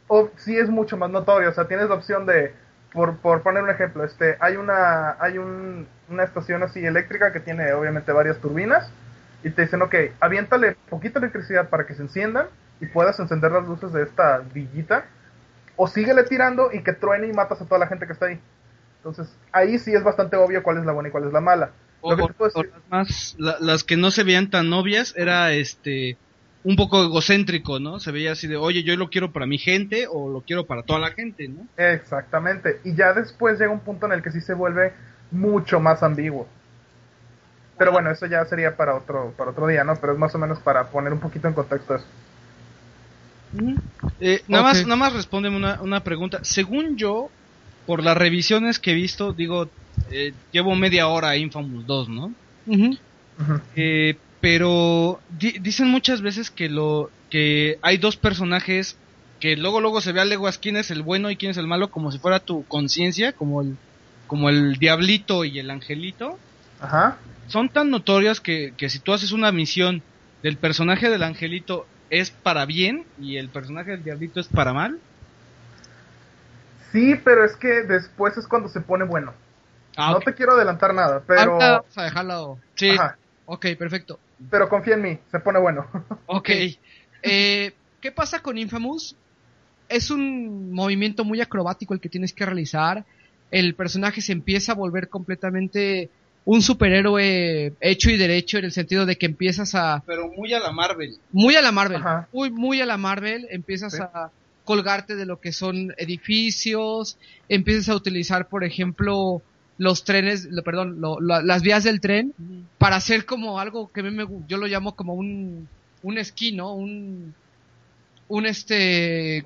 o, sí es mucho más notorio, o sea, tienes la opción de, por, por poner un ejemplo, este, hay una, hay un, una estación así eléctrica que tiene, obviamente, varias turbinas, y te dicen, ok, aviéntale poquita electricidad para que se enciendan y puedas encender las luces de esta villita, o síguele tirando y que truene y matas a toda la gente que está ahí. Entonces, ahí sí es bastante obvio cuál es la buena y cuál es la mala. O, Lo que las más, la- las que no se veían tan obvias era este un poco egocéntrico, ¿no? Se veía así de, oye, yo lo quiero para mi gente o lo quiero para toda la gente, ¿no? Exactamente. Y ya después llega un punto en el que sí se vuelve mucho más ambiguo. Pero bueno, eso ya sería para otro, para otro día, ¿no? Pero es más o menos para poner un poquito en contexto eso. Eh, nada más, nada más respóndeme una, una pregunta. Según yo, por las revisiones que he visto, digo, eh, llevo media hora a Infamous 2, ¿no? Eh, pero di- dicen muchas veces que lo que hay dos personajes que luego luego se ve a leguas quién es el bueno y quién es el malo como si fuera tu conciencia como el como el diablito y el angelito Ajá. son tan notorias que, que si tú haces una misión del personaje del angelito es para bien y el personaje del diablito es para mal Sí, pero es que después es cuando se pone bueno. Ah, no te quiero adelantar nada, pero... Ahorita vamos a dejarlo. Sí, Ajá, Ok, perfecto. pero confía en mí, se pone bueno. ok. Eh, ¿Qué pasa con Infamous? Es un movimiento muy acrobático el que tienes que realizar. El personaje se empieza a volver completamente un superhéroe hecho y derecho en el sentido de que empiezas a Pero muy a la Marvel. muy a la Marvel, Ajá. muy muy a la Marvel, empiezas Sí. a colgarte de lo que son edificios, empiezas a utilizar, por ejemplo, los trenes, lo- perdón, lo- la- las vías del tren para hacer como algo que a mí me, gu- yo lo llamo como un un esquí, ¿no? Un un este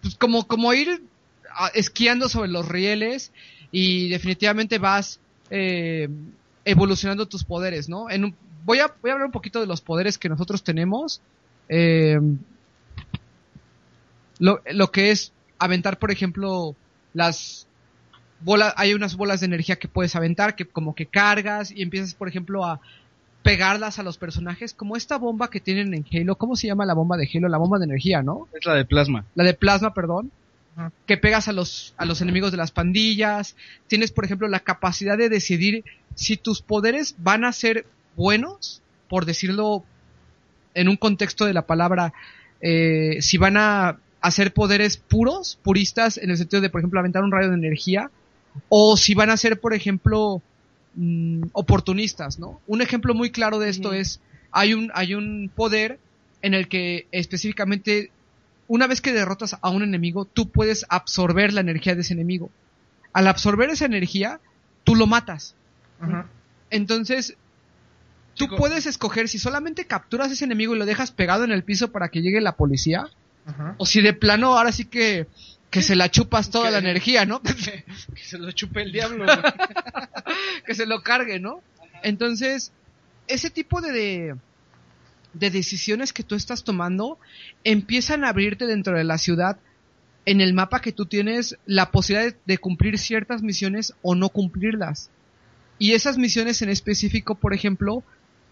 pues como como ir a- esquiando sobre los rieles y definitivamente vas eh, evolucionando tus poderes, ¿no? En un- voy a voy a hablar un poquito de los poderes que nosotros tenemos. Eh, lo, lo que es aventar, por ejemplo, las bolas, hay unas bolas de energía que puedes aventar, que como que cargas y empiezas, por ejemplo, a pegarlas a los personajes, como esta bomba que tienen en Halo, ¿cómo se llama la bomba de Halo? La bomba de energía, ¿no? Es la de plasma. La de plasma, perdón. Que pegas a los, a los enemigos de las pandillas. Tienes, por ejemplo, la capacidad de decidir si tus poderes van a ser buenos, por decirlo en un contexto de la palabra, eh, si van a hacer poderes puros, puristas, en el sentido de, por ejemplo, aventar un rayo de energía, o si van a ser, por ejemplo, mm, oportunistas, ¿no? Un ejemplo muy claro de esto es, hay un, hay un poder en el que específicamente, una vez que derrotas a un enemigo, tú puedes absorber la energía de ese enemigo. Al absorber esa energía, tú lo matas. Entonces, tú Chico. puedes escoger si solamente capturas ese enemigo y lo dejas pegado en el piso para que llegue la policía, Ujú. o si de plano ahora sí que, que se la chupas toda Que- la energía, ¿no? Que se lo chupe el diablo, que se lo cargue, ¿no? Entonces, ese tipo de, de, de decisiones que tú estás tomando empiezan a abrirte dentro de la ciudad en el mapa que tú tienes la posibilidad de, cumplir ciertas misiones o no cumplirlas. Y esas misiones en específico, por ejemplo,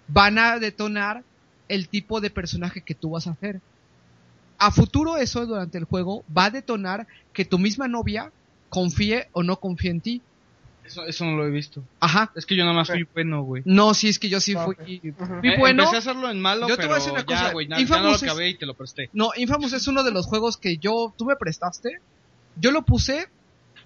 van a detonar el tipo de personaje que tú vas a hacer. A futuro eso durante el juego va a detonar que tu misma novia confíe o no confíe en ti. Eso, eso no lo he visto. Ajá. Es que yo nada más Ok. fui bueno, güey. No, sí, es que yo sí Ah, fui, fui Eh, bueno. Empecé a hacerlo en malo, Yo te pero voy a decir una cosa, ya, güey, na- ya no lo Infamous es- acabé y te lo presté. No, Infamous es uno de los juegos que yo, tú me prestaste. Yo lo puse,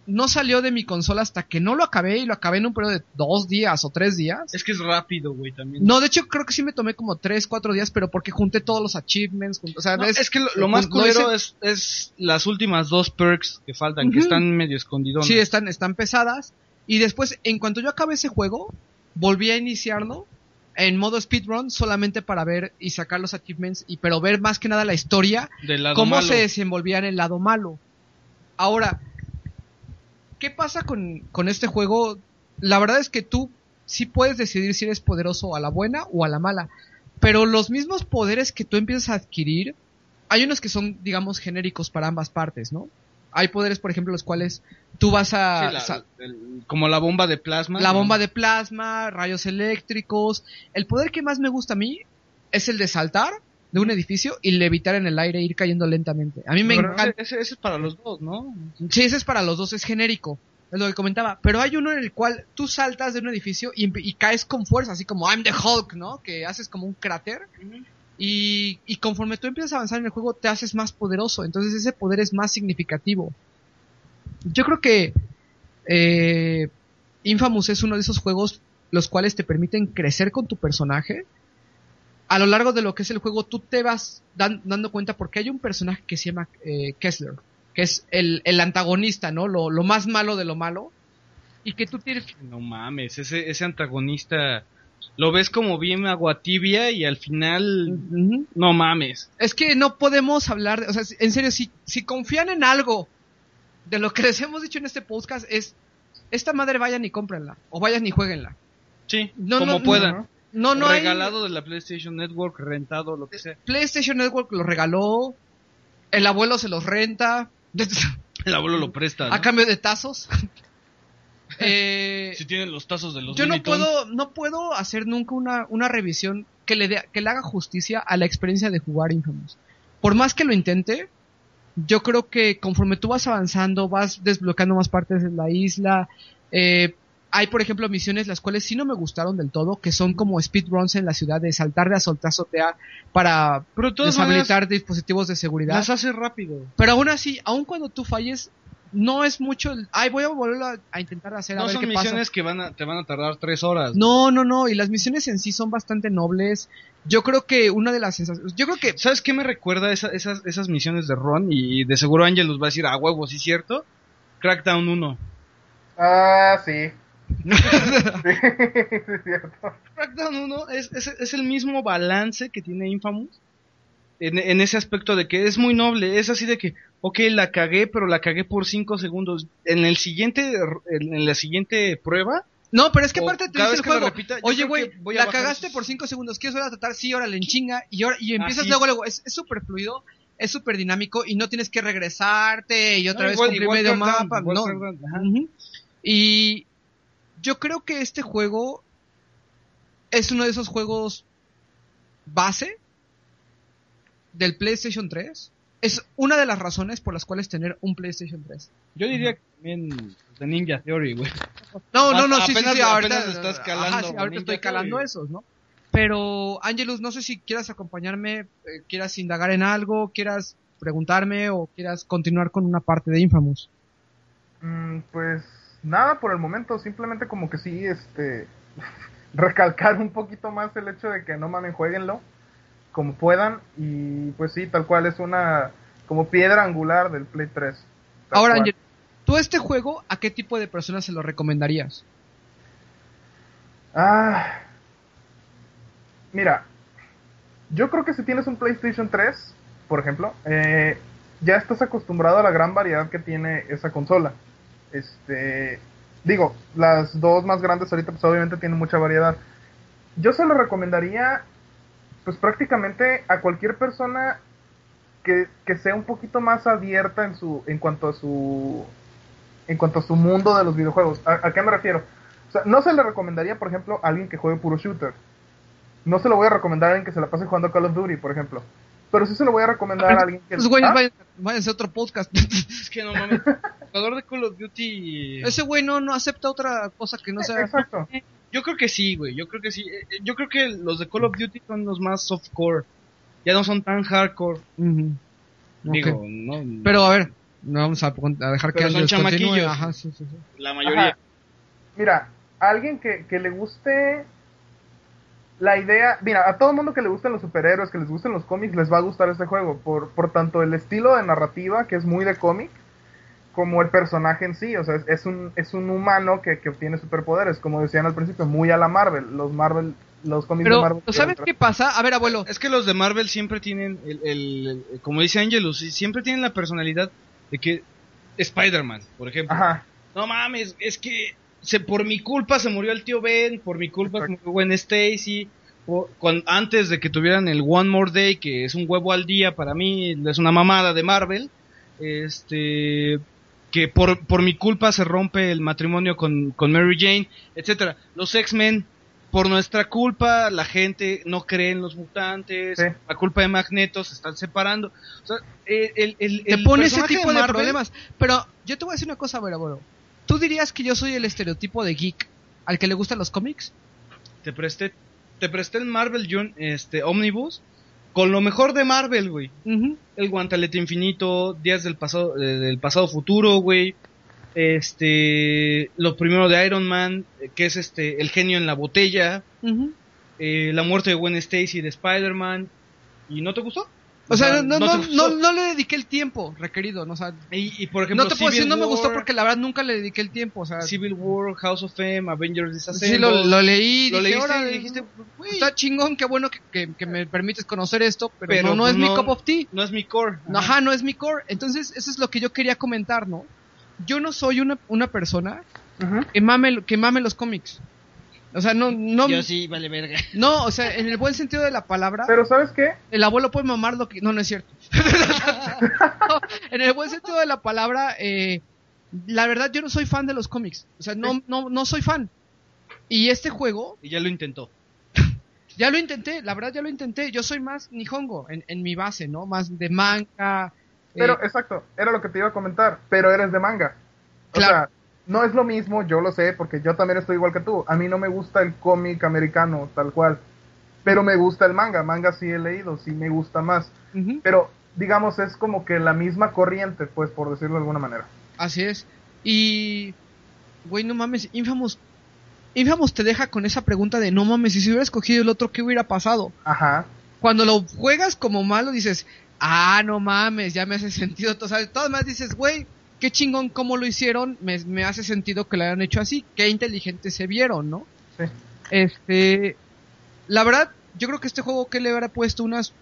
no salió de mi consola hasta que no lo acabé y lo acabé en un periodo de dos días o tres días. Es que es rápido, güey, también. No, de hecho creo que sí me tomé como tres, cuatro días, pero porque junté todos los achievements. junté- o sea, No, es- es, que lo, lo más culero es, es las últimas dos perks que faltan, que Ujú. están medio escondidonas. sí, están, están pesadas. Y después, en cuanto yo acabé ese juego, volví a iniciarlo en modo speedrun solamente para ver y sacar los achievements, y pero ver más que nada la historia Del lado cómo malo. se desenvolvía en el lado malo. Ahora, ¿qué pasa con, con este juego? La verdad es que tú sí puedes decidir si eres poderoso a la buena o a la mala. Pero los mismos poderes que tú empiezas a adquirir, hay unos que son, digamos, genéricos para ambas partes, ¿no? Hay poderes, por ejemplo, los cuales tú vas a... Sí, la- el- como la bomba de plasma. la ¿no? bomba de plasma, rayos eléctricos. El poder que más me gusta a mí es el de saltar de un edificio y levitar en el aire e ir cayendo lentamente. A mí me Pero encanta. ese, ese es para los dos, ¿no? Sí, ese es para los dos, es genérico. Es lo que comentaba. Pero hay uno en el cual tú saltas de un edificio y caes con fuerza, así como I'm the Hulk, ¿no? Que haces como un cráter. Y, y conforme tú empiezas a avanzar en el juego, te haces más poderoso. Entonces ese poder es más significativo. Yo creo que eh, Infamous es uno de esos juegos los cuales te permiten crecer con tu personaje. A lo largo de lo que es el juego, tú te vas dan- dando cuenta porque hay un personaje que se llama eh, Kessler, que es el, el antagonista, ¿no? Lo, lo más malo de lo malo. Y que tú tienes... No mames, ese, ese antagonista lo ves como bien agua tibia y al final, no mames. Es que no podemos hablar, de- o sea, en serio, si, si confían en algo de lo que les hemos dicho en este podcast es, esta madre vayan y cómprenla, o vayan y jueguenla. Sí, No, como no, puedan. No, no hay- Regalado de la PlayStation Network, rentado, lo que sea. PlayStation Network lo regaló, el abuelo se los renta, El abuelo lo presta. a cambio de tazos. Eh, Si tienen los tazos de los yo no puedo, no puedo hacer nunca una, una revisión que le, dé- que le haga justicia a la experiencia de jugar Infamous. Por más que lo intente, Yo creo que conforme tú vas avanzando, vas desbloqueando más partes de la isla. Eh, hay, por ejemplo, misiones las cuales sí no me gustaron del todo, que son como speedruns en la ciudad de saltar de azotea a azotea para Pero de deshabilitar dispositivos de seguridad. Las hace rápido. Pero aún así, aun cuando tú falles, no es mucho el, ay, voy a volverlo a, a intentar hacer a No ver son qué pasa. misiones que van a, te van a tardar tres horas. No, no, no, y las misiones en sí son bastante nobles. Yo creo que una de las sensaciones, yo creo que ¿Sabes qué me recuerda esa- esas, esas misiones de Ron? Y de seguro Ángel nos va a decir, a huevo, ¿sí cierto? Crackdown 1. Ah, sí. sí, es cierto. Crackdown 1 es, es, es el mismo balance que tiene Infamous. En, en ese aspecto de que es muy noble. Es así de que, ok, la cagué, pero la cagué por 5 segundos. En el siguiente, en, en la siguiente prueba, No, pero es que aparte te dice el juego, repita, oye güey, la cagaste esos- por 5 segundos, ¿quieres volver a tratar? Sí, órale, en chinga, y, ahora, y empiezas Así. luego, luego, es súper fluido, es súper dinámico, y no tienes que regresarte, y otra No, vez igual- cumplir medio mapa, no. Y yo creo que este juego es uno de esos juegos base del PlayStation 3. Es una de las razones por las cuales tener un PlayStation 3. yo diría que también de Ninja Theory, güey. No, no, no, A- sí, sí, apenas- sí, ahorita estás calando ajá, sí, ahorita estoy calando Theory. esos, ¿no? Pero, Angelus, no sé si quieras acompañarme, eh, quieras indagar en algo, quieras preguntarme o quieras continuar con una parte de Infamous. Mm, pues nada por el momento, simplemente como que sí, este, recalcar un poquito más el hecho de que no mamen, jueguenlo como puedan y pues sí, tal cual es una como piedra angular del Play 3. tal Ahora, cual. Angel, ¿tú este juego a qué tipo de personas se lo recomendarías? Ah, mira, yo creo que si tienes un PlayStation 3, por ejemplo, eh, ya estás acostumbrado a la gran variedad que tiene esa consola. Este, digo, las dos más grandes ahorita pues obviamente tienen mucha variedad. Yo se lo recomendaría pues prácticamente a cualquier persona que, que sea un poquito más abierta en su en cuanto a su en cuanto a su mundo de los videojuegos. ¿A, a qué me refiero? O sea, no se le recomendaría, por ejemplo, a alguien que juegue puro shooter. No se lo voy a recomendar a alguien que se la pase jugando Call of Duty, por ejemplo. Pero sí se lo voy a recomendar a alguien que... Los güeyes ¿Ah? vayan, váyanse a otro podcast. Es que no mames. Jugador de Call of Duty. Ese güey no, no acepta otra cosa que no sea... Exacto. Yo creo que sí, güey. Yo creo que sí. Eh, eh, Yo creo que los de Call of Duty son los más softcore. Ya no son tan hardcore. Digo, no. Pero a ver, no vamos a, a dejar que son chamaquillos. Ajá, sí, sí, sí. la mayoría. Ajá. Mira, a alguien que, que le guste la idea, mira, a todo el mundo que le gusten los superhéroes, que les gusten los cómics, les va a gustar este juego, por, por tanto el estilo de narrativa, que es muy de cómic, como el personaje en sí, o sea, es, es un, es un humano que, que obtiene superpoderes, como decían al principio, muy a la Marvel, los Marvel, los cómics de Pero, Marvel. ¿sabes qué pasa? A ver, abuelo. Es que los de Marvel siempre tienen el, el- el- como dice Angelus, siempre tienen la personalidad de que Spider-Man, por ejemplo. Ajá, No mames, es que se, por mi culpa se murió el tío Ben, por mi culpa se murió Gwen Stacy. por- antes de que tuvieran el One More Day, que es un huevo al día para mí, es una mamada de Marvel. Este. Que por, por mi culpa se rompe el matrimonio con, con Mary Jane, etcétera. Los X-Men, por nuestra culpa, la gente no cree en los mutantes, Sí. la culpa de Magneto se están separando. O sea, el, el, el- te pone ese tipo de, problemas. Pero yo te voy a decir una cosa, abuelo, abuelo. ¿Tú dirías que yo soy el estereotipo de geek al que le gustan los cómics? Te presté, te presté el Marvel Jun- este, Omnibus con lo mejor de Marvel, güey. El guantelete infinito, días del pasado, eh, del pasado futuro, güey. Este, lo primero de Iron Man, eh, que es este, el genio en la botella. Eh, la muerte de Gwen Stacy de Spider-Man. ¿Y no te gustó? O sea, no, no, no, no, le dediqué el tiempo requerido, ¿no? O sea, Y, y, por ejemplo, no te puedo Civil decir no me gustó porque la verdad nunca le dediqué el tiempo, o sea, Civil War, House of M, Avengers Disassembled. sí lo, lo leí, Lo dije, leíste "Órale, y dijiste, está chingón, qué bueno que, que- que me permites conocer esto, pero, Pero, no, no pues, es mi cup of tea. no es mi core. No, Ajá, no es mi core. Entonces, eso es lo que yo quería comentar, ¿no? Yo no soy una, una persona que mame, que mame los cómics. O sea, no, no, Yo sí, vale verga. no, o sea, en el buen sentido de la palabra, Pero ¿sabes qué? el abuelo puede mamar lo que, no, no es cierto. No, en el buen sentido de la palabra, eh, la verdad yo no soy fan de los cómics. O sea, no, no, no soy fan. Y este juego, Y ya lo intentó. ya lo intenté, la verdad ya lo intenté. Yo soy más Nihongo en, en mi base, ¿no? Más de manga, Pero, Eh, exacto, era lo que te iba a comentar, pero eres de manga. O Claro. sea, no es lo mismo, yo lo sé, porque yo también estoy igual que tú. A mí no me gusta el cómic americano, tal cual. Pero me gusta el manga, manga sí he leído, sí me gusta más. Pero, digamos, es como que la misma corriente, pues, por decirlo de alguna manera. así es. Y, güey, no mames, Infamous, Infamous te deja con esa pregunta de, no mames, si se hubiera escogido el otro, ¿qué hubiera pasado? Ajá. Cuando lo juegas como malo, dices, ah, no mames, ya me hace sentido. O sea, todo más dices, güey, qué chingón cómo lo hicieron, me, me hace sentido que lo hayan hecho así, qué inteligentes se vieron, ¿no? Sí. Este, la verdad, yo creo que este juego que le hubiera puesto unas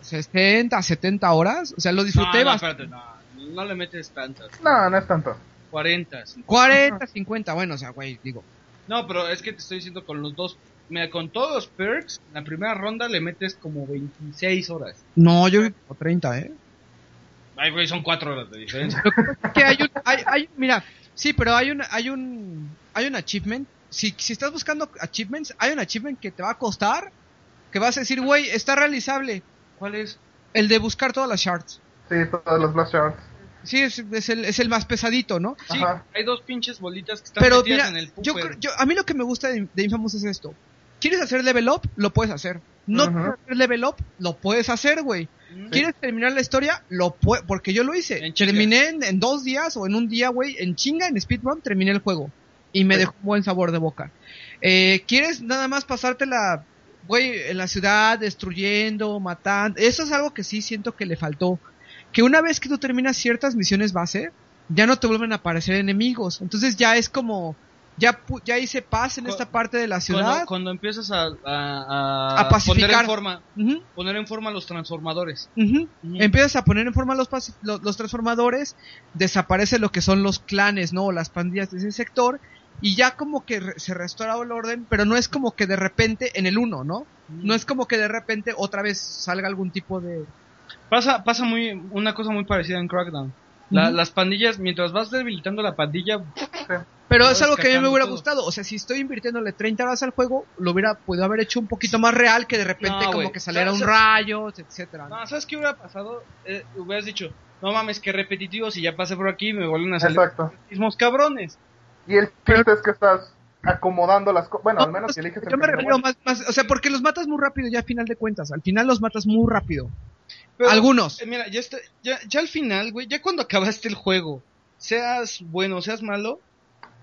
60, 70 horas, o sea, lo disfruté no, no, bastante. espérate, no, no le metes tantas. No, no es tanto. 40. 50. 40, 50, bueno, o sea, güey, digo. No, pero es que te estoy diciendo con los dos. Mira, con todos los perks, la primera ronda le metes como 26 horas. No, yo creo que como 30, ¿eh? Ay, güey, son 4 horas de diferencia. que hay un, hay, hay, mira, sí, pero hay un, hay un, hay un achievement. Si, si estás buscando achievements, hay un achievement que te va a costar, que vas a decir, güey, está realizable. ¿Cuál es? El de buscar todas las shards. Sí, todos los Blast Shards. Sí, es, es el, es el más pesadito, ¿no? Sí, Ajá. hay dos pinches bolitas que están Pero metidas mira, en el yo, yo, a mí lo que me gusta de, de Infamous es esto. ¿Quieres hacer level up? Lo puedes hacer. No quieres hacer level up, lo puedes hacer, güey. ¿Quieres terminar la historia? Lo puedes, porque yo lo hice. En. Terminé en, en dos días o en un día, güey, en chinga, en speedrun, terminé el juego. Y me Sí. dejó un buen sabor de boca. Eh, ¿Quieres nada más pasártela, güey, en la ciudad, destruyendo, matando? Eso es algo que sí siento que le faltó. Que una vez que tú terminas ciertas misiones base, ya no te vuelven a aparecer enemigos. Entonces ya es como, ya, ya hice paz en esta parte de la ciudad. cuando empiezas a, a, A pacificar. poner en forma poner en forma a los transformadores. Empiezas a poner en forma los, pas- lo- los, transformadores, desaparece lo que son los clanes, ¿no? O las pandillas de ese sector, y ya como que re- se restaura el orden, pero no es como que de repente en el 1, ¿no? No es como que de repente otra vez salga algún tipo de... Pasa, pasa muy, una cosa muy parecida en Crackdown. La-. Las pandillas, mientras vas debilitando la pandilla, Pero es algo que a mí me hubiera todo. gustado. O sea, si estoy invirtiéndole 30 horas al juego, lo hubiera podido haber hecho un poquito más real que de repente No, como que saliera O un rayo, etcétera. ¿no? ¿sabes qué hubiera pasado? Eh, hubieras dicho, no mames, qué repetitivo, si ya pasé por aquí me vuelven a salir Exacto. los mismos cabrones. Y el chiste es que estás acomodando las cosas. Bueno, No, al menos pues, que eliges el yo me refiero más, más, o sea, porque los matas muy rápido ya a final de cuentas. Al final los matas muy rápido. Pero, Algunos. eh, mira, ya, está, ya, ya al final, güey, ya cuando acabaste el juego, seas bueno, seas malo,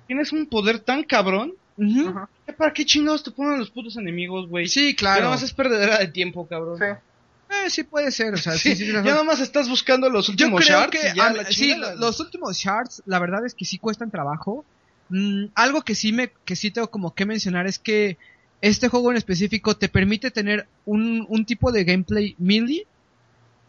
tienes un poder tan cabrón. Ujú. Ujú. ¿ya ¿Para qué chingados te ponen los putos enemigos, güey? Sí, claro. nada más es perdedera de tiempo, cabrón. Sí. Eh, sí puede ser, o sea, sí, Sí, sí, ya nada más estás buscando los Yo últimos creo shards que y ya la sí, los últimos shards, la verdad es que sí cuestan trabajo. Mm, algo que sí me, que sí tengo como que mencionar es que este juego en específico te permite tener un, un tipo de gameplay melee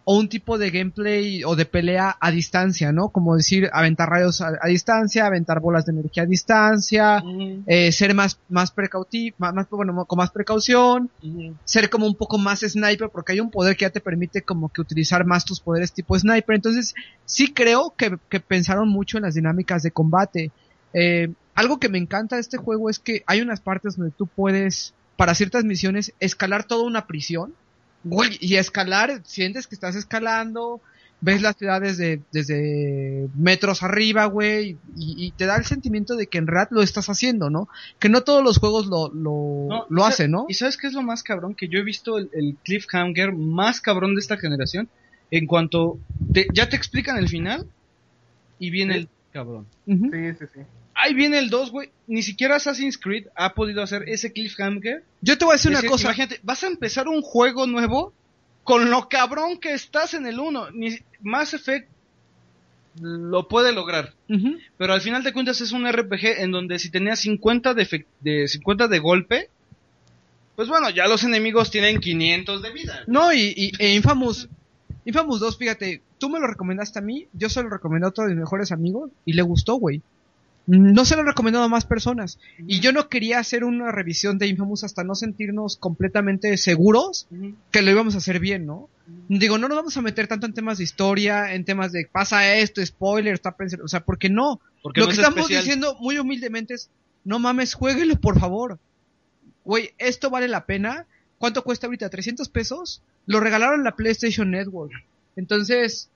o un tipo de gameplay o de pelea a distancia, ¿no? Como decir, aventar rayos a, a distancia, aventar bolas de energía a distancia, eh, ser más, más precauti, más, más, bueno, con más precaución, ser como un poco más sniper, porque hay un poder que ya te permite como que utilizar más tus poderes tipo sniper. Entonces, sí creo que, que pensaron mucho en las dinámicas de combate. Eh, algo que me encanta de este juego es que hay unas partes donde tú puedes, para ciertas misiones, escalar toda una prisión. Güey, y escalar, sientes que estás escalando, ves las ciudades de, desde metros arriba, güey, y, y te da el sentimiento de que en realidad lo estás haciendo, ¿no? Que no todos los juegos lo, lo, No, lo hacen, ¿no? ¿Y sabes qué es lo más cabrón? Que yo he visto el, el cliffhanger más cabrón de esta generación. En cuanto te- ya te explican el final y viene Sí. el cabrón. Sí, sí, sí. Ahí viene el 2, güey. Ni siquiera Assassin's Creed ha podido hacer ese cliffhanger. Yo te voy a decir Es una cosa. Imagínate, vas a empezar un juego nuevo con lo cabrón que estás en el 1. Ni Mass Effect lo puede lograr. Pero al final de cuentas es un RPG en donde si tenías 50 de, de 50 de golpe, pues bueno, ya los enemigos tienen 500 de vida. No, y, y e Infamous, Infamous 2, fíjate, tú me lo recomendaste a mí, yo se lo recomendé a otro de mis mejores amigos y le gustó, güey. No se lo he recomendado a más personas. Y yo no quería hacer una revisión de Infamous hasta no sentirnos completamente seguros que lo íbamos a hacer bien, ¿no? Digo, no nos vamos a meter tanto en temas de historia, en temas de pasa esto, spoiler, está pensando, o sea, ¿por qué no? Porque lo no que es estamos especial. diciendo muy humildemente es, no mames, jueguelo por favor. Güey, esto vale la pena. ¿Cuánto cuesta ahorita? ¿300 pesos? Lo regalaron la PlayStation Network. Entonces,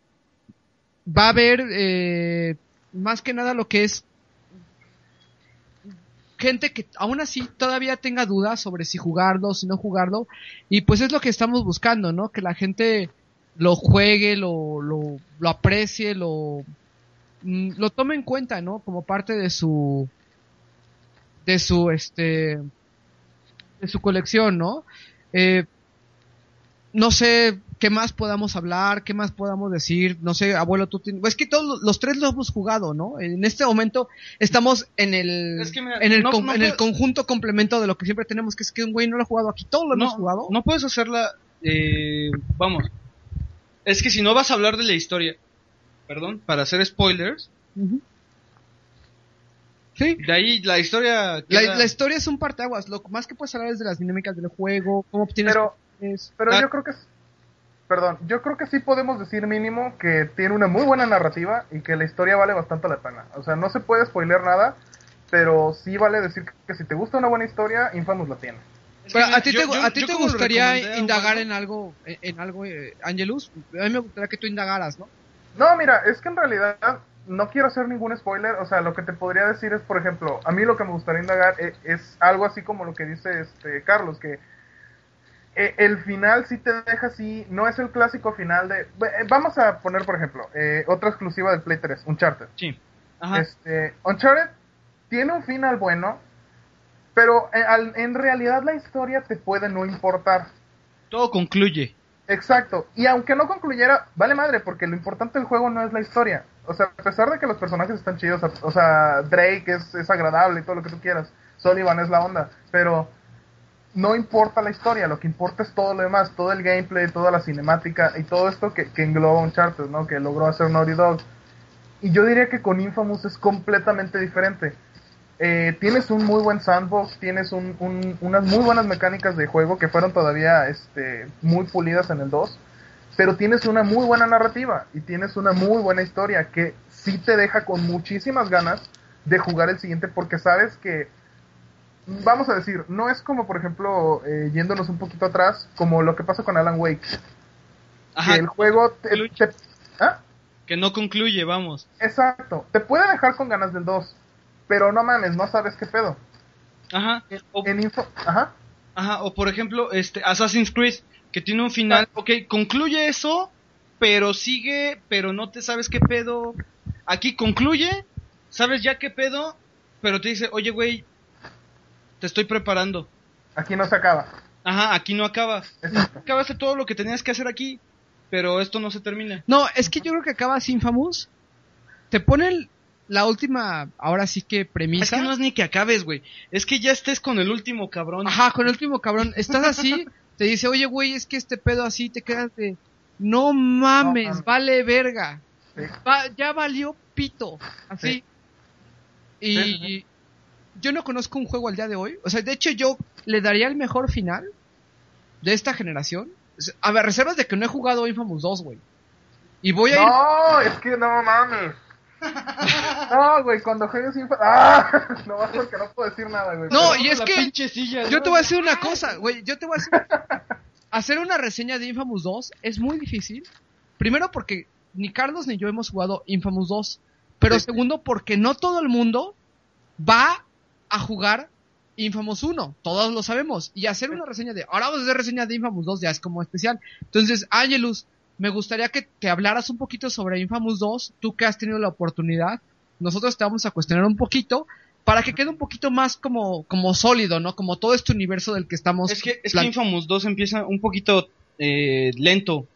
va a haber eh, más que nada lo que es gente que aún así todavía tenga dudas sobre si jugarlo, si no jugarlo, y pues es lo que estamos buscando, ¿no? Que la gente lo juegue, lo, lo, lo aprecie, lo, mm, lo tome en cuenta, ¿no? Como parte de su, de su, este, de su colección, ¿no? Eh, no sé qué más podamos hablar, qué más podamos decir, no sé, abuelo, tú tienes... Es que todos los tres lo hemos jugado, ¿no? En este momento estamos en el, Es que mira, en, el no- con- no en el conjunto complemento de lo que siempre tenemos, que es que un güey no lo ha jugado aquí, todos lo hemos jugado. No puedes hacerla. eh, vamos. Es que si no vas a hablar de la historia, perdón, para hacer spoilers. Sí, de ahí la historia. la, queda- la historia es un parteaguas, lo más que puedes hablar es de las dinámicas del juego, cómo obtienes... Pero, yo creo que es- perdón, yo creo que sí podemos decir mínimo que tiene una muy buena narrativa y que la historia vale bastante la pena. O sea, no se puede spoilear nada, pero sí vale decir que si te gusta una buena historia, Infamous la tiene. Es Pero, ¿A ti te, yo- a ti yo te como lo gustaría indagar en algo, en, en algo, eh, Angelus? A mí me gustaría que tú indagaras, ¿no? No, mira, es que en realidad no quiero hacer ningún spoiler. O sea, lo que te podría decir es, por ejemplo, a mí lo que me gustaría indagar e- es, algo así como lo que dice este Carlos, que eh, el final sí te deja así, no es el clásico final de... eh, Vamos a poner, por ejemplo, eh, otra exclusiva del Play 3, Uncharted. Sí. Ajá. Este, Uncharted tiene un final bueno, pero eh, en realidad la historia te puede no importar. Todo concluye. Exacto. Y aunque no concluyera, vale madre, porque lo importante del juego no es la historia. O sea, a pesar de que los personajes están chidos, o sea, Drake es, es agradable y todo lo que tú quieras, Sullivan es la onda, pero no importa la historia, lo que importa es todo lo demás, todo el gameplay, toda la cinemática y todo esto que, que engloba Uncharted, ¿no? Que logró hacer Naughty Dog. Y yo diría que con Infamous es completamente diferente. Eh, tienes un muy buen sandbox, tienes un- un- unas muy buenas mecánicas de juego que fueron todavía este, muy pulidas en el 2, pero tienes una muy buena narrativa y tienes una muy buena historia que sí te deja con muchísimas ganas de jugar el siguiente porque sabes que, vamos a decir, no es como por ejemplo, eh, yéndonos un poquito atrás, como lo que pasa con Alan Wake, Ajá. que el juego te- te- ¿Ah? Que no concluye, vamos. Exacto, te puede dejar con ganas del 2, pero no mames, no sabes qué pedo. Ajá. O, En info, ajá. ajá. O por ejemplo, este Assassin's Creed, que tiene un final. Ok, concluye eso, pero sigue, pero no te sabes qué pedo. Aquí concluye, sabes ya qué pedo, pero te dice, oye, güey, te estoy preparando. Aquí no se acaba. Ajá, aquí no acaba. Exacto. Acabaste todo lo que tenías que hacer aquí, pero esto no se termina. No, es que yo creo que acabas Infamous, te ponen la última, ahora sí que premisa. Es que no es ni que acabes, güey. Es que ya estés con el último cabrón. Ajá, con el último cabrón. Estás así, te dice, oye, güey, es que este pedo así, te quedas de, no mames, No mames. vale verga. Sí. Va- ya valió pito. Así. Sí. Y Sí, sí, sí. Yo no conozco un juego al día de hoy. O sea, de hecho, yo le daría el mejor final de esta generación. A ver, reservas de que no he jugado Infamous 2, güey. Y voy a ir. No, es que no mames. No, güey, cuando juegues Info... ¡Ah! No, porque no puedo decir nada, güey. No, Pero- y es que yo ¿no? te voy a decir una cosa, güey. Yo te voy a decir. Hacer una reseña de Infamous 2 es muy difícil. Primero porque ni Carlos ni yo hemos jugado Infamous 2. Pero Sí. segundo porque no todo el mundo va a jugar Infamous 1. Todos lo sabemos. Y hacer una reseña de. Ahora vamos a hacer reseña de Infamous 2 ya es como especial. Entonces, Angelus, me gustaría que, que hablaras un poquito sobre Infamous 2. Tú que has tenido la oportunidad. Nosotros te vamos a cuestionar un poquito. Para que quede un poquito más como, como sólido, ¿no? Como todo este universo del que estamos. Es que, es que Infamous 2 empieza un poquito eh, lento.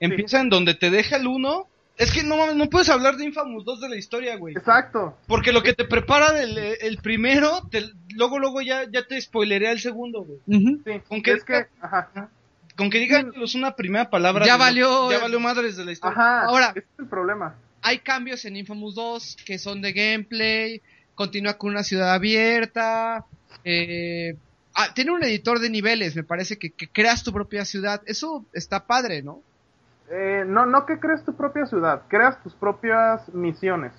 Empieza en donde te deja el 1. Es que no mames, no puedes hablar de Infamous 2 de la historia, güey. Exacto. Porque lo que te prepara del el primero, te- luego luego ya, ya te spoilerea el segundo, güey. Sí, ¿Con qué- es que, ajá, Con que digan es una primera palabra. Ya valió- Ya valió madres de la historia. ajá, Ahora- ese es el problema. hay cambios en Infamous 2 que son de gameplay, continúa con una ciudad abierta, eh, ah, tiene un editor de niveles, me parece que, que creas tu propia ciudad, eso está padre, ¿no? Eh, no, no que crees tu propia ciudad, creas tus propias misiones.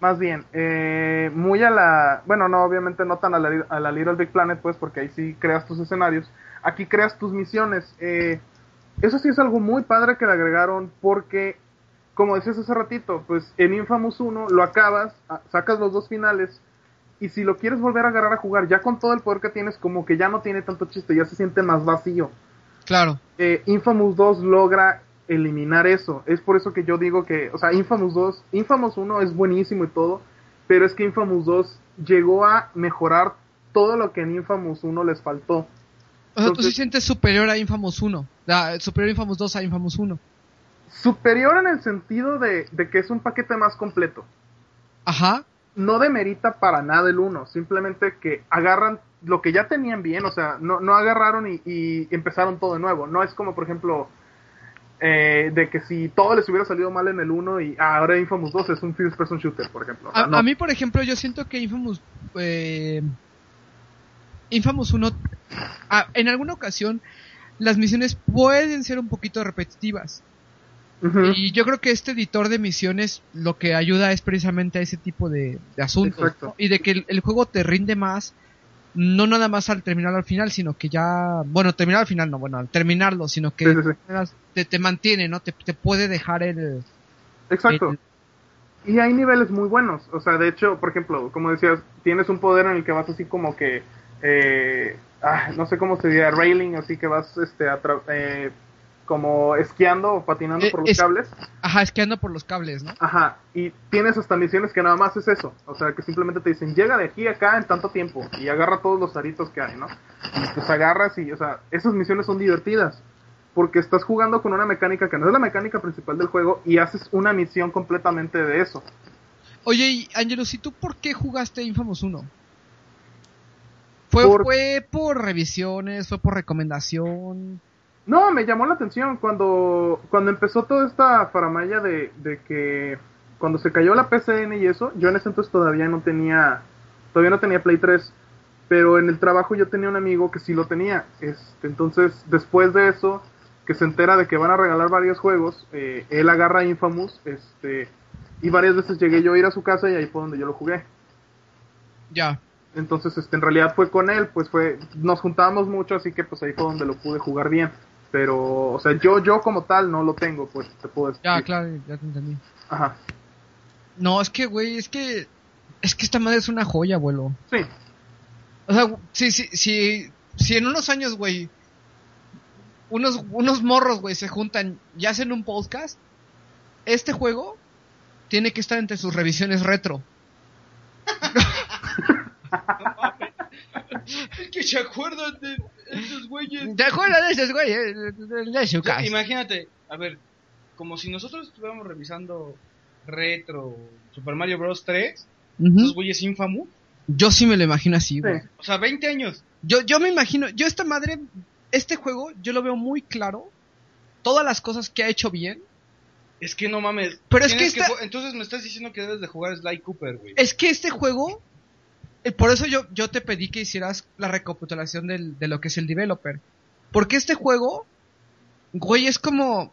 Más bien, eh, muy a la, bueno, no, obviamente no tan a la, a la Little Big Planet, pues, porque ahí sí creas tus escenarios. Aquí creas tus misiones. Eh, eso sí es algo muy padre que le agregaron porque como decías hace ratito, pues en Infamous 1 lo acabas, sacas los dos finales, y si lo quieres volver a agarrar a jugar, ya con todo el poder que tienes, como que ya no tiene tanto chiste, ya se siente más vacío. Claro. Eh, Infamous 2 logra eliminar eso. Es por eso que yo digo que, o sea, Infamous 2, Infamous 1 es buenísimo y todo, pero es que Infamous 2 llegó a mejorar todo lo que en Infamous 1 les faltó. O sea, tú sí sientes superior a Infamous 1. Ah, superior a Infamous 2 a Infamous 1. Superior en el sentido de, de que es un paquete más completo. Ajá. No demerita para nada el 1, simplemente que agarran lo que ya tenían bien, o sea, no, no agarraron y, y empezaron todo de nuevo. No es como, por ejemplo, eh, de que si todo les hubiera salido mal en el 1 y ah, ahora Infamous 2 es un first person shooter, por ejemplo. O sea, A, no. a mí, por ejemplo, yo siento que Infamous. Eh, Infamous 1. ah, en alguna ocasión, las misiones pueden ser un poquito repetitivas. Y yo creo que este editor de misiones lo que ayuda es precisamente a ese tipo de, de asuntos. Y de que el, el juego te rinde más. No nada más al terminar al final, sino que ya. Bueno, terminar al final, no, bueno, al terminarlo, sino que Sí, sí, sí. Te, te mantiene, ¿no? Te, te puede dejar el. Exacto. el- Y hay niveles muy buenos. O sea, de hecho, por ejemplo, como decías, tienes un poder en el que vas así como que. eh, ah, no sé cómo se diría, railing, así que vas este, atra- eh, como esquiando o patinando Eh, por los es- cables. Ajá, es que anda por los cables, ¿no? Ajá, y tienes hasta misiones que nada más es eso. O sea, que simplemente te dicen, llega de aquí a acá en tanto tiempo y agarra todos los aritos que hay, ¿no? Y pues agarras y, o sea, esas misiones son divertidas. Porque estás jugando con una mecánica que no es la mecánica principal del juego y haces una misión completamente de eso. Oye, y ¿y tú por qué jugaste Infamous 1? ¿Fue Por- fue por revisiones? ¿Fue por recomendación? No, me llamó la atención cuando, cuando empezó toda esta faramaya de, de que cuando se cayó la PCN y eso, yo en ese entonces todavía no tenía, todavía no tenía Play 3, pero en el trabajo yo tenía un amigo que sí lo tenía. Este, entonces, después de eso, que se entera de que van a regalar varios juegos, eh, él agarra Infamous, este, y varias veces llegué yo a ir a su casa y ahí fue donde yo lo jugué. Ya. Entonces, este, en realidad fue con él, pues fue, nos juntábamos mucho, así que pues ahí fue donde lo pude jugar bien. Pero, o sea, yo, yo como tal no lo tengo, pues te puedo decir. Ya, claro, ya te entendí. Ajá. No, es que, güey, es que... Es que esta madre es una joya, abuelo. Sí, O sea, si, si, si, si en unos años, güey, unos, unos morros, güey, se juntan y hacen un podcast, este juego tiene que estar entre sus revisiones retro. Que se acuerdan de estos güeyes. ¿Te acuerdas de esos, güey? De su O sea, casa. imagínate, a ver, como si nosotros estuviéramos revisando Retro, Super Mario Bros. 3, Ujú. esos güeyes Infamous, Yo sí me lo imagino así, güey. sí. o sea, 20 años. Yo, yo me imagino, yo esta madre, este juego, yo lo veo muy claro. Todas las cosas que ha hecho bien. Es que no mames. Pero es que esta- ju- Entonces me estás diciendo que debes de jugar Sly Cooper, güey. Es que este juego, por eso yo, yo te pedí que hicieras la recapitulación del, de lo que es el developer. Porque este juego, güey, es como,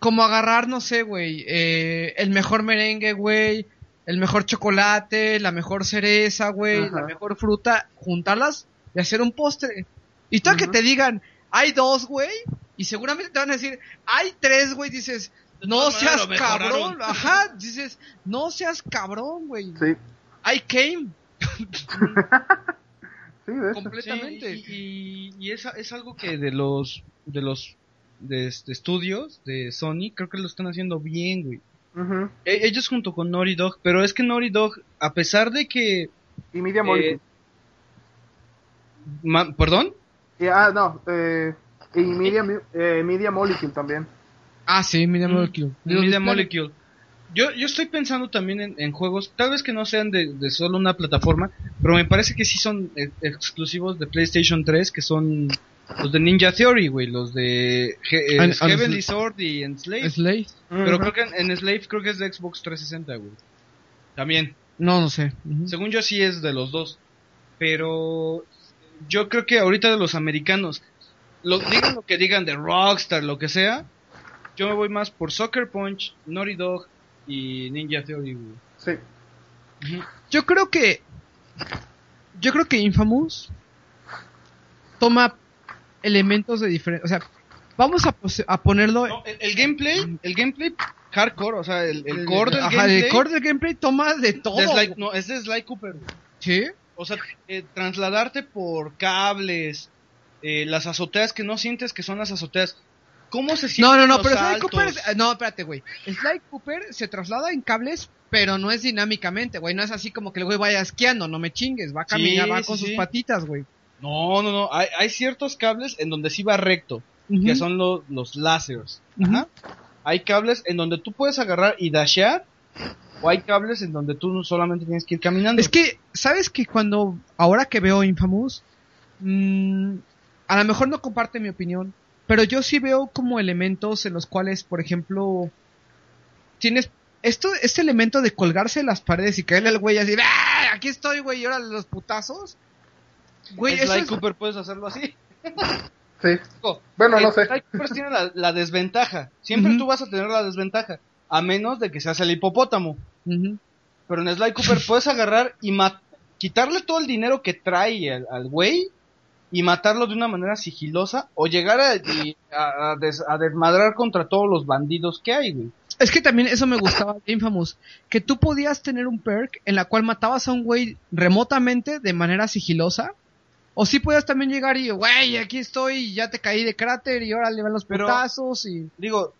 como agarrar, no sé, güey, eh, el mejor merengue, güey, el mejor chocolate, la mejor cereza, güey, Ajá. la mejor fruta, juntarlas y hacer un postre. Y todo que te digan, hay dos, güey, y seguramente te van a decir, hay tres, güey, dices, no seas lo mejoraron". cabrón, ajá, dices, no seas cabrón, güey. Sí, I came. Sí, de hecho. Completamente. Sí, y, y- y es, es algo que de los de los de, este, estudios de Sony creo que lo están haciendo bien, güey. E- ellos junto con Naughty Dog, pero es que Naughty Dog, a pesar de que... Y Media Eh, ¿Perdón? Y- ah, no, eh, y Media, eh, Media Molecule también. Ah, sí, Media Mm, Molecule. Media Molecule. Yo, yo estoy pensando también en, en juegos, tal vez que no sean de, de solo una plataforma, pero me parece que sí son eh, exclusivos de PlayStation 3, que son los de Ninja Theory, güey, los de He- eh, An- an- Heavenly Sword y Enslaved. Slay. Pero creo que en, en Slave creo que es de Xbox 360, güey. También. No, no sé. Según yo sí es de los dos. Pero yo creo que ahorita de los americanos, lo, digan lo que digan de Rockstar, lo que sea, yo me voy más por Soccer Punch, Naughty Dog y Ninja Theory, güey. Sí. Yo creo que. Yo creo que Infamous toma elementos de diferente. O sea, vamos a, pose- a ponerlo. No, el, el gameplay, el gameplay hardcore, o sea, el, el core del Ajá, gameplay. el core del gameplay toma de todo. de Sly- no, es de Sly Cooper. güey. Sí. O sea, eh, trasladarte por cables, eh, las azoteas que no sientes que son las azoteas. ¿Cómo se No, sienten no, no, los pero Sly? Cooper. es- No, espérate, güey. Sly Cooper se traslada en cables, pero no es dinámicamente, güey. No es así como que el güey vaya esquiando, no me chingues. Va a caminar, Sí, va sí, con sus patitas, güey. No, no, no. Hay, hay ciertos cables en donde sí va recto, que son los, los láseres. Ujú. Ajá. Hay cables en donde tú puedes agarrar y dashear, o hay cables en donde tú solamente tienes que ir caminando. Es que, ¿sabes que cuando, ahora que veo Infamous, mm, a lo mejor no comparte mi opinión, pero yo sí veo como elementos en los cuales, por ejemplo, tienes esto, este elemento de colgarse en las paredes y caerle al güey así, ¡ah! Aquí estoy, güey, y ahora los putazos. Güey, Sly es... Cooper puedes hacerlo así. Sí. Digo, Bueno, no sé. Sly Cooper tiene la, la desventaja. Siempre tú vas a tener la desventaja, a menos de que seas el hipopótamo. Pero en Sly Cooper puedes agarrar y quitarle todo el dinero que trae al al güey y matarlo de una manera sigilosa o llegar a, y a- a des- a desmadrar contra todos los bandidos que hay, güey. Es que también eso me gustaba de Infamous, que tú podías tener un perk en la cual matabas a un güey remotamente de manera sigilosa, o sí podías también llegar y, güey, aquí estoy, y ya te caí de cráter y ahora le van los Pero- putazos y... Digo,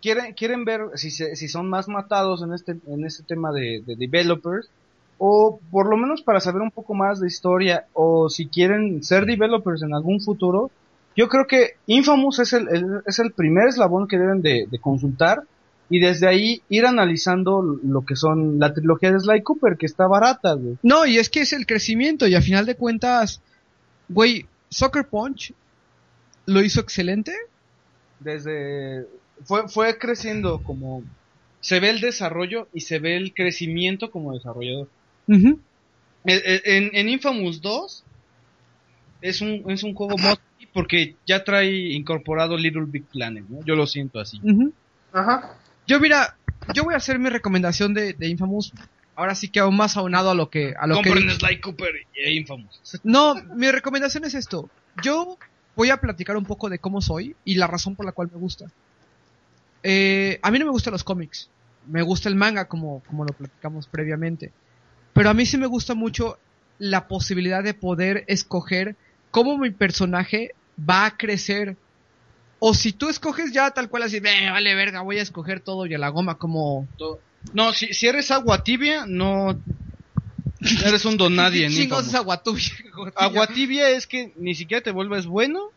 quieren, quieren ver si, se- si son más matados en este, en este tema de, de developers, o por lo menos para saber un poco más de historia, o si quieren ser developers en algún futuro, yo creo que Infamous es el, el- es el primer eslabón que deben de, de consultar y desde ahí ir analizando lo que son la trilogía de Sly Cooper, que está barata, güey. No, y es que es el crecimiento y a final de cuentas, güey, Soccer Punch lo hizo excelente. Desde fue, fue creciendo como se ve el desarrollo y se ve el crecimiento como desarrollador. Eh, eh, En, en Infamous 2 es un, es un juego mod porque ya trae incorporado Little Big Planet, ¿no? Yo lo siento así. Ajá. Yo mira, yo voy a hacer mi recomendación de, de Infamous. Ahora sí que aún más aunado a lo que a lo que Compren Sly Cooper y Infamous. No, mi recomendación es esto. Yo voy a platicar un poco de cómo soy y la razón por la cual me gusta. Eh, a mí no me gustan los cómics. Me gusta el manga, como, como lo platicamos previamente. Pero a mí sí me gusta mucho la posibilidad de poder escoger cómo mi personaje va a crecer. O si tú escoges ya tal cual así, "Eh, vale verga, voy a escoger todo y a la goma como... No, si, si eres agua tibia, no eres un don nadie Infamous. es aguatubia. Agua tibia es que ni siquiera te vuelves bueno,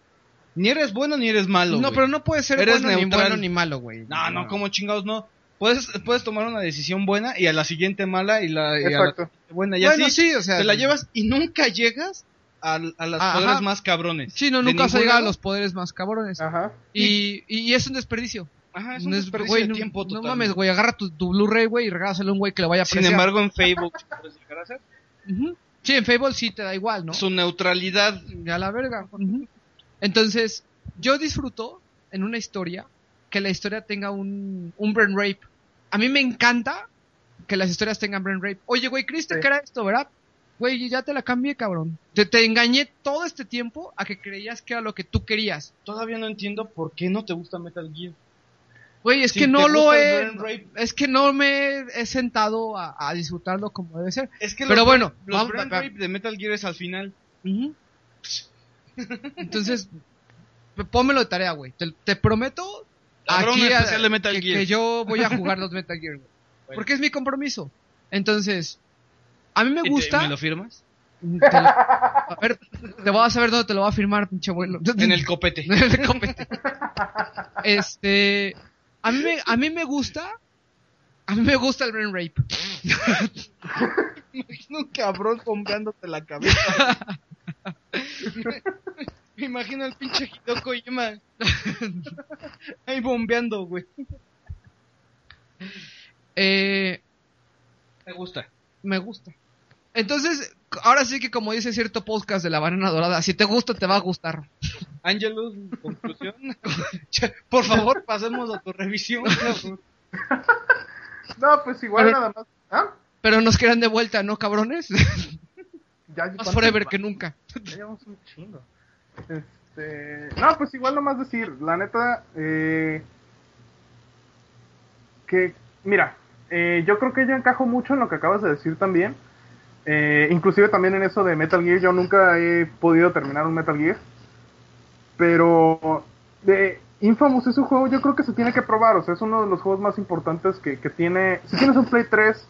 ni eres bueno ni eres malo. No, pero no puede ser Eres bueno, ni bueno ni malo, güey. No, no, como chingados no. Puedes, puedes tomar una decisión buena y a la siguiente mala y, la, y a la buena. Y Bueno, así sí, o sea. te la llevas y nunca llegas a, a las Ajá. poderes más cabrones. Sí, no, nunca se llega a los poderes más cabrones. Ajá. Y, y, y es un desperdicio. Ajá, es un No desperdicio güey, de no- tiempo No totalmente. mames, güey, agarra tu, tu Blu-ray, güey, y regásalo a un güey que lo vaya a Sin apreciar. embargo, en Facebook puedes llegar a hacer Ujú. Sí, en Fable sí te da igual, ¿no? su neutralidad. Ya la verga. Ujú. Entonces, yo disfruto en una historia que la historia tenga un, un brain rape. A mí me encanta que las historias tengan brain rape. Oye, güey, creíste Sí. que era esto, ¿verdad? Güey, ya te la cambié, cabrón. Te, te engañé todo este tiempo a que creías que era lo que tú querías. Todavía no entiendo por qué no te gusta Metal Gear. Güey, es Si que no lo he... Es que no me he sentado a, a disfrutarlo como debe ser. Es que Pero los, bueno, los vamos- brain va- rape de Metal Gear es al final. Entonces, pónmelo de tarea, güey. Te, te prometo aquí a- especial de Metal que, Gear. que yo voy a jugar los Metal Gear, güey. Bueno. Porque es mi compromiso. Entonces, a mí me ¿Y te- gusta. ¿Me lo firmas? te lo- a ver, te voy a saber dónde te lo va a firmar, pinche abuelo. En el copete. En el copete. Este, a mí me, a mí me gusta, a mí me gusta el brain rape. imagino un cabrón bombeándote la cabeza. Me imagino al pinche Hideo Kojima. Ahí bombeando, güey. Eh, Me gusta. me gusta. Entonces, ahora sí que como dice cierto podcast de la banana dorada, si te gusta, te va a gustar. Ángelus, conclusión. Por favor, pasemos a tu revisión. No, pues igual Pero- nada más. ¿Ah? Pero nos quedan de vuelta, ¿no, cabrones? Ya, Más ¿cuánto forever que nunca. Ya llevamos un chingo. Este, no, pues igual nomás decir, la neta, eh, que, mira, eh, yo creo que yo encajo mucho en lo que acabas de decir también. Eh, inclusive también en eso de Metal Gear, yo nunca he podido terminar un Metal Gear. Pero de Infamous es un juego, yo creo que se tiene que probar, o sea, es uno de los juegos más importantes que, que tiene. Si tienes un Play 3,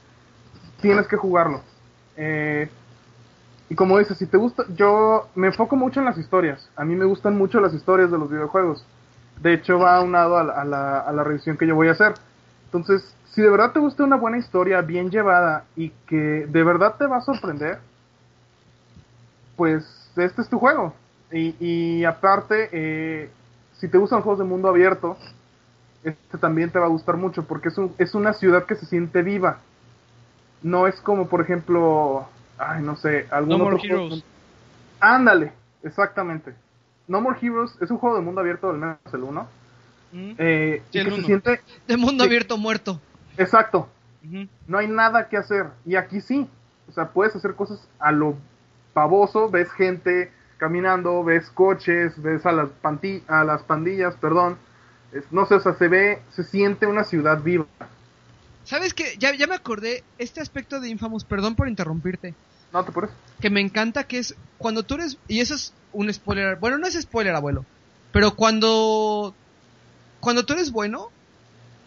tienes que jugarlo. Eh, y como dices, si te gusta, yo me enfoco mucho en las historias. A mí me gustan mucho las historias de los videojuegos. De hecho, va aunado a la, a la, a la revisión que yo voy a hacer. Entonces, si de verdad te gusta una buena historia, bien llevada y que de verdad te va a sorprender, pues este es tu juego. Y, y aparte, eh, si te gustan juegos de mundo abierto, este también te va a gustar mucho porque es, un, es una ciudad que se siente viva. No es como, por ejemplo, ay, no sé, algún No otro More juego- Heroes. Ándale, exactamente. No More Heroes es un juego de mundo abierto, al menos el 1. ¿Mm? Eh, Sí, el que se siente, De mundo Sí. abierto muerto. exacto, Ujú. no hay nada que hacer. Y aquí sí, o sea, puedes hacer cosas a lo pavoso, ves gente caminando, ves coches, ves a las, a las pandillas, perdón. Es- no sé, o sea, se ve, se siente una ciudad viva. ¿Sabes qué? Ya, ya me acordé este aspecto de Infamous, perdón por interrumpirte, No te por eso. que me encanta que es cuando tú eres, y eso es un spoiler, bueno, no es spoiler, abuelo, pero cuando, cuando tú eres bueno,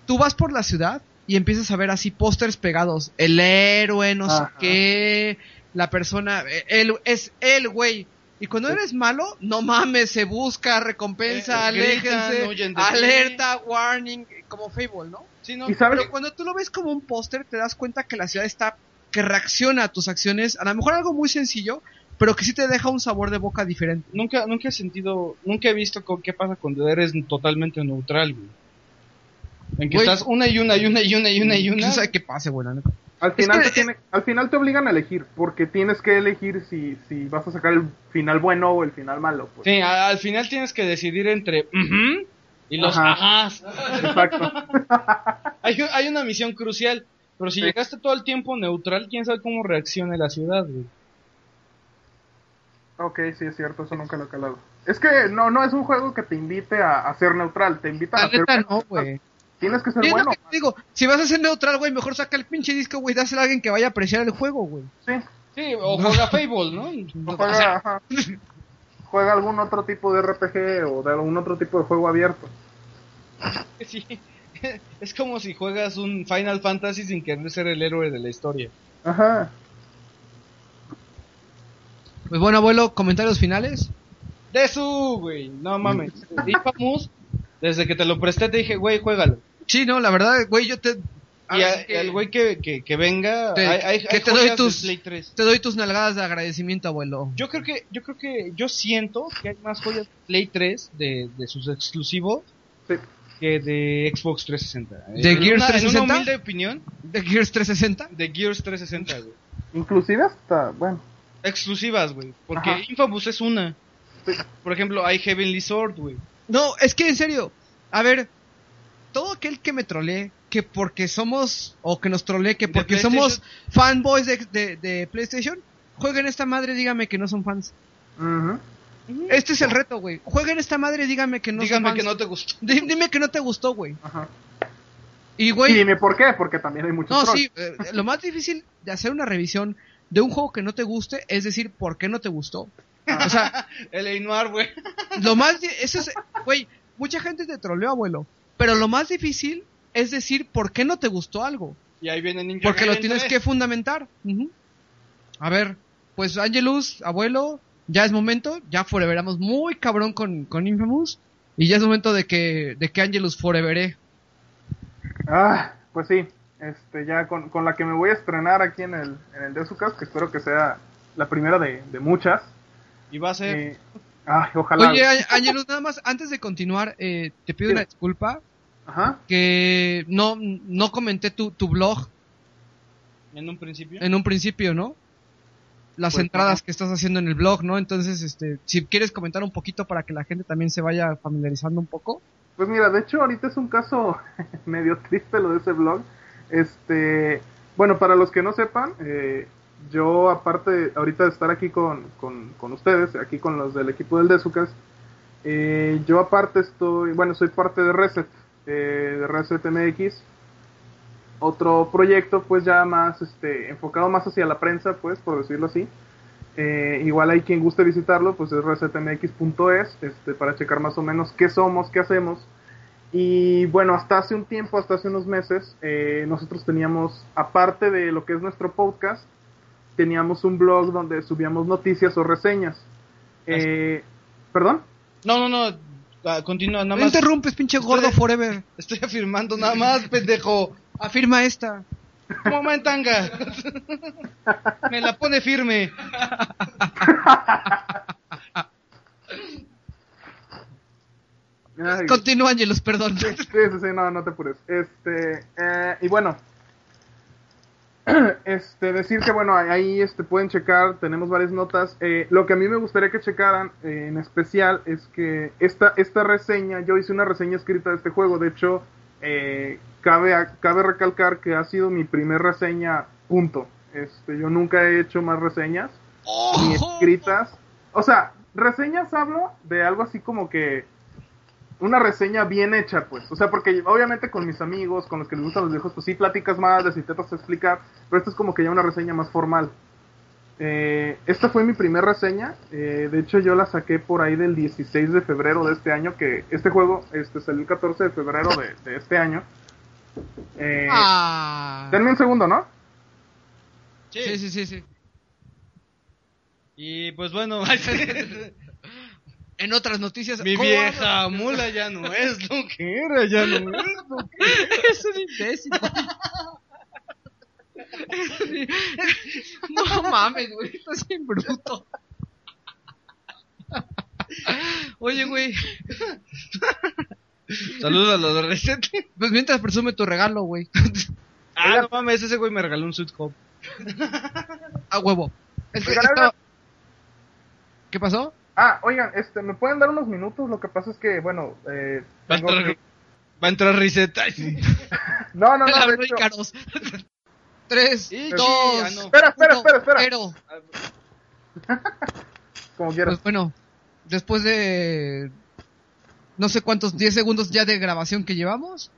tú vas por la ciudad y empiezas a ver así pósters pegados, el héroe, no sé qué, la persona, él, es el güey. Y cuando Sí. eres malo, no mames, se busca recompensa, Eh, aléjense, alerta, warning, como Fable, ¿no? Sí, no, Y sabes, Pero cuando tú lo ves como un póster, te das cuenta que la ciudad está, que reacciona a tus acciones, a lo mejor algo muy sencillo, pero que sí te deja un sabor de boca diferente. nunca, nunca he sentido, nunca he visto con qué pasa cuando eres totalmente neutral, güey. En que Güey. estás una y una y una y una y una y una. ¿Quién sabe qué pase, güey? Al es final, que- te tiene- al final te obligan a elegir, porque tienes que elegir si, si vas a sacar el final bueno o el final malo. Pues. Sí, al final tienes que decidir entre y los Ajá. ajás. Exacto. Hay, hay una misión crucial, pero si Sí. llegaste todo el tiempo neutral, quién sabe cómo reaccione la ciudad, güey. ok, sí es cierto, eso nunca lo he calado. Es que no, no es un juego que te invite a, a ser neutral, te invita La a ser neta bueno. no, güey. Tienes que ser es lo bueno. que te digo, si vas a ser neutral, güey, mejor saca el pinche disco, güey, dáselo a alguien que vaya a apreciar el juego, güey. Sí. Sí, o juega Fable, ¿no? O juega, ajá. juega algún otro tipo de RPG o de algún otro tipo de juego abierto. Sí. Es como si juegas un Final Fantasy sin querer ser el héroe de la historia. Ajá. Pues bueno, abuelo, comentarios finales. De su, güey. No mames. Infamous, desde que te lo presté te dije, güey, juégalo. Sí, no, la verdad, güey, yo te... Y a- que el güey que, que, que venga, Te- hay, hay- que hay te doy tus- Play 3. Te doy tus nalgadas de agradecimiento, abuelo. Yo creo que, yo creo que, yo siento que hay más joyas de Play 3 de, de sus exclusivos Sí. que de Xbox 360. ¿De En Gears una- 360? En una humilde opinión, ¿De Gears 360? de Gears 360, güey. Inclusive hasta, bueno. Exclusivas, güey. Porque Ajá. Infamous es una. Sí. Por ejemplo, hay Heavenly Sword, güey. No, es que en serio, a ver, todo aquel que me trolee, que porque somos, o que nos trolee, que ¿De porque PlayStation? somos fanboys de, de, de PlayStation, jueguen esta madre, dígame que no son fans. ujú. Este es el reto, güey. Jueguen esta madre, dígame que no Dígame son que fans. no te gustó. Di- Dime que no te gustó, güey. Ajá. Y, Y güey, dime por qué, porque también hay muchos no, trolls. sí, eh, lo más difícil de hacer una revisión de un juego que no te guste es decir por qué no te gustó. O sea, El Noir, güey. Lo más, eso es, güey, mucha gente te troleó, abuelo. Pero lo más difícil es decir por qué no te gustó algo. Y ahí viene Ninja Porque lo tienes 3. que fundamentar. A ver, pues Angelus, abuelo, ya es momento. Ya foreveramos muy cabrón con, con Infamous. Y ya es momento de que, de que Angelus foreveré. Ah, pues sí, este, ya con, con la que me voy a estrenar aquí en el, en el Desucas, que espero que sea la primera de, de muchas. Y va a ser. Eh, ay, ojalá. Oye, An- Angelus, nada más, antes de continuar, eh, te pido una disculpa. Ajá. Que no, no comenté tu, tu blog en un principio. en un principio, ¿no? Las Pues, entradas no. que estás haciendo en el blog, ¿no? Entonces, este, si quieres comentar un poquito para que la gente también se vaya familiarizando un poco. Pues mira, de hecho ahorita es un caso medio triste lo de ese blog. Este, bueno, para los que no sepan, eh, yo aparte ahorita de estar aquí con, con, con ustedes, aquí con los del equipo del Desucas, eh, yo aparte estoy, bueno, soy parte de Reset, eh, de Reset MX, otro proyecto pues ya más este enfocado más hacia la prensa pues por decirlo así. Eh, igual hay quien guste visitarlo pues es resetmx.es este para checar más o menos qué somos qué hacemos. Y bueno hasta hace un tiempo hasta hace unos meses eh, nosotros teníamos aparte de lo que es nuestro podcast teníamos un blog donde subíamos noticias o reseñas. Eh, perdón No, no, no. Ah, Continúa, nada No más. interrumpes, pinche gordo Estoy- forever. Estoy afirmando nada más, pendejo. Afirma esta. Momentanga. Me la pone firme. Continúa, Angelus, perdón. Sí, sí, sí, no, no te apures. Este, eh, y bueno, este, decir que bueno, ahí este, pueden checar, tenemos varias notas. Eh, lo que a mí me gustaría que checaran eh, en especial es que esta, esta reseña, yo hice una reseña escrita de este juego, de hecho, eh, cabe, cabe recalcar que ha sido mi primer reseña, punto. Este, yo nunca he hecho más reseñas ni escritas. O sea, reseñas hablo de algo así como que una reseña bien hecha, pues. O sea, porque obviamente con mis amigos, con los que les gustan los viejos, pues sí platicas más, les intentas explicar, pero esto es como que ya una reseña más formal. Eh, esta fue mi primera reseña, eh, de hecho yo la saqué por ahí del 16 de febrero de este año, que este juego este, salió el 14 de febrero de, de este año. Eh, Ah. Denme un segundo, ¿no? Sí, sí, sí, sí. Y pues bueno, En otras noticias. mi ¿cómo vieja mula ya no es lo que era, ya no es lo que hablas? Es un imbécil. no mames, güey. Estás bien bruto. Oye, güey. Saludos a los de Reset. Pues mientras presume tu regalo, güey. Ah, no mames, ese güey me regaló un suit hop. A huevo. Es que estaba- ¿Qué pasó? Ah, oigan, este, ¿me pueden dar unos minutos? Lo que pasa es que, bueno, eh, Va a tengo entrar, que- va a entrar Reset. Ay, sí. No, no, La no, de hecho. Tres, Y- dos, ah, no. Espera, espera, uno, espera, espera. cero. como quieras. Pues bueno, después de no sé cuántos 10 segundos ya de grabación que llevamos,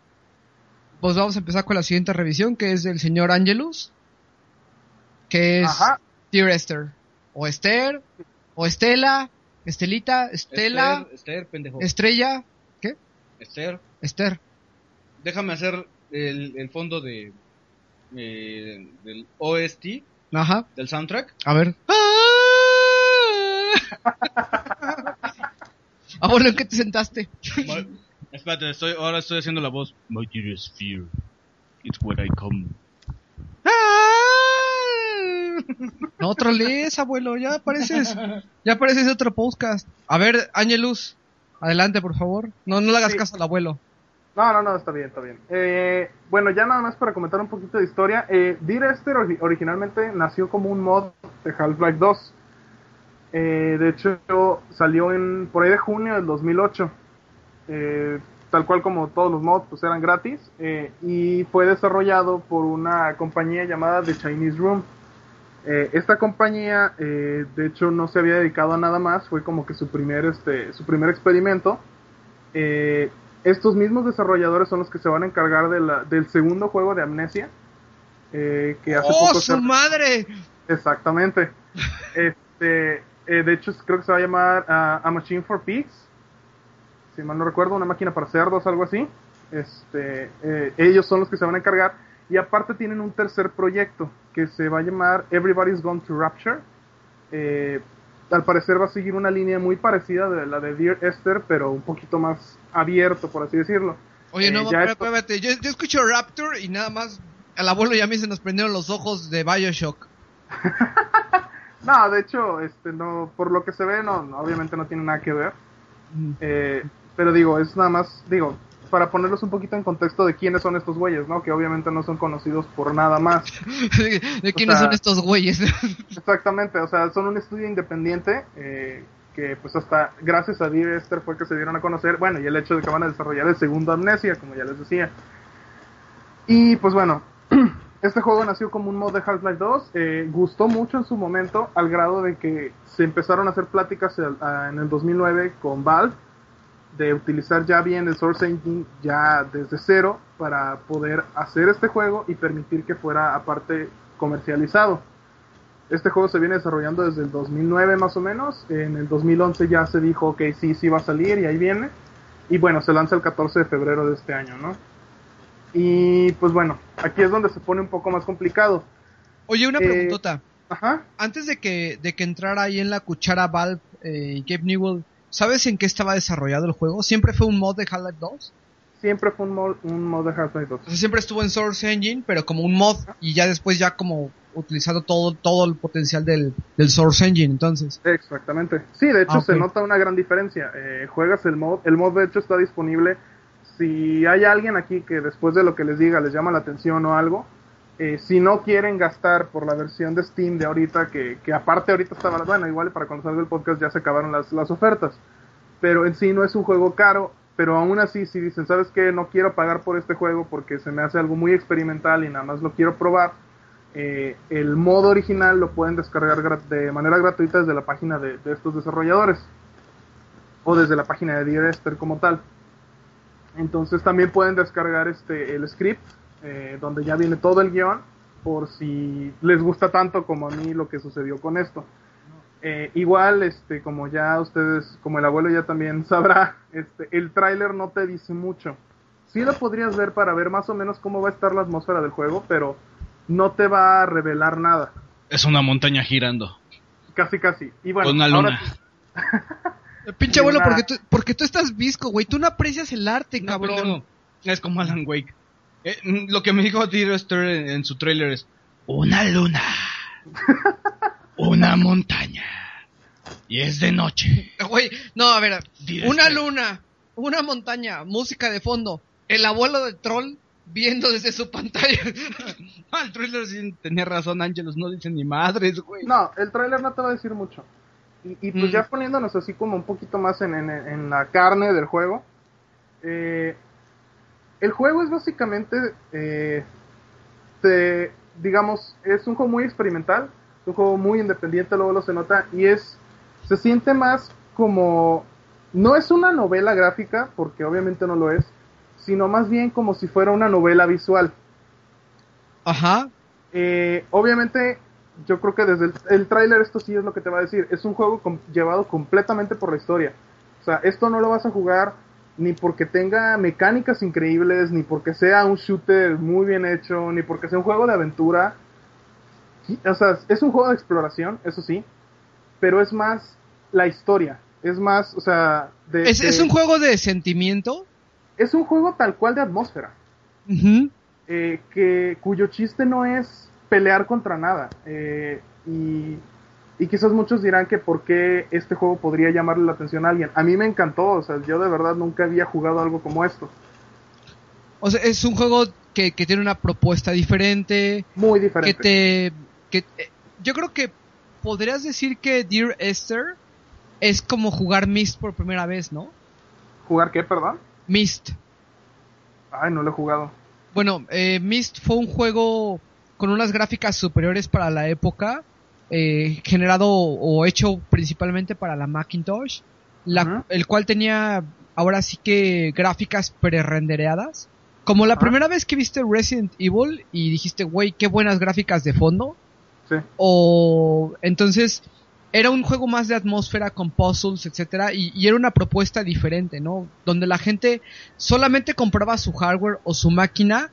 pues vamos a empezar con la siguiente revisión, que es del señor Angelus, que es Ajá. Dear Esther, o Esther, o Estela, Estelita, Estela, Esther, Esther, pendejo. Estrella, ¿qué? Esther, Esther. déjame hacer el, el fondo de eh, del OST, Ajá, del soundtrack. a ver. Abuelo, ¿en qué te sentaste? My- espérate, estoy, ahora estoy haciendo la voz. My dearest fear, it's when I come. No otro lees, abuelo, ya pareces, ya pareces otro podcast. A ver, Angelus, adelante, por favor. No, no le hagas Sí. caso al abuelo. No, no, no, está bien, está bien. Eh, bueno, ya nada más para comentar un poquito de historia. Eh, Dear Esther ori- originalmente nació como un mod de Half-Life 2. Eh, de hecho, salió en por ahí de junio del 2008. Eh, tal cual como todos los mods, pues eran gratis. eh, y fue desarrollado por una compañía llamada The Chinese Room. Eh, esta compañía, eh, de hecho, no se había dedicado a nada más. Fue como que su primer, este, su primer experimento. Eh, estos mismos desarrolladores son los que se van a encargar de la- del segundo juego de Amnesia. eh, que hace ¡Oh, poco su se- madre! Exactamente. Este, eh, de hecho, creo que se va a llamar A Machine for Pigs. Si mal no recuerdo, una máquina para cerdos, algo así. Este, eh, ellos son los que se van a encargar. Y aparte tienen un tercer proyecto que se va a llamar Everybody's Gone to Rapture. Eh, al parecer va a seguir una línea muy parecida de la de Dear Esther, pero un poquito más abierto, por así decirlo. Oye, Eh, no, espérate, esto- espérate, Yo, yo escucho Raptor y nada más al abuelo ya a mí se nos prendieron los ojos de Bioshock. No, de hecho, este, no, por lo que se ve, no, no, obviamente no tiene nada que ver. Eh, pero digo, es nada más, digo, para ponerlos un poquito en contexto de quiénes son estos güeyes, ¿no? Que obviamente no son conocidos por nada más. ¿De quiénes sea- son estos güeyes? Exactamente, o sea, son un estudio independiente eh, que pues hasta gracias a Dear Esther fue que se dieron a conocer, bueno, y el hecho de que van a desarrollar el segundo Amnesia, como ya les decía. Y pues bueno, este juego nació como un mod de Half-Life 2, eh, gustó mucho en su momento, al grado de que se empezaron a hacer pláticas en el 2009 con Valve de utilizar ya bien el Source Engine ya desde cero para poder hacer este juego y permitir que fuera aparte comercializado. Este juego se viene desarrollando desde el 2009 más o menos. En el 2011 ya se dijo que sí, sí va a salir y ahí viene. Y bueno, se lanza el 14 de febrero de este año, ¿no? Y pues bueno, aquí es donde se pone un poco más complicado. Oye, una Eh, preguntota. Ajá. Antes de que, de que entrara ahí en la cuchara Valve eh, y Gabe Newell, ¿sabes en qué estaba desarrollado el juego? ¿Siempre fue un mod de Half-Life 2? Siempre fue un mod, un mod de Half-Life 2. O sea, siempre estuvo en Source Engine, pero como un mod y ya después ya como utilizado todo, todo el potencial del, del Source Engine, entonces. Exactamente. Sí, de hecho Ah, se nota una gran diferencia. Eh, juegas el mod, el mod de hecho está disponible. Si hay alguien aquí que después de lo que les diga les llama la atención o algo, eh, si no quieren gastar por la versión de Steam de ahorita, que, que aparte ahorita estaba, bueno, igual para cuando salga el podcast ya se acabaron las, las ofertas, pero en sí no es un juego caro, pero aún así si dicen, ¿sabes qué? No quiero pagar por este juego porque se me hace algo muy experimental y nada más lo quiero probar. eh, el modo original lo pueden descargar de manera gratuita desde la página de, de estos desarrolladores o desde la página de Dear como tal. Entonces también pueden descargar este el script eh, donde ya viene todo el guion por si les gusta tanto como a mí lo que sucedió con esto. Eh, igual, este, como ya ustedes, como el abuelo ya también sabrá, este, el tráiler no te dice mucho. Sí lo podrías ver para ver más o menos cómo va a estar la atmósfera del juego, pero no te va a revelar nada. Es una montaña girando. Casi, casi. Y bueno, con una luna. Pinche abuelo, una- porque tú, porque tú estás visco, güey. Tú no aprecias el arte, No, cabrón. pendejo. Es como Alan Wake. Eh, mm, lo que me dijo Dear Esther en, en su trailer es una luna, una montaña y es de noche. Güey, no, a ver, Dear una Esther. luna, una montaña, música de fondo, el abuelo del troll viendo desde su pantalla. Ah, el trailer sí tenía razón, Ángelos no dicen ni madres, güey. No, el tráiler no te va a decir mucho. Y, y pues Mm. ya poniéndonos así como un poquito más en, en- en la carne del juego. eh, el juego es básicamente, eh, te- digamos, es un juego muy experimental, es un juego muy independiente, luego lo se nota, y es, se siente más como, no es una novela gráfica, porque obviamente no lo es, sino más bien como si fuera una novela visual. Ajá. Eh, obviamente, yo creo que desde el, el tráiler esto sí es lo que te va a decir. Es un juego com- llevado completamente por la historia. O sea, esto no lo vas a jugar ni porque tenga mecánicas increíbles, ni porque sea un shooter muy bien hecho, ni porque sea un juego de aventura. O sea, es un juego de exploración, eso sí, pero es más la historia. Es más, o sea, de- ¿Es, de- es un juego de sentimiento? es un juego tal cual de atmósfera. Eh, que cuyo chiste no es pelear contra nada. eh, y, y quizás muchos dirán que por qué este juego podría llamarle la atención a alguien. A mí me encantó, o sea, yo de verdad nunca había jugado algo como esto. O sea, es un juego que, que tiene una propuesta diferente, Muy que diferente. te... Que, eh, yo creo que podrías decir que Dear Esther es como jugar Myst por primera vez, ¿no? ¿Jugar qué, perdón? Myst. Ay, no lo he jugado. Bueno, eh, Myst fue un juego con unas gráficas superiores para la época, eh, generado o hecho principalmente para la Macintosh, la- el cual tenía ahora sí que gráficas pre-rendereadas. Como la primera vez que viste Resident Evil y dijiste, güey, qué buenas gráficas de fondo. Sí. O entonces era un juego más de atmósfera con puzzles, etcétera, y, y era una propuesta diferente, ¿no? Donde la gente solamente compraba su hardware o su máquina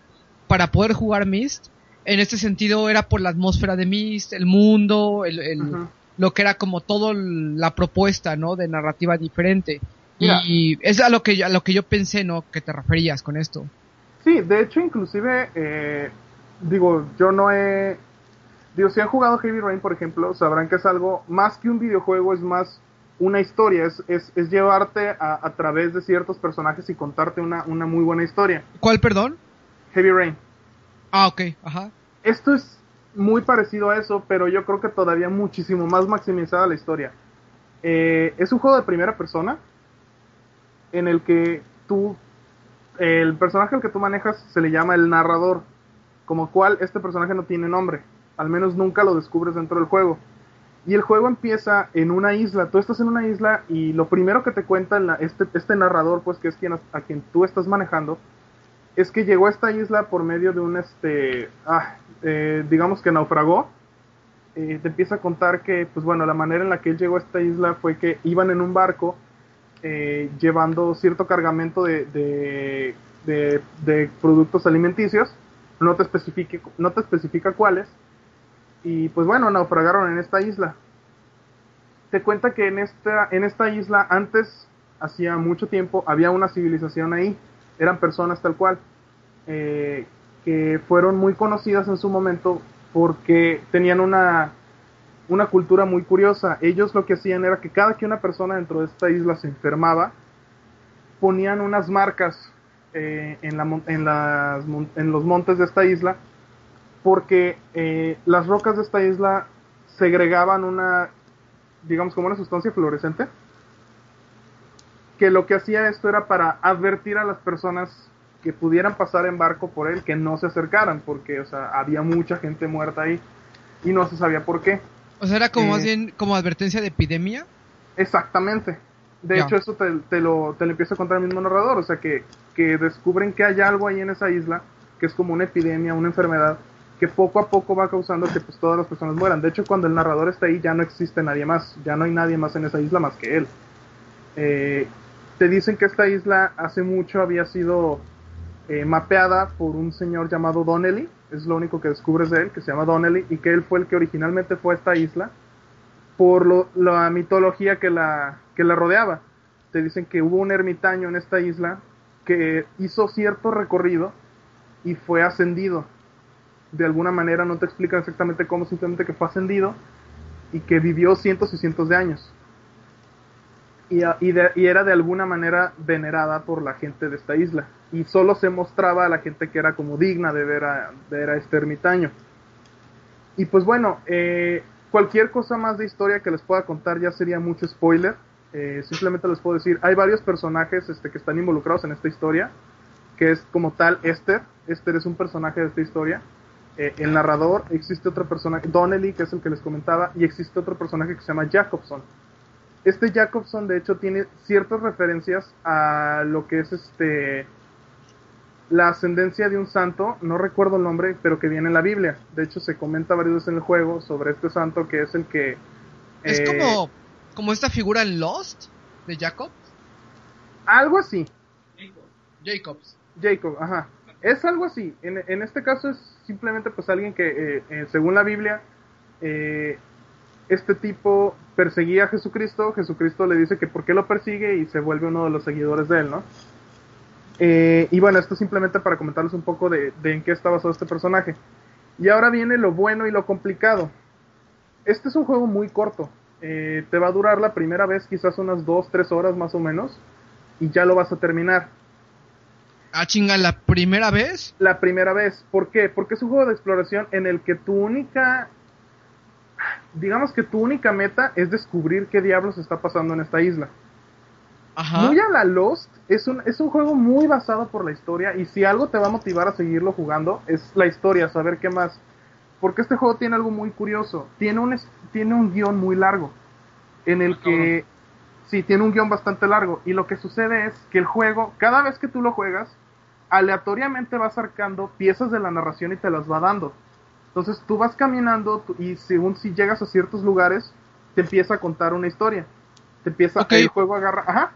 para poder jugar Myst. En este sentido era por la atmósfera de Myst, el mundo, el, el- lo que era como todo la propuesta, ¿no? De narrativa diferente. Mira. Y es a lo que yo, a lo que yo pensé, ¿no? Que te referías con esto. Sí, de hecho, inclusive, eh, digo, yo no he... Digo, si han jugado Heavy Rain, por ejemplo, sabrán que es algo más que un videojuego, es más una historia, es, es, es llevarte a, a través de ciertos personajes y contarte una, una muy buena historia. ¿Cuál, perdón? Heavy Rain. Ah, ok, ajá. Esto es muy parecido a eso, pero yo creo que todavía muchísimo más maximizada la historia. Eh, es un juego de primera persona en el que tú, el personaje al que tú manejas se le llama el narrador, como cual este personaje no tiene nombre, al menos nunca lo descubres dentro del juego. Y el juego empieza en una isla. Tú estás en una isla y lo primero que te cuenta este, este narrador, pues que es quien, a quien tú estás manejando, es que llegó a esta isla por medio de un, este, ah, eh, digamos que naufragó. Eh, te empieza a contar que, pues bueno, la manera en la que él llegó a esta isla fue que iban en un barco eh, llevando cierto cargamento de, de, productos alimenticios. No te, especifique, no te especifica cuáles y pues bueno, naufragaron en esta isla. Te cuenta que en esta, en esta isla antes, hacía mucho tiempo, había una civilización ahí, eran personas tal cual, que fueron muy conocidas en su momento porque tenían una, una cultura muy curiosa. Ellos lo que hacían era que cada que una persona dentro de esta isla se enfermaba, ponían unas marcas eh, en, la, en, las, en los montes de esta isla porque eh, las rocas de esta isla segregaban una, digamos como una sustancia fluorescente, que lo que hacía esto era para advertir a las personas que pudieran pasar en barco por él que no se acercaran, porque o sea, había mucha gente muerta ahí y no se sabía por qué. O sea, era como más eh, bien como advertencia de epidemia. Exactamente. De hecho, eso te, te, lo, te lo empieza a contar el mismo narrador, o sea, que, que descubren que hay algo ahí en esa isla, que es como una epidemia, una enfermedad, que poco a poco va causando que pues todas las personas mueran. De hecho, cuando el narrador está ahí ya no existe nadie más, ya no hay nadie más en esa isla más que él. Eh, te dicen que esta isla hace mucho había sido eh, mapeada por un señor llamado Donnelly, es lo único que descubres de él, que se llama Donnelly, y que él fue el que originalmente fue a esta isla por lo, la mitología que la, que la rodeaba. Te dicen que hubo un ermitaño en esta isla que hizo cierto recorrido y fue ascendido de alguna manera, no te explican exactamente cómo, simplemente que fue ascendido y que vivió cientos y cientos de años. Y, y, era de alguna manera venerada por la gente de esta isla. Y solo se mostraba a la gente que era como digna de ver a, ver a este ermitaño. Y pues bueno, eh, cualquier cosa más de historia que les pueda contar ya sería mucho spoiler. Eh, simplemente les puedo decir, hay varios personajes este, que están involucrados en esta historia, que es como tal Esther. Esther es un personaje de esta historia. Eh, el narrador, existe otro personaje, Donnelly, que es el que les comentaba, y existe otro personaje que se llama Jacobson. Este Jacobson, de hecho, tiene ciertas referencias a lo que es este la ascendencia de un santo, no recuerdo el nombre, pero que viene en la Biblia. De hecho, se comenta varias veces en el juego sobre este santo que es el que... Es eh, como, como esta figura en Lost de Jacob. Algo así. Jacobs. Jacob, ajá. Es algo así. En, en este caso es simplemente pues alguien que, eh, eh, según la Biblia, eh, este tipo perseguía a Jesucristo, Jesucristo le dice que por qué lo persigue y se vuelve uno de los seguidores de él, ¿no? Y bueno, esto simplemente para comentarles un poco de, en qué está basado este personaje. Y ahora viene lo bueno y lo complicado. Este es un juego muy corto. te va a durar la primera vez quizás unas 2-3 horas más o menos. Y ya lo vas a terminar. Ah, chinga, ¿la primera vez? La primera vez. ¿Por qué? Porque es un juego de exploración en el que tu única. Digamos que tu única meta es descubrir qué diablos está pasando en esta isla. Ajá. Muy a la Lost, es un, es un juego muy basado por la historia. Y si algo te va a motivar a seguirlo jugando, es la historia, saber qué más. Porque este juego tiene algo muy curioso. Tiene un, tiene un guion muy largo. En el que. Sí, tiene un guion bastante largo. Y lo que sucede es que el juego, cada vez que tú lo juegas, aleatoriamente va sacando piezas de la narración y te las va dando. Entonces tú vas caminando y según si llegas a ciertos lugares, te empieza a contar una historia. Te empieza el juego agarra. Ajá.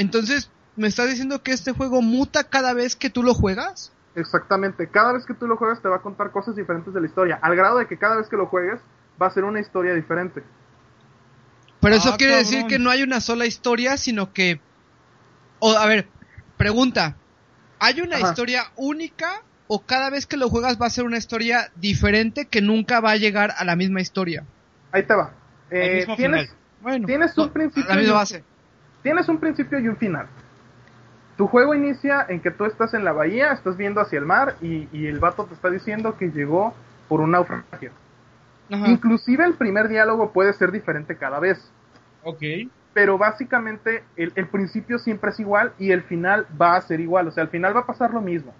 Entonces, ¿me estás diciendo que este juego muta cada vez que tú lo juegas? Exactamente, cada vez que tú lo juegas te va a contar cosas diferentes de la historia, al grado de que cada vez que lo juegues va a ser una historia diferente. Pero eso ah, quiere decir que no hay una sola historia, sino que... O, a ver, pregunta, ¿Hay una historia única o cada vez que lo juegas va a ser una historia diferente que nunca va a llegar a la misma historia? Ahí te va. Eh, tienes, tienes un principio. Tienes un principio y un final. Tu juego inicia en que tú estás en la bahía, estás viendo hacia el mar y, el vato te está diciendo que llegó por un naufragio. Inclusive el primer diálogo puede ser diferente cada vez. Ok pero básicamente el, principio siempre es igual y el final va a ser igual, o sea, al final va a pasar lo mismo.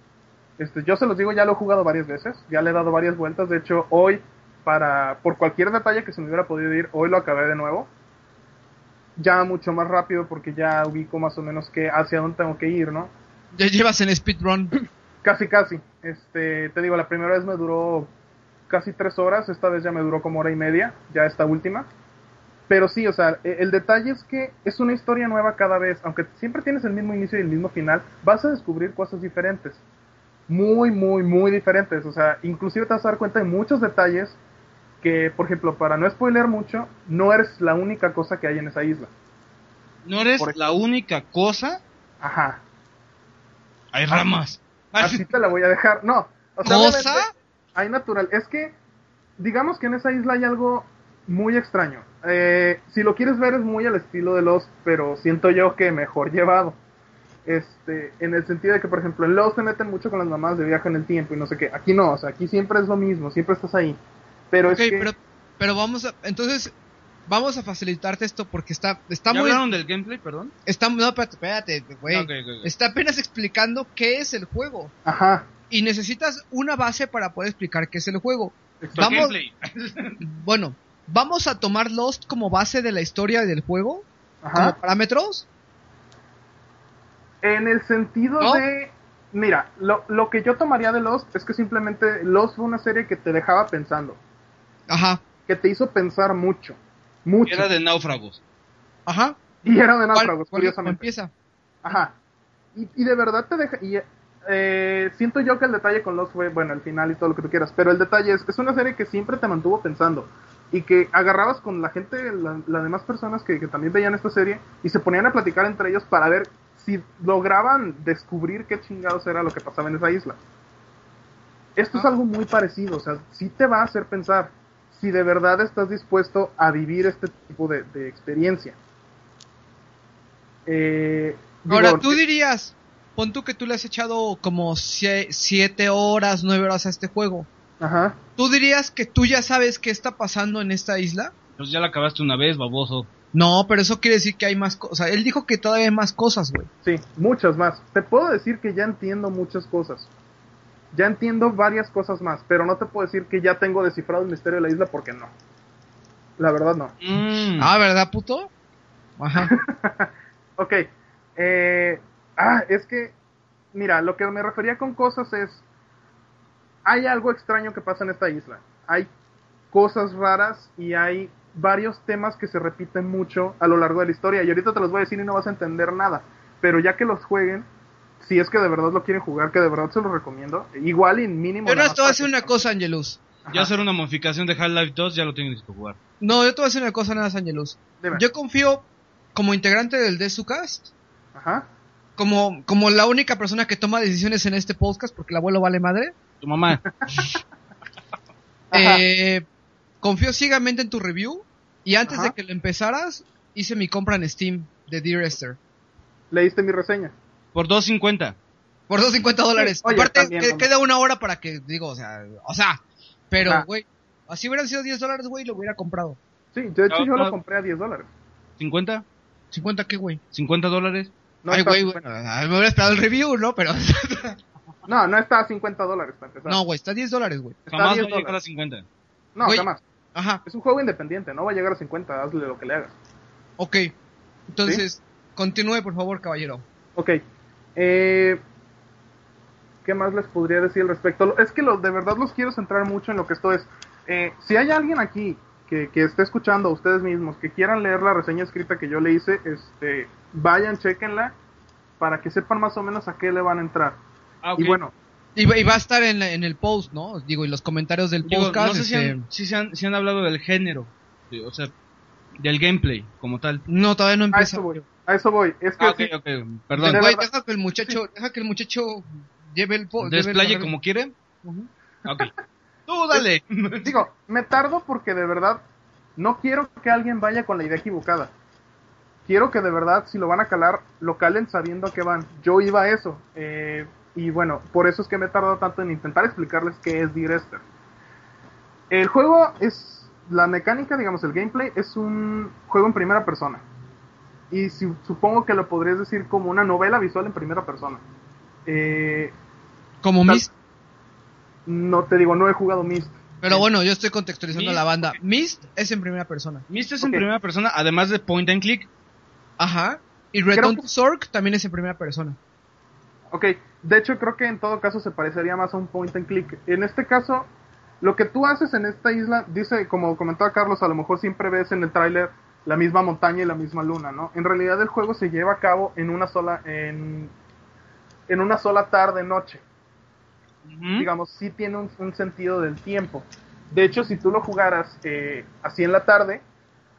Este, yo se los digo, ya lo he jugado varias veces, ya le he dado varias vueltas, de hecho hoy para, por cualquier detalle que se me hubiera podido ir, hoy lo acabé de nuevo. Ya mucho más rápido porque ya ubico más o menos que hacia dónde tengo que ir, ¿no? Ya llevas en speedrun. Casi, casi. Este, te digo, la primera vez me duró casi tres horas, esta vez ya me duró como hora y media, ya esta última. Pero sí, o sea, e- el detalle es que es una historia nueva cada vez, aunque siempre tienes el mismo inicio y el mismo final, vas a descubrir cosas diferentes. Muy, muy, muy diferentes. O sea, inclusive te vas a dar cuenta de muchos detalles que, por ejemplo, para no spoiler mucho, no eres la única cosa que hay en esa isla. No eres la única cosa. Ajá. Hay ramas. Así te la voy a dejar. No. O sea, ¿Cosa? hay natural. Es que, digamos que en esa isla hay algo muy extraño. Eh, si lo quieres ver es muy al estilo de Lost, pero siento yo que mejor llevado. Este, en el sentido de que, por ejemplo, en Lost se meten mucho con las mamás de viaje en el tiempo y no sé qué. Aquí no, o sea, aquí siempre es lo mismo, siempre estás ahí. Pero es que, pero, pero vamos a. Entonces, vamos a facilitarte esto porque está, está ¿Ya muy. hablaron del gameplay, perdón? Está, no, espérate, espérate, güey. Está apenas explicando qué es el juego. ajá, Y necesitas una base para poder explicar qué es el juego. exacto. Vamos- Gameplay. Bueno, vamos a tomar Lost como base de la historia del juego, como ajá. parámetros. En el sentido ¿No? de. Mira, lo, lo que yo tomaría de Lost es que simplemente Lost fue una serie que te dejaba pensando. Ajá, Que te hizo pensar mucho. Mucho. Era de náufragos. ajá. Y era de ¿Cuál- náufragos, cuál- curiosamente. empieza? Ajá. Y, y de verdad te deja. Y, eh, siento yo que el detalle con Lost fue, bueno, el final y todo lo que tú quieras. Pero el detalle es, es una serie que siempre te mantuvo pensando. Y que agarrabas con la gente, la- las demás personas que, que también veían esta serie, y se ponían a platicar entre ellos para ver si lograban descubrir qué chingados era lo que pasaba en esa isla. Esto es algo muy parecido, o sea, sí te va a hacer pensar si de verdad estás dispuesto a vivir este tipo de, de experiencia. Eh, digo, Ahora, tú dirías, pon tú que tú le has echado como 7 horas, 9 horas a este juego. Ajá. ¿Tú dirías que tú ya sabes qué está pasando en esta isla? Pues ya la acabaste una vez, baboso. No, pero eso quiere decir que hay más cosas. Él dijo que todavía hay más cosas, güey. Sí, muchas más. Te puedo decir que ya entiendo muchas cosas. Ya entiendo varias cosas más, pero no te puedo decir que ya tengo descifrado el misterio de la isla porque no. La verdad no. Mm. Ah, ¿verdad, puto? Ajá. Ok. Eh, ah, es que, mira, lo que me refería con cosas es, hay algo extraño que pasa en esta isla. Hay cosas raras y hay varios temas que se repiten mucho a lo largo de la historia. Y ahorita te los voy a decir y no vas a entender nada. Pero ya que los jueguen, si es que de verdad lo quieren jugar, que de verdad se los recomiendo, igual y mínimo... Yo nada no más te voy a que- una cosa, Angelus. Ajá, Ya hacer una modificación de Half-Life 2 ya lo tienes que jugar. No, yo te voy a decir una cosa, nada más, Angelus. dime. Yo confío como integrante del Desucast, Ajá. como, como la única persona que toma decisiones en este podcast, porque el abuelo vale madre. Tu mamá. Eh, confío ciegamente en tu review. Y antes Ajá. de que lo empezaras, hice mi compra en Steam de Dear Esther. Leíste mi reseña. Por 2.50. Por 250 dólares. oye, Aparte, también, que- queda una hora para que, digo, o sea, o sea, pero, Ajá. güey, así hubieran sido 10 dólares, güey, lo hubiera comprado. Sí, de hecho No, yo no. lo compré a 10 dólares. ¿50? ¿50 qué, güey? ¿50 dólares? No Ay, güey, bueno, ah, me hubiera esperado el review, ¿no? Pero, No, no está a 50 dólares para empezar. no, güey, está a 10 dólares, güey. Está Jamás a va 10 a llegar a dólares. 50. No, Güey. jamás. Ajá, Es un juego independiente, no va a llegar a 50, hazle lo que le hagas. ok. Entonces, continúe, por favor, caballero. Ok. Eh, ¿Qué más les podría decir al respecto? Es que lo, de verdad los quiero centrar mucho en lo que esto es. Eh, si hay alguien aquí que, que esté escuchando a ustedes mismos, que quieran leer la reseña escrita que yo le hice, este, vayan, chequenla, para que sepan más o menos a qué le van a entrar. Ah, ok. Y bueno, Y, va- y va a estar en, el post, ¿no? Digo, y los comentarios del Digo, podcast. no sé si este, han, si se han, si han hablado del género. O sea, del gameplay como tal. No, todavía no empieza. eso voy. A eso voy. Es que Ah, ok, sí, ok. Perdón. Güey, deja que el muchacho, deja que el muchacho lleve el. Desplaye como quiere. Ok. Tú dale. Digo, me tardo porque de verdad no quiero que alguien vaya con la idea equivocada. Quiero que de verdad, si lo van a calar, lo calen sabiendo a qué van. Yo iba a eso. eh, y bueno, por eso es que me he tardado tanto en intentar explicarles qué es Dear Esther. El juego es. La mecánica, digamos, el gameplay es un juego en primera persona. Y si- supongo que lo podrías decir como una novela visual en primera persona. Eh, Como Mist. no te digo, no he jugado Myst. Pero bueno, yo estoy contextualizando la banda. Mist es en primera persona. Myst es en primera persona, además de point and click. Ajá. Y Return Zork también es en primera persona. Ok, de hecho creo que en todo caso se parecería más a un point and click. En este caso, lo que tú haces en esta isla, dice, como comentaba Carlos, a lo mejor siempre ves en el tráiler la misma montaña y la misma luna, ¿no? En realidad el juego se lleva a cabo en una sola, en, en una sola tarde noche. Digamos, sí tiene un, un sentido del tiempo. De hecho, si tú lo jugaras eh, así en la tarde,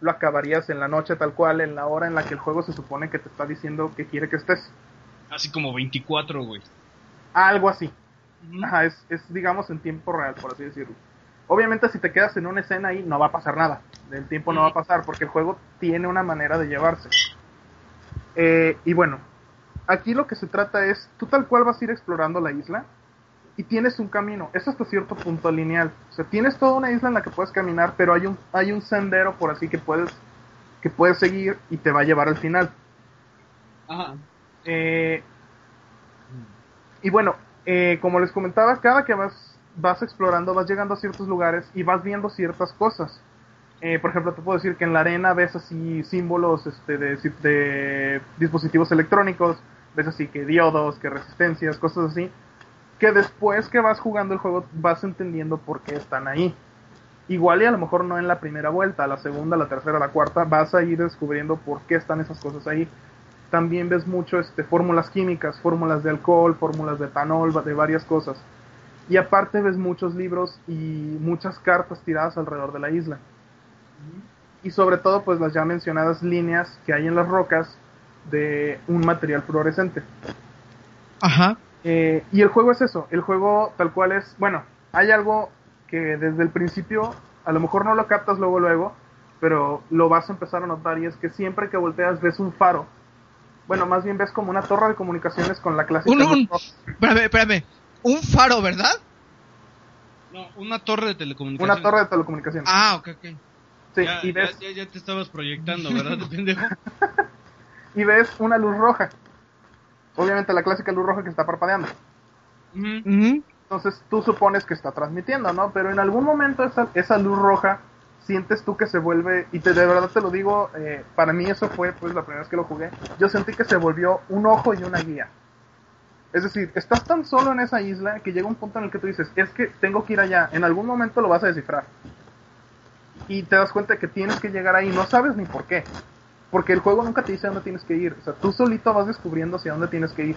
lo acabarías en la noche tal cual, en la hora en la que el juego se supone que te está diciendo que quiere que estés. Así como 24, güey. Algo así. Ajá, es, es, digamos en tiempo real, por así decirlo. Obviamente si te quedas en una escena ahí no va a pasar nada. El tiempo no va a pasar porque el juego tiene una manera de llevarse. Eh, y bueno, aquí lo que se trata es, tú tal cual vas a ir explorando la isla y tienes un camino. Es hasta cierto punto lineal. O sea, tienes toda una isla en la que puedes caminar, pero hay un, hay un sendero por así que puedes, que puedes seguir y te va a llevar al final. Ajá. Eh, y bueno, eh, como les comentaba, cada que vas, vas explorando, vas llegando a ciertos lugares y vas viendo ciertas cosas. Eh, por ejemplo, te puedo decir que en la arena ves así símbolos este, de, de dispositivos electrónicos, ves así que diodos, que resistencias, cosas así, que después que vas jugando el juego vas entendiendo por qué están ahí. Igual y a lo mejor no en la primera vuelta, la segunda, la tercera, la cuarta, vas a ir descubriendo por qué están esas cosas ahí también ves mucho este, fórmulas químicas, fórmulas de alcohol, fórmulas de etanol, de varias cosas. Y aparte ves muchos libros y muchas cartas tiradas alrededor de la isla. Y sobre todo, pues las ya mencionadas líneas que hay en las rocas de un material fluorescente. Ajá. Eh, y el juego es eso, el juego tal cual es, bueno, hay algo que desde el principio, a lo mejor no lo captas luego luego, pero lo vas a empezar a notar y es que siempre que volteas ves un faro. Bueno, más bien ves como una torre de comunicaciones con la clásica Un, un, espérame, espérame. Un faro, ¿verdad? No, una torre de telecomunicaciones. una torre de telecomunicaciones. Ah, ok, ok. Sí, Ya, y ves ya, ya, ya te estabas proyectando, ¿verdad, pendejo? y ves una luz roja. Obviamente la clásica luz roja que está parpadeando. Entonces tú supones que está transmitiendo, ¿no? Pero en algún momento esa, esa luz roja sientes tú que se vuelve, y te, de verdad te lo digo, eh, para mí eso fue pues la primera vez que lo jugué, yo sentí que se volvió un ojo y una guía. Es decir, estás tan solo en esa isla que llega un punto en el que tú dices, es que tengo que ir allá, en algún momento lo vas a descifrar. Y te das cuenta que tienes que llegar ahí, no sabes ni por qué. Porque el juego nunca te dice dónde tienes que ir. O sea, tú solito vas descubriendo hacia dónde tienes que ir.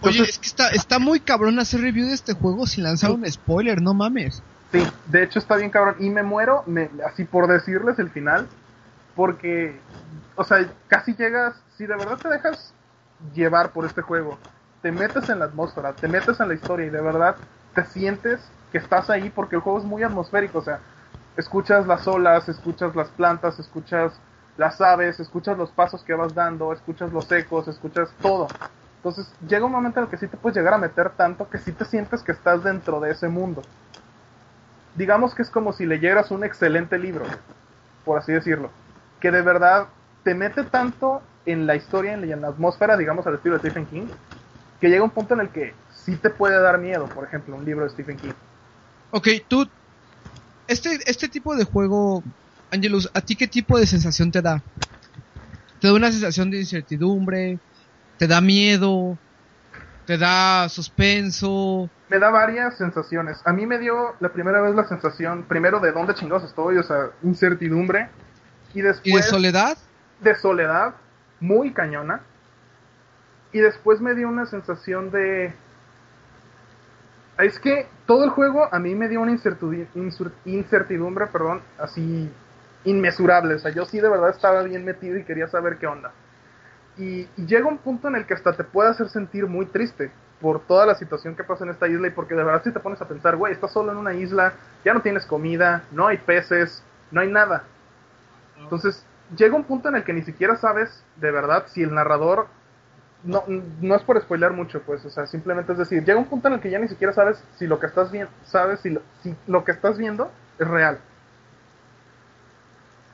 Oye, es que está, está muy cabrón hacer review de este juego sin lanzar un spoiler, no mames. Sí, de hecho está bien cabrón. Y me muero, me, así por decirles el final, porque, o sea, casi llegas, si de verdad te dejas llevar por este juego, te metes en la atmósfera, te metes en la historia y de verdad te sientes que estás ahí porque el juego es muy atmosférico, o sea, escuchas las olas, escuchas las plantas, escuchas las aves, escuchas los pasos que vas dando, escuchas los ecos, escuchas todo. Entonces llega un momento en el que sí te puedes llegar a meter tanto que sí te sientes que estás dentro de ese mundo digamos que es como si leyeras un excelente libro, por así decirlo, que de verdad te mete tanto en la historia y en la atmósfera, digamos al estilo de Stephen King, que llega un punto en el que sí te puede dar miedo, por ejemplo, un libro de Stephen King. Ok, tú. Este, este tipo de juego, Angelus, ¿a ti qué tipo de sensación te da? ¿Te da una sensación de incertidumbre? ¿Te da miedo? ¿Te da suspenso? Me da varias sensaciones. A mí me dio la primera vez la sensación, primero de dónde chingados estoy, o sea, incertidumbre, y después ¿Y de soledad? de soledad muy cañona. Y después me dio una sensación de... Es que todo el juego a mí me dio una incertidumbre, incertidumbre perdón, así inmesurable. O sea, yo sí de verdad estaba bien metido y quería saber qué onda. Y, y llega un punto en el que hasta te puede hacer sentir muy triste por toda la situación que pasa en esta isla y porque de verdad si te pones a pensar, güey, estás solo en una isla, ya no tienes comida, no hay peces, no hay nada. Entonces, llega un punto en el que ni siquiera sabes de verdad si el narrador no, no es por spoiler mucho, pues, o sea, simplemente es decir, llega un punto en el que ya ni siquiera sabes si lo que estás viendo, sabes si lo, si lo que estás viendo es real.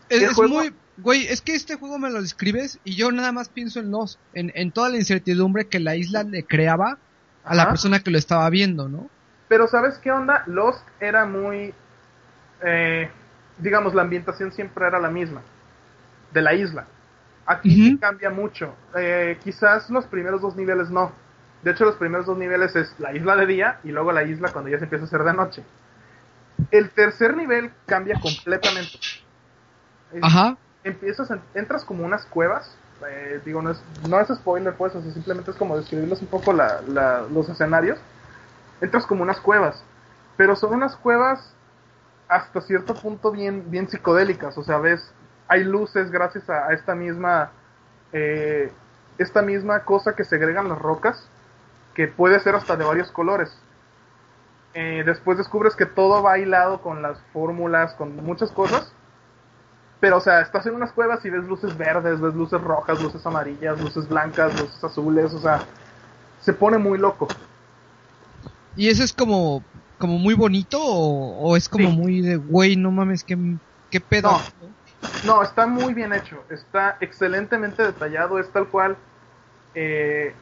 Es, muy... Güey, es que este juego me lo describes y yo nada más pienso en los... En, en toda la incertidumbre que la isla le creaba a la persona que lo estaba viendo, ¿no? Pero ¿sabes qué onda? Lost era muy... eh, digamos, la ambientación siempre era la misma. De la isla. Aquí sí cambia mucho. Eh, quizás los primeros dos niveles no. De hecho, los primeros dos niveles es la isla de día y luego la isla cuando ya se empieza a hacer de noche. El tercer nivel cambia completamente. Ajá. empiezas, en- entras como unas cuevas. eh, digo, no es, no es spoiler, pues, o sea, simplemente es como describirles un poco la, la- los escenarios. Entras como unas cuevas, pero son unas cuevas hasta cierto punto bien, bien psicodélicas. O sea, ves, hay luces gracias a, a esta misma, eh, esta misma cosa que segregan las rocas, que puede ser hasta de varios colores. Eh, después descubres que todo va hilado con las fórmulas, con muchas cosas. Pero, o sea, estás en unas cuevas y ves luces verdes, ves luces rojas, luces amarillas, luces blancas, luces azules, o sea, se pone muy loco. ¿Y eso es como, como muy bonito o, o es como Sí. muy de, güey, no mames, qué, qué pedo? No. No, está muy bien hecho, está excelentemente detallado, es tal cual. eh,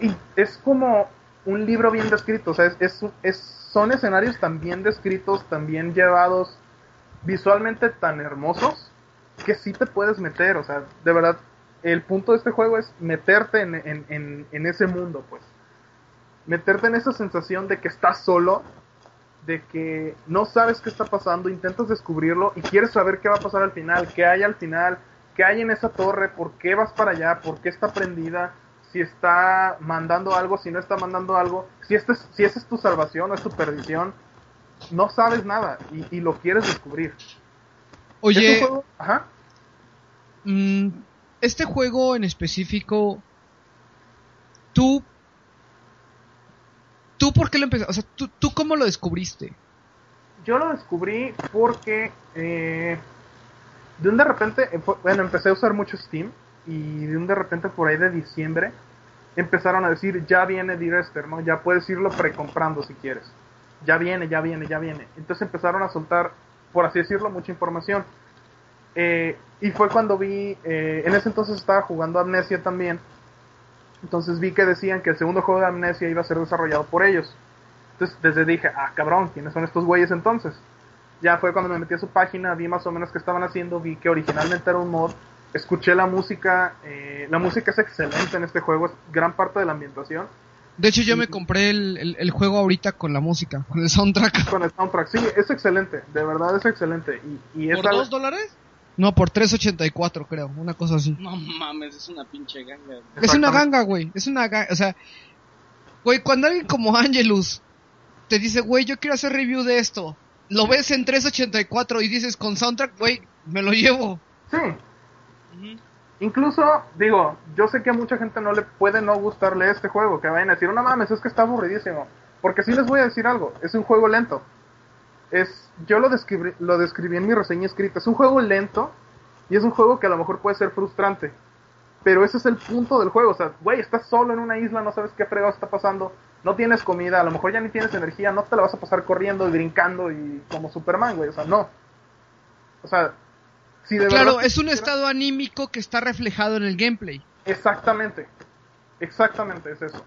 y es como un libro bien descrito, o sea, es, es- son escenarios tan bien descritos, tan bien llevados, visualmente tan hermosos, que sí te puedes meter, o sea, de verdad, el punto de este juego es meterte en ese mundo, pues. Meterte en esa sensación de que estás solo, de que no sabes qué está pasando, intentas descubrirlo y quieres saber qué va a pasar al final, qué hay al final, qué hay en esa torre, por qué vas para allá, por qué está prendida, si está mandando algo, si no está mandando algo, si, este es- si esa es tu salvación o es tu perdición, no sabes nada y, y lo quieres descubrir. Es Oye, un juego- ajá. mm, este juego en específico, tú, tú por qué lo empezaste, o sea, tú, tú cómo lo descubriste? Yo lo descubrí porque eh, de un de repente, eh, bueno, empecé a usar mucho Steam y de un de repente por ahí de diciembre empezaron a decir ya viene Direster, ¿no? Ya puedes irlo precomprando si quieres. Ya viene, ya viene, ya viene. Entonces empezaron a soltar, por así decirlo, mucha información. Eh, y fue cuando vi, eh, en ese entonces estaba jugando Amnesia también. Entonces vi que decían que el segundo juego de Amnesia iba a ser desarrollado por ellos. Entonces desde dije, ah, cabrón, ¿quiénes son estos güeyes entonces? Ya fue cuando me metí a su página, vi más o menos qué estaban haciendo, vi que originalmente era un mod, escuché la música, eh, la música es excelente en este juego, es gran parte de la ambientación, De hecho, yo me compré el, el- el juego ahorita con la música, con el soundtrack. con el soundtrack, sí, es excelente, de verdad es excelente, y, y es ¿Por dos dólares? No, por 3.84 creo, una cosa así. No mames, es una pinche ganga. Es una ganga, güey. Es una ganga. O sea, güey, cuando alguien como Angelus te dice, güey, yo quiero hacer review de esto, lo ves en 3.84 y dices con soundtrack, güey, me lo llevo. Sí. Incluso, digo, yo sé que a mucha gente no le puede no gustarle este juego, que vayan a decir, no mames, es que está aburridísimo. Porque sí les voy a decir algo, es un juego lento. Es, yo lo describí, lo describí en mi reseña escrita, es un juego lento y es un juego que a lo mejor puede ser frustrante. Pero ese es el punto del juego, o sea, güey, estás solo en una isla, no sabes qué fregado está pasando, no tienes comida, a lo mejor ya ni tienes energía, no te la vas a pasar corriendo y brincando y como Superman, güey, o sea, no. O sea, si de Claro, verdad es un estado anímico que está reflejado en el gameplay. Exactamente, exactamente es eso.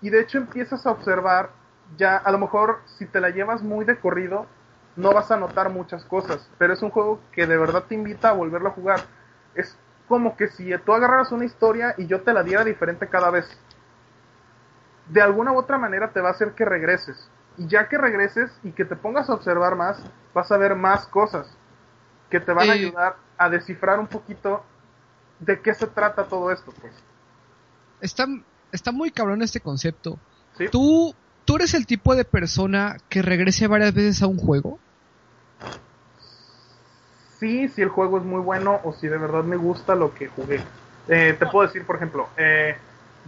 Y de hecho empiezas a observar, ya a lo mejor si te la llevas muy de corrido, no vas a notar muchas cosas, pero es un juego que de verdad te invita a volverlo a jugar. Es como que si tú agarraras una historia y yo te la diera diferente cada vez. De alguna u otra manera te va a hacer que regreses. Y ya que regreses y que te pongas a observar más, vas a ver más cosas que te van a ayudar a descifrar un poquito de qué se trata todo esto, pues. Está, está muy cabrón este concepto. ¿sí? ¿Tú, ¿Tú eres el tipo de persona que regrese varias veces a un juego? Sí, si el juego es muy bueno o si de verdad me gusta lo que jugué. Eh, te puedo decir, por ejemplo, eh,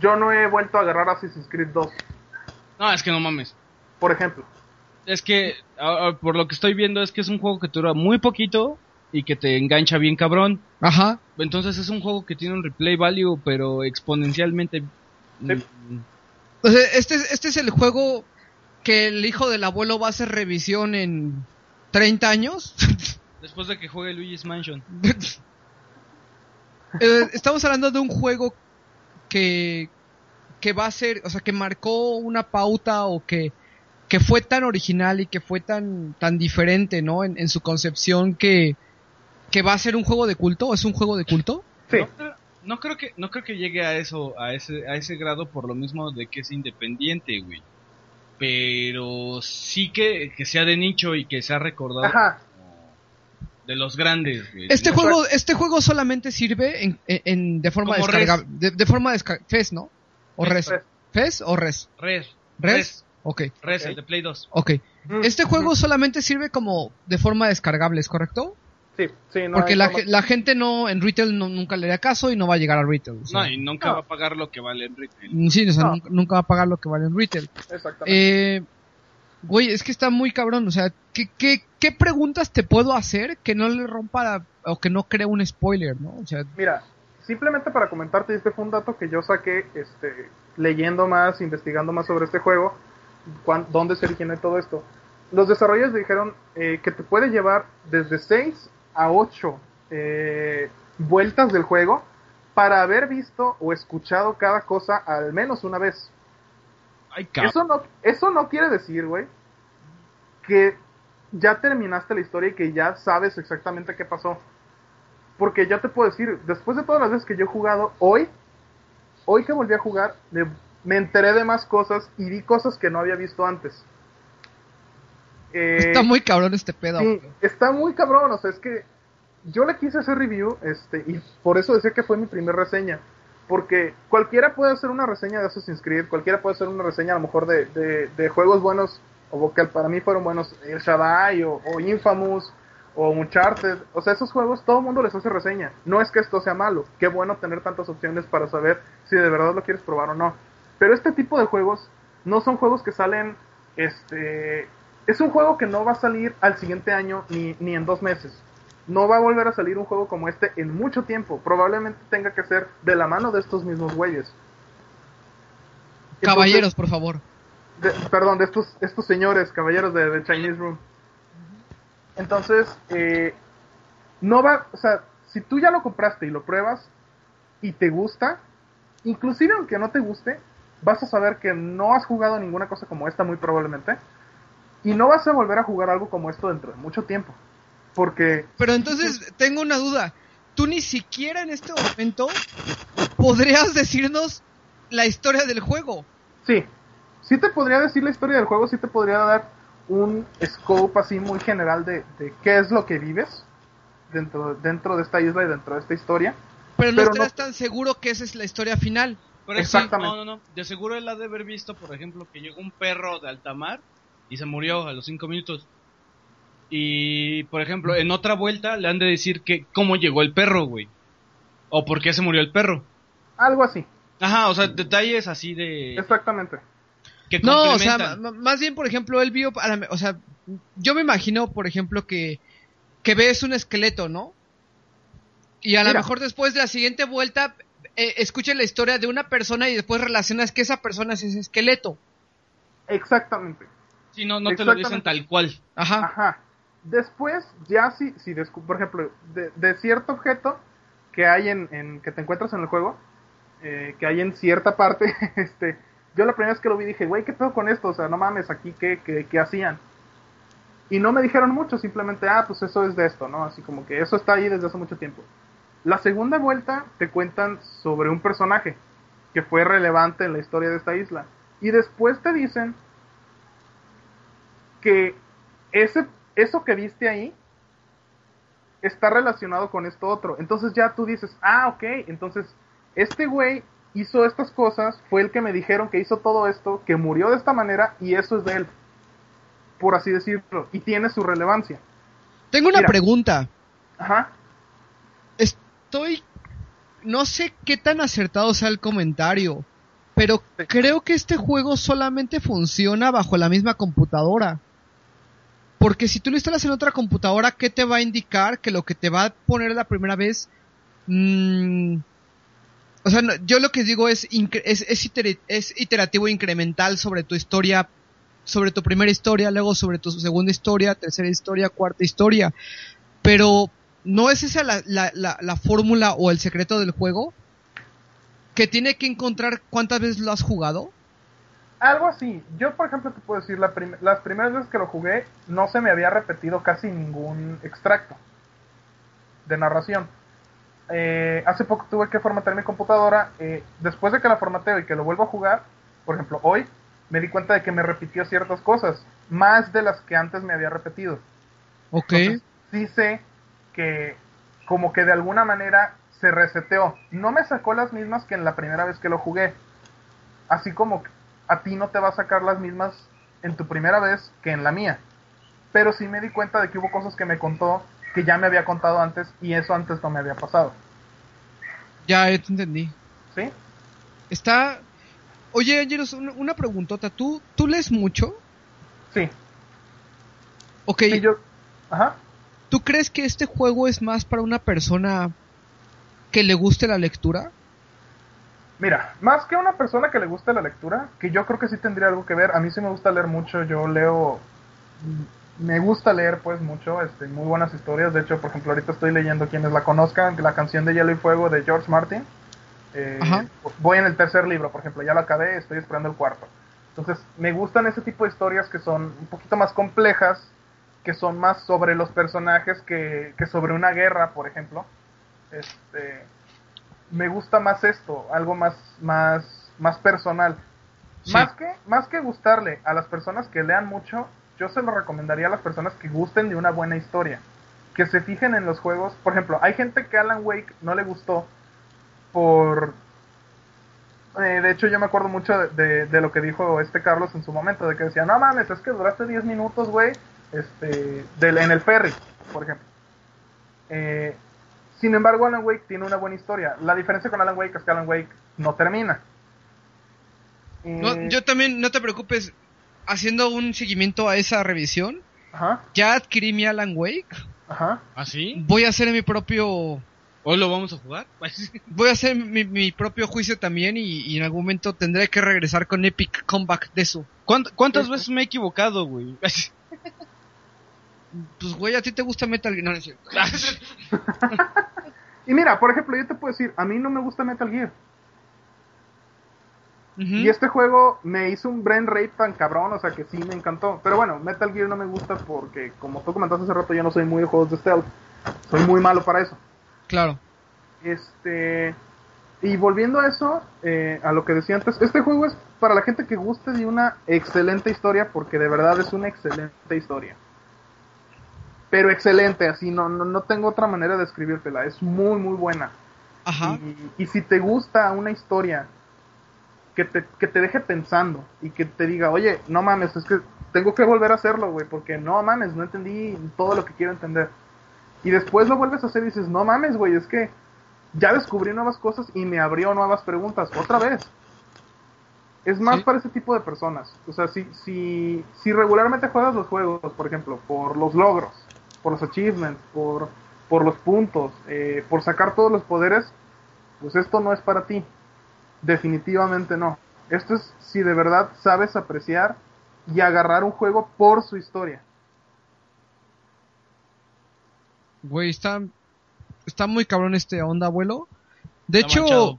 yo no he vuelto a agarrar Assassin's Creed 2, No, es que no mames. por ejemplo. Es que, a- a- por lo que estoy viendo, es que es un juego que dura muy poquito y que te engancha bien cabrón. Ajá. Entonces es un juego que tiene un replay value, pero exponencialmente. Sí. mm, O sea, este, es- este es el juego que el hijo del abuelo va a hacer revisión en 30 años. Después de que juegue Luigi's Mansion. Eh, estamos hablando de un juego que, que va a ser, o sea, que marcó una pauta o que, que fue tan original y que fue tan, tan diferente, ¿no? En, en su concepción que, que va a ser un juego de culto, ¿es un juego de culto? Sí. No, no creo que no creo que llegue a eso a ese a ese grado por lo mismo de que es independiente, güey. Pero sí que, que sea de nicho y que sea recordado Ajá. como de los grandes, güey. Este No- juego, este juego solamente sirve en, en- en- de forma descargable, de, de forma desca FES, ¿no? O Res. res. ¿FES o res? Res, ¿Res? Res, Ok, Res, el de Play 2. ok. Mm, Este juego mm, solamente sirve como de forma descargable, ¿es correcto? Sí, sí, no Porque la, la gente no en retail no- nunca le da caso y no va a llegar a retail. o sea, No, y nunca no. va a pagar lo que vale en retail. mm, sí, o sea, No. nunca, nunca va a pagar lo que vale en retail. Exactamente. Eh, güey, es que está muy cabrón. O sea, ¿qué, qué, qué preguntas te puedo hacer que no le rompa la- o que no cree un spoiler, ¿no? O sea, Mira, simplemente para comentarte, este fue un dato que yo saqué este, leyendo más, investigando más sobre este juego, cuán- dónde se originó todo esto. Los desarrolladores dijeron eh, que te puede llevar desde 6 a 8 eh, vueltas del juego para haber visto o escuchado cada cosa al menos una vez. Ay. Eso no, eso no quiere decir, güey, que ya terminaste la historia y que ya sabes exactamente qué pasó. Porque ya te puedo decir, después de todas las veces que yo he jugado, hoy, hoy que volví a jugar, me enteré de más cosas y vi cosas que no había visto antes. Eh, está muy cabrón este pedo. Sí, está muy cabrón, o sea, es que yo le quise hacer review, este, y por eso decía que fue mi primer reseña. Porque cualquiera puede hacer una reseña de Assassin's Creed, cualquiera puede hacer una reseña a lo mejor de, de, de juegos buenos, o que para mí fueron buenos, El Shaddai, o, o Infamous, o Uncharted. O sea, esos juegos todo el mundo les hace reseña. No es que esto sea malo, qué bueno tener tantas opciones para saber si de verdad lo quieres probar o no. Pero este tipo de juegos no son juegos que salen, este, es un juego que no va a salir al siguiente año ni, ni en dos meses. No va a volver a salir un juego como este en mucho tiempo. Probablemente tenga que ser de la mano de estos mismos güeyes. Entonces, Caballeros, por favor. de- perdón, de estos, estos señores, caballeros de, de Chinese Room. Entonces, eh, no va, o sea, si tú ya lo compraste y lo pruebas y te gusta, inclusive aunque no te guste, vas a saber que no has jugado ninguna cosa como esta muy probablemente y no vas a volver a jugar algo como esto dentro de mucho tiempo. Porque Pero entonces tengo una duda. Tú ni siquiera en este momento podrías decirnos la historia del juego. Sí, sí te podría decir la historia del juego, sí te podría dar un scope así muy general de, de qué es lo que vives dentro, dentro de esta isla y dentro de esta historia. Pero no Pero estás no- tan seguro que esa es la historia final. Pero sí, Exactamente. no, no, no. De seguro él ha de haber visto, por ejemplo, que llegó un perro de alta mar y se murió a los cinco minutos. Y, por ejemplo, en otra vuelta le han de decir que cómo llegó el perro, güey. O por qué se murió el perro. Algo así, Ajá, o sea, detalles así de... exactamente. Que No, o sea, más bien, por ejemplo, él vio, o sea, yo me imagino, por ejemplo, que, que ves un esqueleto, ¿no? Y a lo mejor después de la siguiente vuelta, eh, escuchas la historia de una persona y después relacionas que esa persona es ese esqueleto. Exactamente. Sí, no, no te lo dicen tal cual. Ajá. Ajá. Después, ya si, si por ejemplo, de, de cierto objeto que hay en, en- que te encuentras en el juego, eh, que hay en cierta parte, este, yo la primera vez que lo vi dije, güey, ¿qué pedo con esto? O sea, no mames, aquí, ¿qué, qué, qué hacían? Y no me dijeron mucho, simplemente, ah, pues eso es de esto, ¿no? Así como que eso está ahí desde hace mucho tiempo. La segunda vuelta te cuentan sobre un personaje que fue relevante en la historia de esta isla. Y después te dicen que ese, eso que viste ahí está relacionado con esto otro. Entonces ya tú dices, ah, ok, entonces este güey hizo estas cosas, fue el que me dijeron que hizo todo esto, que murió de esta manera y eso es de él, por así decirlo, y tiene su relevancia. Tengo una Mira. pregunta. Ajá. Estoy. No sé qué tan acertado sea el comentario, pero Sí. creo que este juego solamente funciona bajo la misma computadora. Porque si tú lo instalas en otra computadora, ¿qué te va a indicar? Que lo que te va a poner la primera vez. mm, o sea, yo lo que digo es, es, es, es iterativo incremental sobre tu historia, sobre tu primera historia, luego sobre tu segunda historia, tercera historia, cuarta historia. Pero, ¿no es esa la, la fórmula o el secreto del juego? que tiene que encontrar cuántas veces lo has jugado. Algo así. Yo, por ejemplo, te puedo decir, la prim- las primeras veces que lo jugué no se me había repetido casi ningún extracto de narración. Eh, hace poco tuve que formatear mi computadora. eh, después de que la formateo y que lo vuelvo a jugar, por ejemplo, hoy me di cuenta de que me repitió ciertas cosas, más de las que antes me había repetido. Ok. Entonces, sí sé que como que de alguna manera se reseteó. No me sacó las mismas que en la primera vez que lo jugué. Así como que a ti no te va a sacar las mismas en tu primera vez que en la mía. Pero sí me di cuenta de que hubo cosas que me contó que ya me había contado antes y eso antes no me había pasado. Ya, ya te entendí. ¿Sí? Está... Oye, Angelus, una, una preguntota. ¿Tú, ¿Tú lees mucho? Sí. Ok, Sí, yo... Ajá. ¿tú crees que este juego es más para una persona que le guste la lectura? Mira, más que una persona que le guste la lectura, que yo creo que sí tendría algo que ver, a mí sí me gusta leer mucho, yo leo, me gusta leer pues mucho, este, muy buenas historias, de hecho, por ejemplo, ahorita estoy leyendo, quienes la conozcan, la canción de Hielo y Fuego de George Martin, Eh, voy en el tercer libro, por ejemplo, ya lo acabé, estoy esperando el cuarto. Entonces, me gustan ese tipo de historias que son un poquito más complejas, que son más sobre los personajes que, que sobre una guerra, por ejemplo. Este, me gusta más esto, algo más, más, más personal. Sí. Más que, más que gustarle a las personas que lean mucho, yo se lo recomendaría a las personas que gusten de una buena historia. Que se fijen en los juegos. Por ejemplo, hay gente que Alan Wake no le gustó por... eh, de hecho, yo me acuerdo mucho de, de- de lo que dijo este Carlos en su momento, de que decía, no mames, es que duraste 10 minutos, güey, este, del, en el ferry, por ejemplo. Eh, sin embargo, Alan Wake tiene una buena historia. La diferencia con Alan Wake es que Alan Wake no termina. No, Eh, yo también, no te preocupes, haciendo un seguimiento a esa revisión, Ajá, ya adquirí mi Alan Wake, ajá. ¿Ah, sí? voy a hacer mi propio... ¿Hoy lo vamos a jugar? Voy a hacer mi, mi propio juicio también y, y en algún momento tendré que regresar con Epic Comeback de eso. ¿Cuánt- ¿Cuántas sí. veces me he equivocado, güey? Pues güey, a ti te gusta Metal Gear. No, no es cierto. Y mira, por ejemplo, yo te puedo decir, a mí no me gusta Metal Gear. Y este juego me hizo un brain rape tan cabrón, o sea que sí me encantó. Pero bueno, Metal Gear no me gusta porque, como tú comentaste hace rato, yo no soy muy de juegos de stealth. Soy muy malo para eso. Claro. Este. Y volviendo a eso, eh, a lo que decía antes, este juego es para la gente que guste de una excelente historia, porque de verdad es una excelente historia. Pero excelente, así, no, no, no tengo otra manera de describírtela, es muy, muy buena. Ajá. Y, y si te gusta una historia que te, que te deje pensando y que te diga, oye, no mames, es que tengo que volver a hacerlo, güey, porque no mames, no entendí todo lo que quiero entender. Y después lo vuelves a hacer y dices, no mames, güey, es que ya descubrí nuevas cosas y me abrió nuevas preguntas, otra vez. Es más Sí. para ese tipo de personas. O sea, si, si, si regularmente juegas los juegos, por ejemplo, por los logros, por los achievements, por, por los puntos, eh, por sacar todos los poderes, pues esto no es para ti. Definitivamente no. Esto es si de verdad sabes apreciar y agarrar un juego por su historia. Güey, está, está muy cabrón este onda, abuelo. De Está hecho, manchado.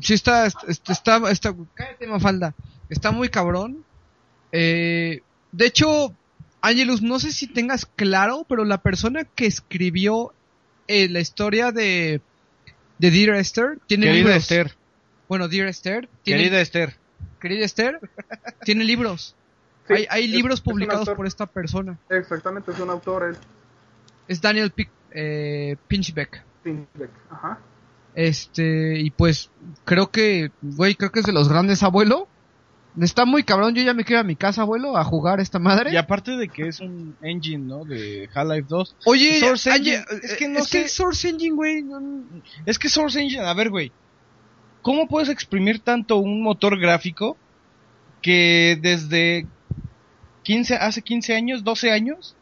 sí está, está, está, está- cállate, Mafalda. Está muy cabrón. Eh, de hecho, Angelus, no sé si tengas claro, pero la persona que escribió eh, la historia de, de Dear Esther tiene Querida libros. Esther. Bueno, Dear Esther tiene, Querida Esther. querida Esther tiene libros. Sí, hay hay es- libros publicados por esta persona. Exactamente, es un autor, él. Es Daniel Pic- eh, Pinchbeck. Finbeck. Ajá. Este, y pues, creo que, güey, creo que es de los grandes, abuelo. Está muy cabrón, yo ya me quiero a mi casa, abuelo, a jugar esta madre. Y aparte de que es un engine, ¿no? De Half-Life 2. Oye, Source Engine, es es que que no es que sé- el Source Engine, güey, Es que Source Engine, a ver, güey. ¿Cómo puedes exprimir tanto un motor gráfico que desde 15, hace 15 años, 12 años,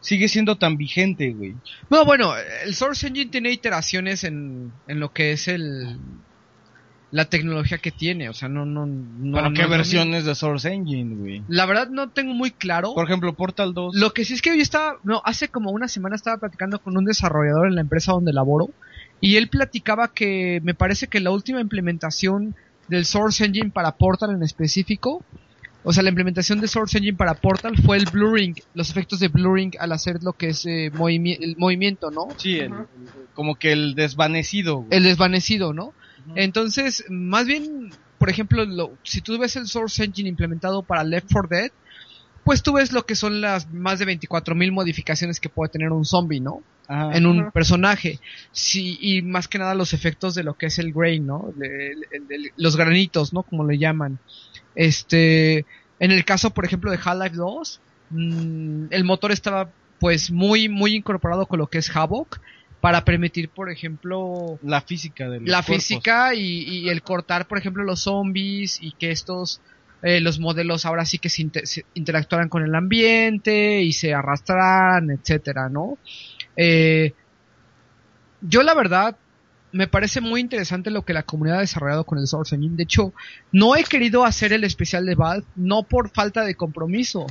sigue siendo tan vigente, güey? No, bueno, el Source Engine tiene iteraciones en, en lo que es el la tecnología que tiene, o sea, no, no, no. ¿Para no qué versiones de Source Engine, güey? La verdad no tengo muy claro. Por ejemplo, Portal 2. Lo que sí es que yo estaba, no, hace como una semana estaba platicando con un desarrollador en la empresa donde laboro y él platicaba que me parece que la última implementación del Source Engine para Portal en específico, o sea, la implementación de Source Engine para Portal fue el blurring, los efectos de blurring al hacer lo que es eh, movimi- el movimiento, ¿no? Sí, el- como que el desvanecido. güey. El desvanecido, ¿no? Entonces, más bien, por ejemplo, lo- si tú ves el Source Engine implementado para Left 4 Dead, pues tú ves lo que son las más de 24.000 modificaciones que puede tener un zombie, ¿no? Ajá. en un personaje. Sí, y más que nada los efectos de lo que es el grain, ¿no? De- de- de- los granitos, ¿no? Como le llaman. Este, en el caso, por ejemplo, de Half-Life 2, mm, el motor estaba pues muy, muy incorporado con lo que es Havoc para permitir, por ejemplo, La física de los la cuerpos. física y, y el cortar, por ejemplo, los zombies y que estos, eh, los modelos ahora sí que se, inter- se interactuaran con el ambiente y se arrastraran, etcétera, ¿no? Eh, yo la verdad me parece muy interesante lo que la comunidad ha desarrollado con el Source Engine. De hecho, no he querido hacer el especial de Valve, no por falta de compromiso,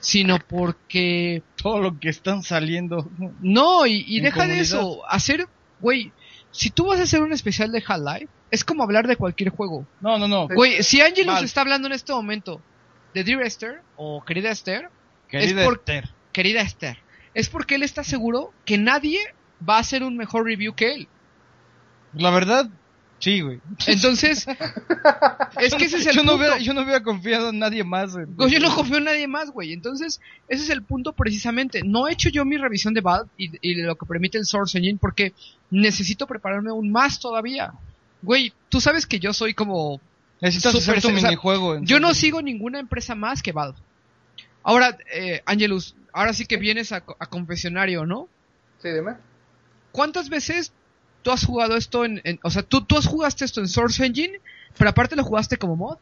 sino porque Todo lo que están saliendo. no, y, deja de eso. Hacer, güey, si tú vas a hacer un especial de Half-Life, es como hablar de cualquier juego. No, no, no. Güey, si Angelus Mal. está hablando en este momento de Dear Esther, o querida Esther, Querida es por- Esther. querida Esther, es porque él está seguro que nadie va a hacer un mejor review que él. La verdad, sí, güey. Entonces, es que ese es el yo, no punto. hubiera, yo no hubiera confiado en nadie más. en- Güey, Yo no confío en nadie más, güey. Entonces, ese es el punto precisamente. No he hecho yo mi revisión de Valve y, y de lo que permite el Source Engine porque necesito prepararme aún más todavía. Güey, tú sabes que yo soy como... Necesitas Súper hacer tu o sea, minijuego. en Yo no sigo ninguna empresa más que Valve. Ahora, eh, Angelus, ahora sí que vienes a confesionario, ¿no? Sí, dime. ¿Cuántas veces tú has jugado esto en... en- o sea, tú, tú has jugaste esto en Source Engine, pero aparte lo jugaste como mod?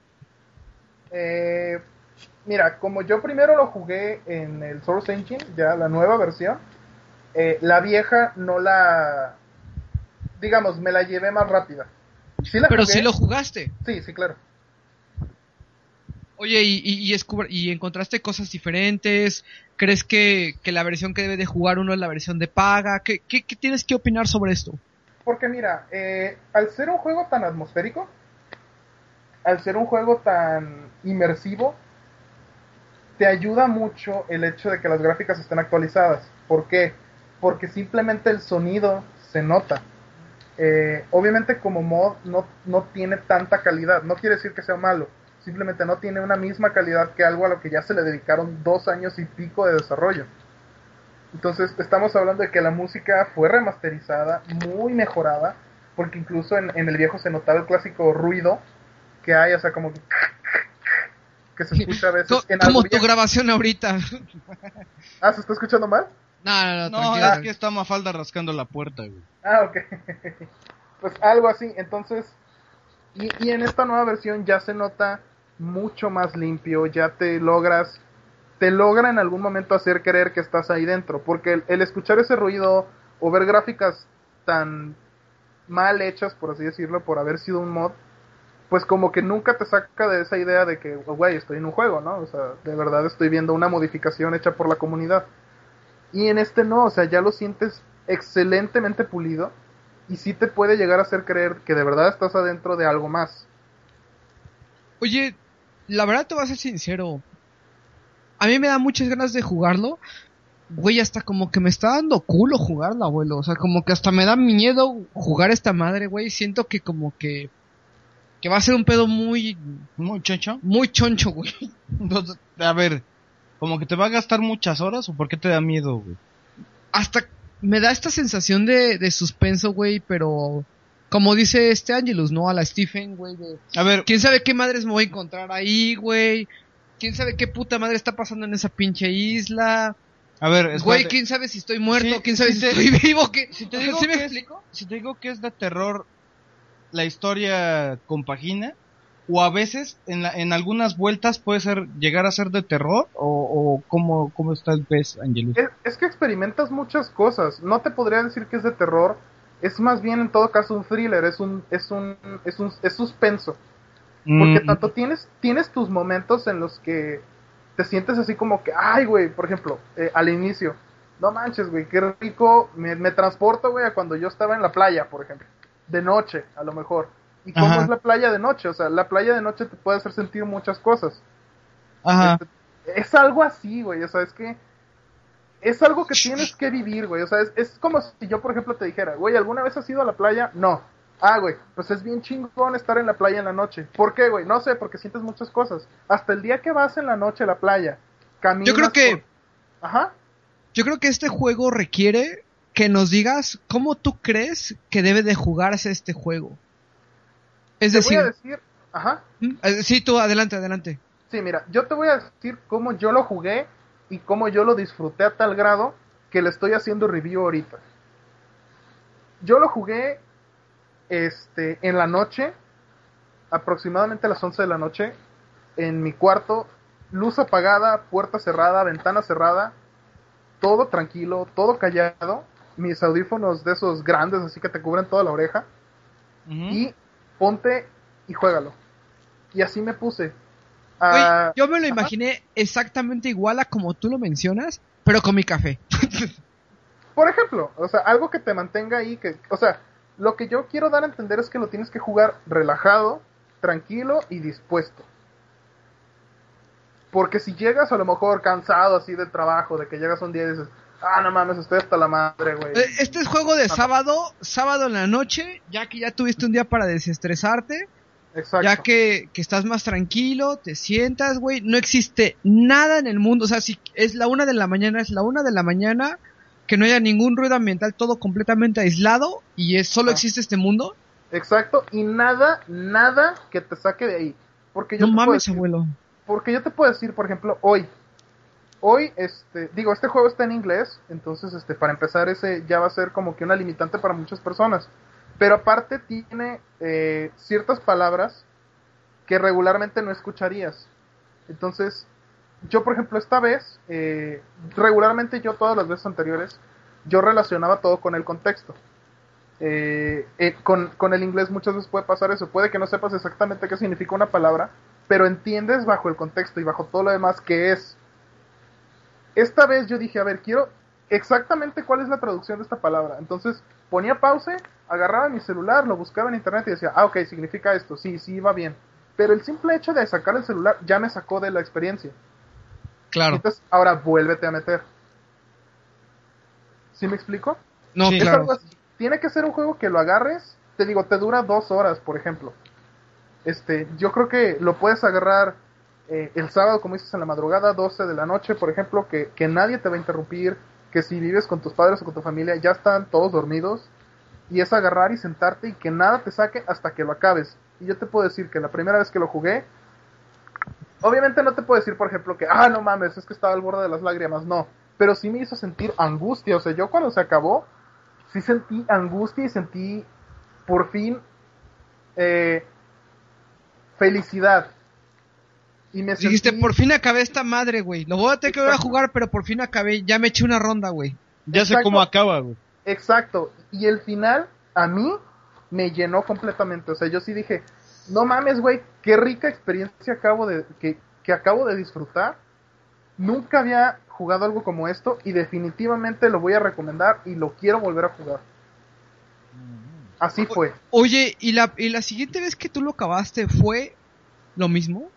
Eh, mira, como yo primero lo jugué en el Source Engine, ya la nueva versión, eh, la vieja no la. Digamos, me la llevé más rápida. Sí la Pero jugué. sí lo jugaste. Sí, sí, claro. Oye, ¿y, y, y, y encontraste cosas diferentes? ¿Crees que, que la versión que debe de jugar uno es la versión de paga? ¿Qué, qué, qué tienes que opinar sobre esto? Porque mira, eh, al ser un juego tan atmosférico, al ser un juego tan inmersivo, te ayuda mucho el hecho de que las gráficas estén actualizadas. ¿Por qué? Porque simplemente el sonido se nota. Eh, obviamente como mod no, no tiene tanta calidad, no quiere decir que sea malo, simplemente no tiene una misma calidad que algo a lo que ya se le dedicaron dos años y pico de desarrollo. Entonces estamos hablando de que la música fue remasterizada, muy mejorada, porque incluso en, en el viejo se notaba el clásico ruido que hay, o sea, como que, que se escucha a veces Co- en como algo tu viejo. grabación ahorita. Ah, ¿se está escuchando mal? no, no, no, No, es que está Mafalda rascando la puerta, güey. Ah, ok. pues algo así, entonces, y, y en esta nueva versión ya se nota mucho más limpio, ya te logras, te logra en algún momento hacer creer que estás ahí dentro, porque el, el escuchar ese ruido o ver gráficas tan mal hechas, por así decirlo, por haber sido un mod, pues como que nunca te saca de esa idea de que, oh, güey, estoy en un juego, ¿no? O sea, de verdad estoy viendo una modificación hecha por la comunidad. Y en este no, o sea, ya lo sientes excelentemente pulido y sí te puede llegar a hacer creer que de verdad estás adentro de algo más. Oye, la verdad te voy a ser sincero. A mí me da muchas ganas de jugarlo. Güey, hasta como que me está dando culo jugarlo, abuelo. O sea, como que hasta me da miedo jugar esta madre, güey. Siento que como que... Que va a ser un pedo muy... Muy chocho. Muy choncho, güey. A ver, ¿como que te va a gastar muchas horas o por qué te da miedo, güey? Hasta me da esta sensación de, de suspenso, güey, pero... Como dice este Angelus, ¿no? A la Stephen, güey, de... A ver, ¿Quién sabe qué madres me voy a encontrar ahí, güey? ¿Quién sabe qué puta madre está pasando en esa pinche isla? a ver, Güey, espérate. ¿quién sabe si estoy muerto? Sí, ¿Quién sabe sí si te- estoy vivo? ¿Qué? si te digo ¿Sí me que es- explico? si te digo que es de terror, la historia compagina, o a veces en, la- en algunas vueltas puede ser llegar a ser de terror, o, o cómo, cómo está el pez, Angelus. Es, es que experimentas muchas cosas. No te podría decir que es de terror. Es más bien en todo caso un thriller, es un, es un, es un, es suspenso. Porque Mm, tanto tienes, tienes tus momentos en los que te sientes así como que, ay, güey, por ejemplo, eh, al inicio, no manches, güey, qué rico, me, me transporto, güey, a cuando yo estaba en la playa, por ejemplo, de noche, a lo mejor. ¿Y cómo Ajá. es la playa de noche? O sea, la playa de noche te puede hacer sentir muchas cosas. Ajá. Este, Es algo así, güey, o sea, es que es algo que tienes que vivir, güey, o sea, es, es como si yo, por ejemplo, te dijera, güey, ¿alguna vez has ido a la playa? No. Ah, güey, pues es bien chingón estar en la playa en la noche. ¿Por qué, güey? No sé, porque sientes muchas cosas. Hasta el día que vas en la noche a la playa, caminas Yo creo que por- Ajá. yo creo que este juego requiere que nos digas cómo tú crees que debe de jugarse este juego. Es Te decir, voy a decir... Ajá. ¿Mm? Eh, sí, tú adelante, adelante. Sí, mira, yo te voy a decir cómo yo lo jugué y cómo yo lo disfruté a tal grado que le estoy haciendo review ahorita. Yo lo jugué este en la noche, aproximadamente a las 11 de la noche, en mi cuarto, luz apagada, puerta cerrada, ventana cerrada, todo tranquilo, todo callado, mis audífonos de esos grandes así que te cubren toda la oreja y ponte y juégalo. Y así me puse. Ah, yo me lo ajá. imaginé exactamente igual a como tú lo mencionas, pero con mi café. Por ejemplo, o sea, algo que te mantenga ahí, que, o sea, lo que yo quiero dar a entender es que lo tienes que jugar relajado, tranquilo y dispuesto. Porque si llegas a lo mejor cansado así del trabajo, de que llegas un día y dices, ah, no mames, estoy hasta la madre, güey. Este es juego de sábado, sábado en la noche, ya que ya tuviste un día para desestresarte, Exacto. ya que, que estás más tranquilo, te sientas, güey, no existe nada en el mundo, o sea, si es la una de la mañana, es la una de la mañana, que no haya ningún ruido ambiental, todo completamente aislado, y es solo Ah. existe este mundo, Exacto. Y nada, nada que te saque de ahí. Porque yo no te puedo mames, decir- abuelo. Porque yo te puedo decir, por ejemplo, hoy. Hoy, este, digo, este juego está en inglés, entonces, este, para empezar, ese ya va a ser como que una limitante para muchas personas. Pero aparte tiene eh, ciertas palabras que regularmente no escucharías. Entonces, yo, por ejemplo, esta vez, eh, regularmente yo todas las veces anteriores, yo relacionaba todo con el contexto. Eh, eh, con, con el inglés muchas veces puede pasar eso. Puede que no sepas exactamente qué significa una palabra, pero entiendes bajo el contexto y bajo todo lo demás que es. Esta vez yo dije, a ver, quiero exactamente cuál es la traducción de esta palabra. Entonces ponía pause, agarraba mi celular, lo buscaba en internet y decía, ah, ok, significa esto, sí, sí, va bien. Pero el simple hecho de sacar el celular ya me sacó de la experiencia. Claro. Entonces, ahora vuélvete a meter. ¿Sí me explico? No, Sí. Claro. algo. Tiene que ser un juego que lo agarres. Te digo, te dura dos horas, por ejemplo. Este, yo creo que lo puedes agarrar eh, el sábado, como dices, en la madrugada, 12 de la noche, por ejemplo, que, que nadie te va a interrumpir, que si vives con tus padres o con tu familia ya están todos dormidos, y es agarrar y sentarte y que nada te saque hasta que lo acabes. Y yo te puedo decir que la primera vez que lo jugué, obviamente no te puedo decir, por ejemplo, que, ah, no mames, es que estaba al borde de las lágrimas, no, pero sí me hizo sentir angustia, o sea, yo cuando se acabó, sí sentí angustia y sentí por fin eh, felicidad. Y me Dijiste, sentí- por fin acabé esta madre, güey. Lo voy a tener que volver a jugar, pero por fin acabé. Ya me eché una ronda, güey. Ya sé cómo acaba, güey. Exacto. Y el final, a mí, me llenó completamente. O sea, yo sí dije, no mames, güey, qué rica experiencia acabo de, que, que acabo de disfrutar. Nunca había jugado algo como esto y definitivamente lo voy a recomendar y lo quiero volver a jugar. Así fue. Oye, ¿y la, ¿y la siguiente vez que tú lo acabaste fue lo mismo?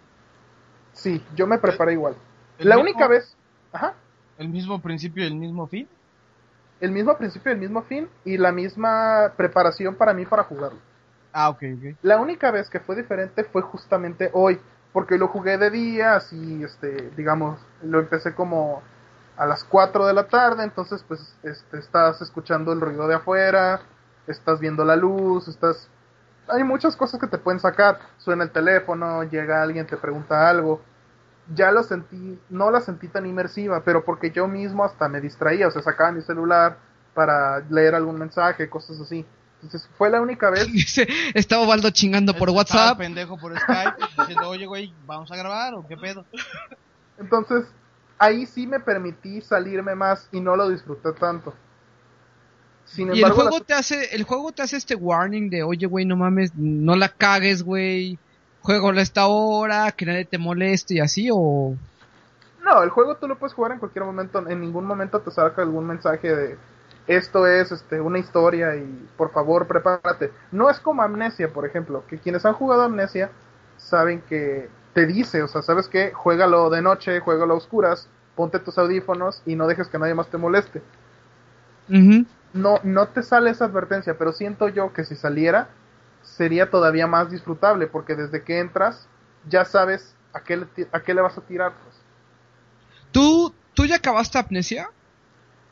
Sí, yo me preparé igual. La mismo- única vez, ajá, El mismo principio y el mismo fin. el mismo principio, el mismo fin y la misma preparación para mí para jugarlo. Ah, ok, ok. La única vez que fue diferente fue justamente hoy, porque lo jugué de día, así, este, digamos, lo empecé como a las 4 de la tarde, entonces pues este, estás escuchando el ruido de afuera, estás viendo la luz, estás... Hay muchas cosas que te pueden sacar, suena el teléfono, llega alguien, te pregunta algo. Ya lo sentí, no la sentí tan inmersiva, pero porque yo mismo hasta me distraía, o sea, sacaba mi celular para leer algún mensaje, cosas así. Entonces fue la única vez Estaba Baldo chingando por Estaba WhatsApp. el pendejo por Skype diciendo, oye, güey, ¿vamos a grabar o qué pedo? Entonces, ahí sí me permití salirme más y no lo disfruté tanto. Sin Y el embargo, juego la- te hace, el juego te hace este warning de, oye, güey, no mames, no la cagues, güey. Juego a esta hora, que nadie te moleste y así, o... No, el juego tú lo puedes jugar en cualquier momento, en ningún momento te saca algún mensaje de esto es este, una historia y por favor prepárate. No es como Amnesia, por ejemplo, que quienes han jugado Amnesia saben que te dice, o sea, sabes que juégalo de noche, juégalo a oscuras, ponte tus audífonos y no dejes que nadie más te moleste. No, no te sale esa advertencia, pero siento yo que si saliera sería todavía más disfrutable, porque desde que entras ya sabes a qué le, a qué le vas a tirar. Pues. ¿Tú, ¿Tú ya acabaste Amnesia?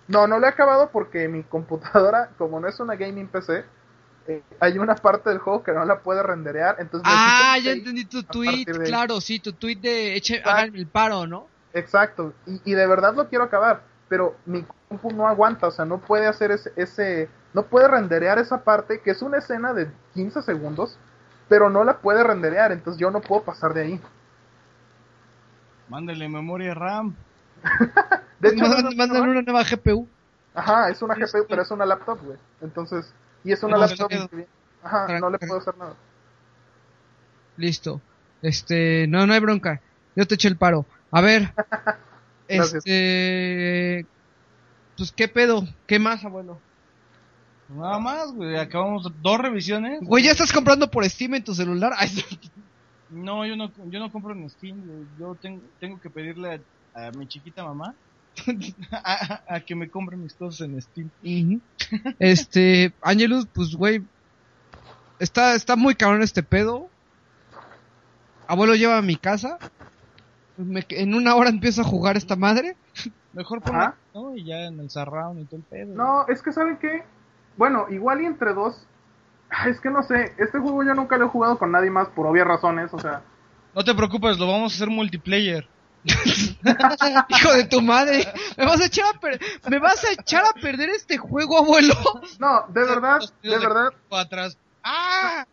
No, no lo he acabado porque mi computadora, como no es una gaming PC, eh, hay una parte del juego que no la puede renderear. Entonces ah, ya entendí tu tweet, claro, sí, tu tweet de eche, hagan el paro, ¿no? Exacto, y, y, de verdad lo quiero acabar, pero mi compu no aguanta, o sea, no puede hacer ese, ese, no puede renderear esa parte, que es una escena de 15 segundos, pero no la puede renderear, entonces yo no puedo pasar de ahí. Mándale memoria RAM. De hecho, mándale una nueva GPU. Ajá, es una GPU, pero es una laptop, güey. Entonces, y es una laptop. Ajá, no le puedo hacer nada. Listo. Este, no, no hay bronca. Yo te eché el paro. A ver. este. Pues, ¿qué pedo? ¿Qué más, abuelo? Nada más, güey. Acabamos dos revisiones. Güey, ¿ya estás comprando por Steam en tu celular? no, yo no, yo no compro en Steam. Yo tengo, tengo que pedirle a, mi chiquita mamá a, que me compre mis cosas en Steam. este, Angelus, pues, güey. Está, está muy cabrón este pedo. Abuelo lleva a mi casa en una hora empiezo a jugar esta madre. Mejor por ¿no? Y ya en el surround y todo el pedo. No, es que ¿saben qué? Bueno, igual y entre dos... Es que no sé, este juego yo nunca lo he jugado con nadie más por obvias razones, o sea... No te preocupes, lo vamos a hacer multiplayer. Hijo de tu madre, me vas a echar a me vas a echar a perder este juego, abuelo. No, de verdad, de verdad. Atrás. ¡Ah!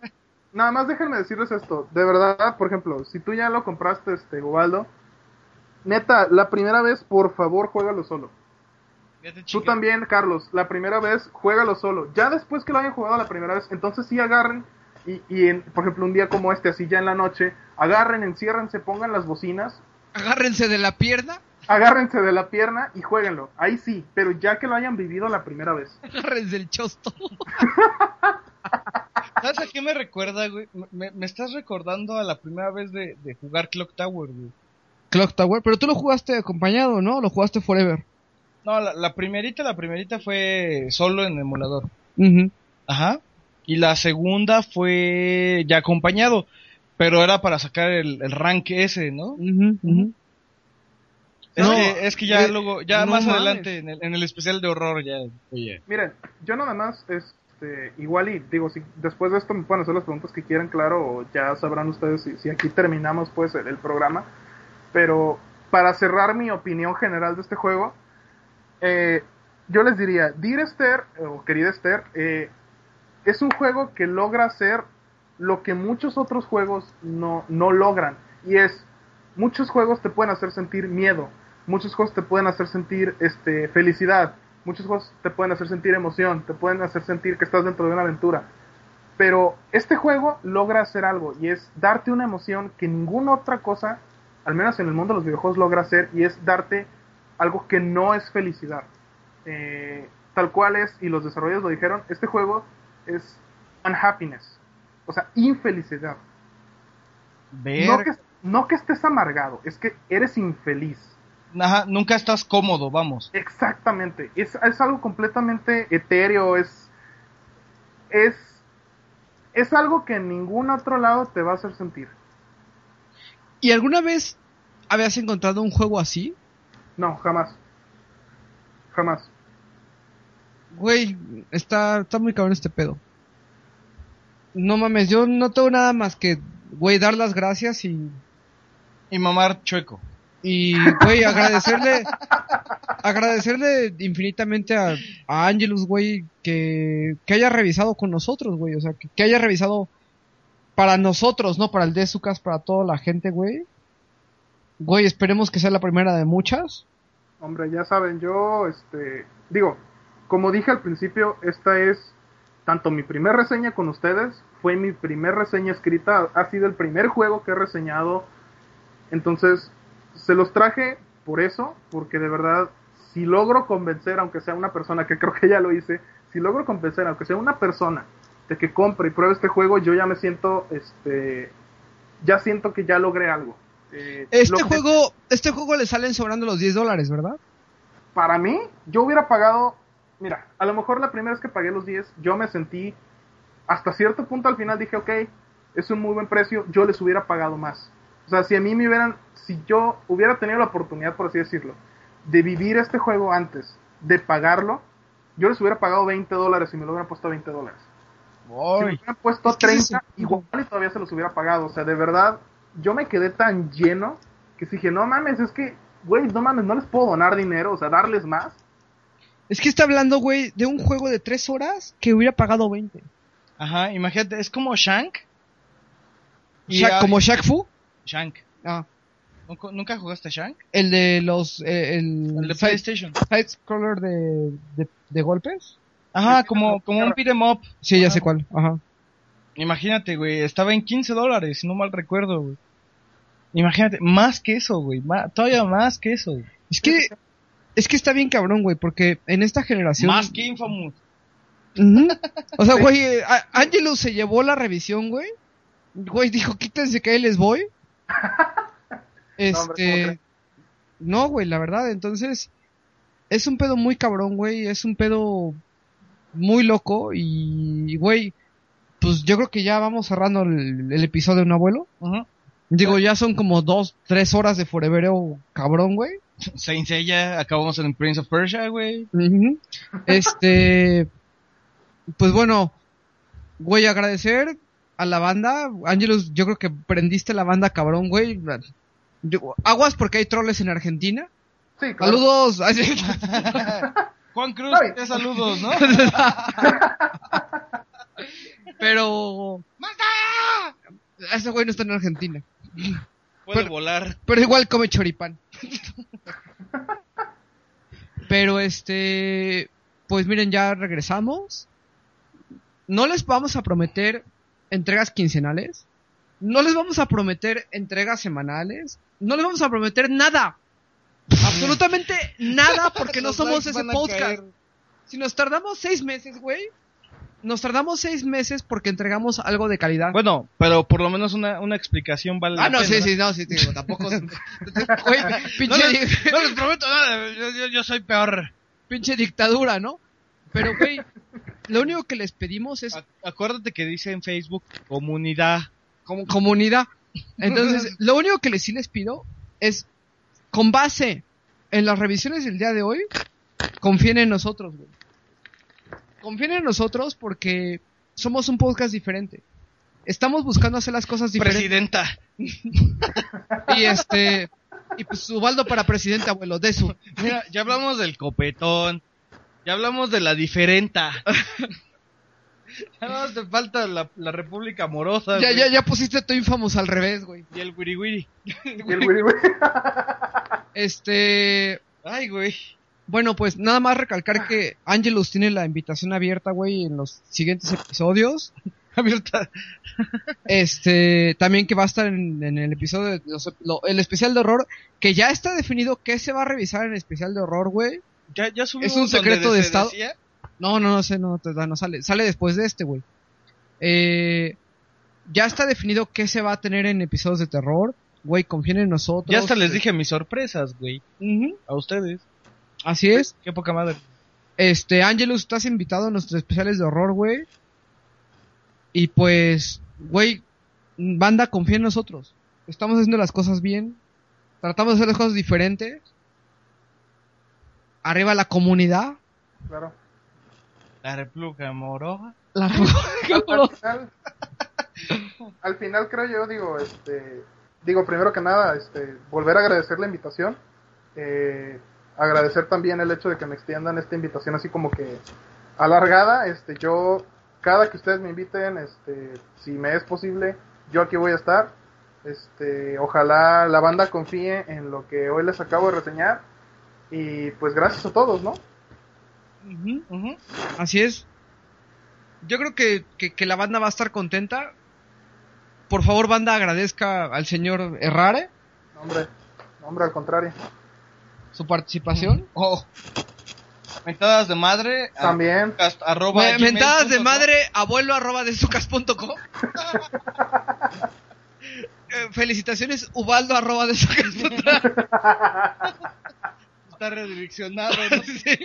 nada más déjenme decirles esto. De verdad, por ejemplo, si tú ya lo compraste, este, Ubaldo, neta, la primera vez, por favor, juégalo solo. Tú también, Carlos, la primera vez, juégalo solo. Ya después que lo hayan jugado la primera vez, entonces sí agarren y, y en, por ejemplo, un día como este, así ya en la noche, agarren, enciérrense, pongan las bocinas. Agárrense de la pierna. Agárrense de la pierna y jueguenlo. Ahí sí, pero ya que lo hayan vivido la primera vez. Agárrense el chosto. ¿Sabes a qué me recuerda, güey? Me, estás recordando a la primera vez de, jugar Clock Tower, güey. Clock Tower, pero tú lo jugaste acompañado, ¿no? Lo jugaste Forever. No, la, primerita, la primerita fue solo en emulador. Ajá. Y la segunda fue ya acompañado, pero era para sacar el, rank ese, ¿no? Es, que, ya eh, luego, ya más adelante en el, en el, especial de horror ya. Oye. Miren, yo nada más es, este, igual y digo, si después de esto me pueden hacer las preguntas que quieran, claro, o ya sabrán ustedes si, aquí terminamos pues el, programa. Pero para cerrar mi opinión general de este juego, eh, yo les diría, Dear Esther, o querida Esther, eh, es un juego que logra hacer lo que muchos otros juegos no, no logran. Y es, muchos juegos te pueden hacer sentir miedo, muchos juegos te pueden hacer sentir este, felicidad, muchos juegos te pueden hacer sentir emoción, te pueden hacer sentir que estás dentro de una aventura. Pero este juego logra hacer algo y es darte una emoción que ninguna otra cosa, al menos en el mundo de los videojuegos, logra hacer y es darte algo que no es felicidad. Eh, tal cual es, y los desarrolladores lo dijeron, este juego es unhappiness, o sea, infelicidad. No, que, no que estés amargado, es que eres infeliz nunca estás cómodo, vamos. Exactamente, es, es algo completamente etéreo, es, es, es algo que en ningún otro lado te va a hacer sentir. ¿Y alguna vez habías encontrado un juego así? No, jamás. Jamás. Güey, está, está muy cabrón este pedo. No mames, yo no tengo nada más que, güey, dar las gracias y... Y mamar chueco. Y, güey, agradecerle, agradecerle infinitamente a, a Angelus, güey, que, que haya revisado con nosotros, güey. O sea, que, haya revisado para nosotros, no para el Desucas, para toda la gente, güey. Güey, esperemos que sea la primera de muchas. Hombre, ya saben, yo, este, digo, como dije al principio, esta es tanto mi primera reseña con ustedes, fue mi primer reseña escrita, ha sido el primer juego que he reseñado. Entonces, se los traje por eso, porque de verdad, si logro convencer, aunque sea una persona, que creo que ya lo hice, si logro convencer, aunque sea una persona, de que compre y pruebe este juego, yo ya me siento, este, ya siento que ya logré algo. Eh, Este juego, este juego le salen sobrando los 10 dólares, ¿verdad? para mí, yo hubiera pagado, mira, a lo mejor la primera vez que pagué los 10, yo me sentí, hasta cierto punto al final dije, ok, es un muy buen precio, yo les hubiera pagado más. O sea, si a mí me hubieran, si yo hubiera tenido la oportunidad, por así decirlo, de vivir este juego antes, de pagarlo, yo les hubiera pagado 20 dólares y me lo hubieran puesto a 20 dólares. Si me hubieran puesto Es que ese es 30, el igual y todavía se los hubiera pagado. O sea, de verdad, yo me quedé tan lleno que dije, no mames, es que, güey, no mames, no les puedo donar dinero, o sea, darles más. Es que está hablando, güey, de un juego de 3 horas que hubiera pagado 20. Ajá, imagínate, es como Shank. Y Shaq- hay- como Shaq Fu. Shank. Ah, ¿Nunca, jugaste Shank? el de los. eh, el, El de side, PlayStation. side scroller de, de, de golpes. Ajá, como, como un beat 'em up. Sí, ya Ajá. sé cuál. Ajá. Imagínate, güey, estaba en 15 dólares, si no mal recuerdo, güey. Imagínate, más que eso, güey, todavía más que eso. güey. Es que. Es que está bien cabrón, güey, porque en esta generación. Más que Infamous. O sea, güey, eh, Angelus se llevó la revisión, güey. Güey, dijo, quítense que ahí les voy. hombre, ¿cómo Este. No, güey, la verdad, entonces. Es un pedo muy cabrón, güey. Es un pedo muy loco. Y, güey, pues yo creo que ya vamos cerrando el, el episodio, ¿no, abuelo? Ujú. Digo, ya son como dos, tres horas de forevereo cabrón, güey. Saint Seiya, acabamos en Prince of Persia, güey. Este, pues bueno, güey, agradecer a la banda. Ángelus, yo creo que prendiste la banda cabrón, güey. Aguas porque hay troles en Argentina. Sí, claro. Saludos. Juan Cruz, te saludos, ¿no? Pero... Ese güey no está en Argentina. Puede Pero- volar. Pero igual come choripán. Pero este, pues miren, ya regresamos. No les vamos a prometer entregas quincenales. No les vamos a prometer entregas semanales. No les vamos a prometer nada. Absolutamente nada porque no somos ese podcast. caer. Si nos tardamos seis meses, güey. Nos tardamos seis meses porque entregamos algo de calidad. Bueno, pero por lo menos una, una explicación vale ah, no, pena, sí, sí, no, sí, digo, tampoco. No pinche, les, no les prometo nada, yo, yo- yo soy peor. pinche dictadura, ¿no? Pero, güey, lo único que les pedimos es A- Acuérdate que dice en Facebook comunidad. como comunidad. Entonces, lo único que les sí les pido es, con base en las revisiones del día de hoy, confíen en nosotros, güey. Confíen en nosotros porque somos un podcast diferente. Estamos buscando hacer las cosas diferentes. Presidenta. Y este, y pues Ubaldo para presidente, abuelo, de eso. Mira, ya hablamos del copetón. Ya hablamos de la diferenta. ya no te falta la, la República Amorosa. Ya, güey, ya, ya pusiste tu infamous al revés, güey. Y el wiri wiri. Y el Wiri Wiri. Este, Ay, güey. Bueno, pues nada más recalcar que Angelus tiene la invitación abierta, güey, en los siguientes episodios. Abierta. Este, también que va a estar en, en el episodio, de los- lo- el especial de horror, que ya está definido qué se va a revisar en el especial de horror, güey. Ya, ya Es un secreto de estado. decía. No, no, no sé, no, te da, no sale, sale después de este, güey. Eh, ya está definido qué se va a tener en episodios de terror, güey, confíen en nosotros. Ya hasta les dije mis sorpresas, güey. A ustedes. Así es. Qué poca madre. Este, Angelus, estás invitado a nuestros especiales de horror, güey. Y pues, güey, banda, confía en nosotros. Estamos haciendo las cosas bien. Tratamos de hacer las cosas diferentes. Arriba la comunidad. Claro. La República Amorosa. La al final, al final creo yo digo este digo primero que nada este volver a agradecer la invitación eh, agradecer también el hecho de que me extiendan esta invitación así como que alargada este yo cada que ustedes me inviten este si me es posible yo aquí voy a estar este ojalá la banda confíe en lo que hoy les acabo de reseñar y pues gracias a todos no. Así es. Yo creo que, que, que la banda va a estar contenta. Por favor, banda, agradezca al señor Errare. hombre hombre al contrario su participación. Oh. Mentadas de madre. a- También. cast- arroba Me- Mentadas de madre, abuelo arroba desucas.com. Eh, Felicitaciones, Ubaldo arroba desucas.com. Está redireccionado. ¿no? Sí.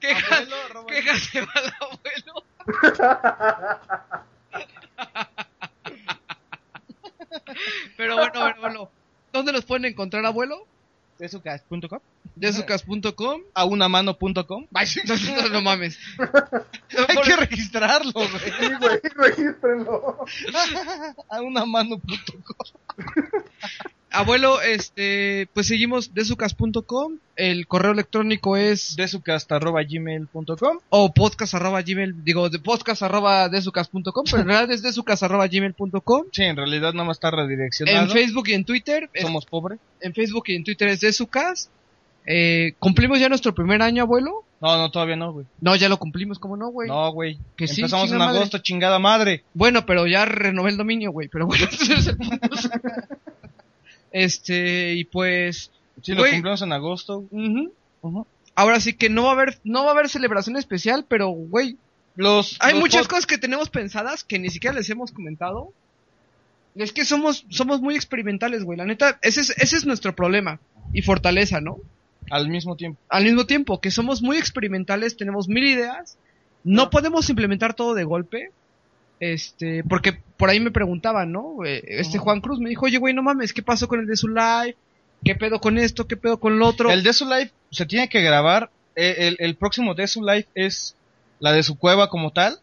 Quejas, Abuelo, quejas de mal abuelo. Pero bueno, bueno, bueno. ¿Dónde nos pueden encontrar, abuelo? Desucast.com. Desucas.com. A unamano.com. No, no, mames. Hay que registrarlo, güey. Sí, güey, regístrenlo. A unamano.com. Abuelo, este, pues seguimos desucas.com. El correo electrónico es Desucast arroba gmail.com. o podcast arroba gmail, digo, de podcast arroba desucas.com, pero en realidad es desucas arroba gmail.com. Sí, en realidad nada más está redireccionado. En Facebook y en Twitter, es- Somos pobres. en Facebook y en Twitter es desucas. Eh, ¿Cumplimos ya nuestro primer año, abuelo? No, no, todavía no, güey. No, ya lo cumplimos, ¿cómo no, güey? No, güey. Que sí, Empezamos en madre. agosto, chingada madre. Bueno, pero ya renové el dominio, güey, pero bueno. este, y pues... Sí, lo Güey. cumplimos en agosto. Ahora sí que no va a haber, no va a haber celebración especial, pero, güey, Los, hay los muchas cosas que tenemos pensadas que ni siquiera les hemos comentado. Es que somos, somos muy experimentales, güey. La neta, ese es, ese es nuestro problema y fortaleza, ¿no? Al mismo tiempo. Al mismo tiempo, que somos muy experimentales, tenemos mil ideas, no podemos implementar todo de golpe. Este, porque por ahí me preguntaban, ¿no? Eh, Este. Juan Cruz me dijo, oye, güey, no mames, ¿qué pasó con el de su live? ¿Qué pedo con esto? ¿Qué pedo con lo otro? El de su live se tiene que grabar. eh, El, el próximo de su live es la de su cueva como tal.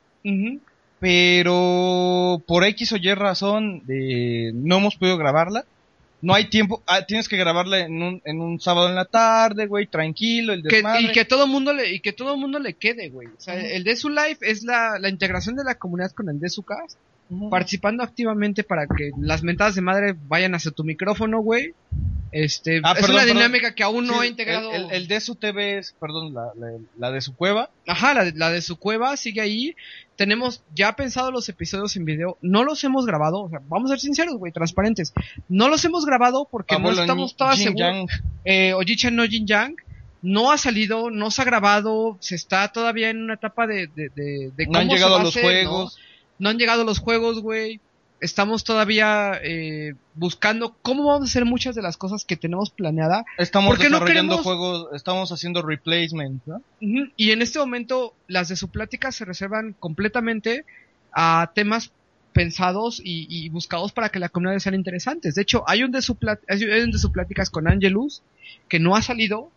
Pero por X o Y razón eh, no hemos podido grabarla. No hay tiempo. ah, tienes que grabarla en un, en un sábado en la tarde, güey, tranquilo, el Que- y que todo mundo le y que todo mundo le quede, güey. O sea, el de su live es la, la integración de la comunidad con el de su Ujú. participando activamente para que las mentadas de madre vayan hacia tu micrófono, güey. Este, Ah, es perdón, una perdón. dinámica que aún no Sí, ha integrado. El, el- el de su TV es, perdón, la, la- la de su cueva. Ajá, la la de su cueva sigue ahí. Tenemos ya pensado los episodios en video. No los hemos grabado. O sea, vamos a ser sinceros, güey, transparentes. No los hemos grabado porque Abuelo no estamos todas Jin seguros. Yang. Eh, Oji-chan no Jin-yang no ha salido, no se ha grabado. Se está todavía en una etapa de, de, de, de No han cómo se llegado va a los hacer, juegos. ¿no? No han llegado los juegos, güey. Estamos todavía eh, buscando cómo vamos a hacer muchas de las cosas que tenemos planeada. Estamos ¿Por qué no desarrollando queremos- juegos, estamos haciendo replacement, ¿no? Y en este momento las de su plática se reservan completamente a temas pensados y, y buscados para que la comunidad sean interesantes. De hecho, hay un de su plat- hay un de su pláticas con Angelus que no ha salido,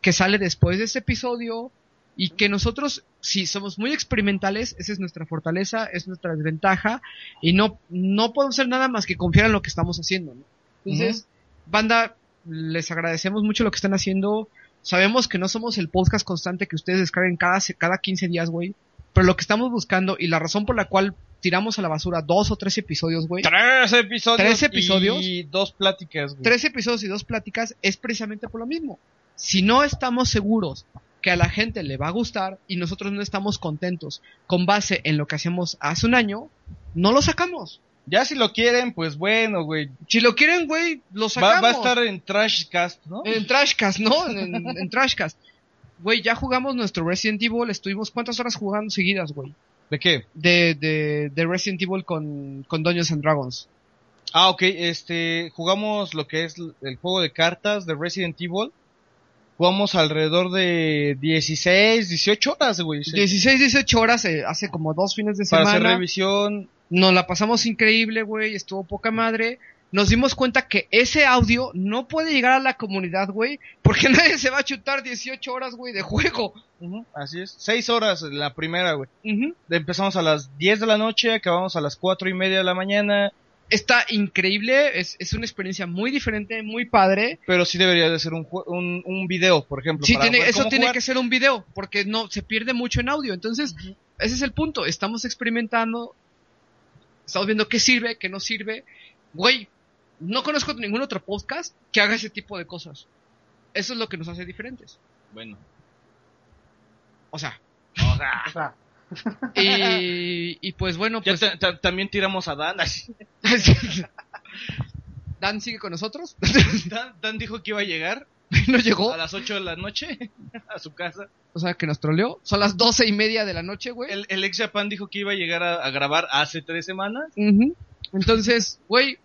que sale después de este episodio y que nosotros, si somos muy experimentales, esa es nuestra fortaleza, es nuestra desventaja y no, no podemos hacer nada más que confiar en lo que estamos haciendo. ¿no? Entonces, banda, les agradecemos mucho lo que están haciendo. Sabemos que no somos el podcast constante que ustedes descarguen cada, cada 15 días, güey. Pero lo que estamos buscando y la razón por la cual tiramos a la basura dos o tres episodios, güey. Tres episodios. Tres episodios. Y dos pláticas, güey. Tres episodios y dos pláticas es precisamente por lo mismo. Si no estamos seguros que a la gente le va a gustar y nosotros no estamos contentos con base en lo que hacíamos hace un año, no lo sacamos. Ya si lo quieren, pues bueno, güey. Si lo quieren, güey, lo sacamos. va a estar en Trashcast, ¿no? En Trashcast, ¿no? En, en- en Trashcast. Güey, ya jugamos nuestro Resident Evil, estuvimos cuántas horas jugando seguidas, güey. ¿De qué? De, de, de Resident Evil con, con Dungeons and Dragons. Ah, ok, este, jugamos lo que es el juego de cartas de Resident Evil. Jugamos alrededor de 16, 18 horas, güey. sí. 16, 18 horas eh, hace como dos fines de Para hacer semana. revisión. Nos la pasamos increíble, güey, estuvo poca madre. Nos dimos cuenta que ese audio no puede llegar a la comunidad, güey, porque nadie se va a chutar 18 horas, güey, de juego. Ujú, así es. 6 horas la primera, güey. Ujú. Empezamos a las 10 de la noche, acabamos a las 4 y media de la mañana. Está increíble, es, es una experiencia muy diferente, muy padre. Pero sí debería de ser un, un, un video, por ejemplo. Sí, para tiene, ver eso tiene jugar. que ser un video, porque no se pierde mucho en audio. Entonces, ese es el punto. Estamos experimentando, estamos viendo qué sirve, qué no sirve. Güey, no conozco ningún otro podcast que haga ese tipo de cosas. Eso es lo que nos hace diferentes. Bueno. O sea, O sea, y, y pues bueno, pues ta- ta- también tiramos a Dan. Dan sigue con nosotros. Dan, Dan dijo que iba a llegar no llegó. a las 8 de la noche a su casa. O sea, que nos troleó. Son las doce y media de la noche, güey. El, el ex Japan dijo que iba a llegar a, a grabar hace tres semanas. Entonces, güey,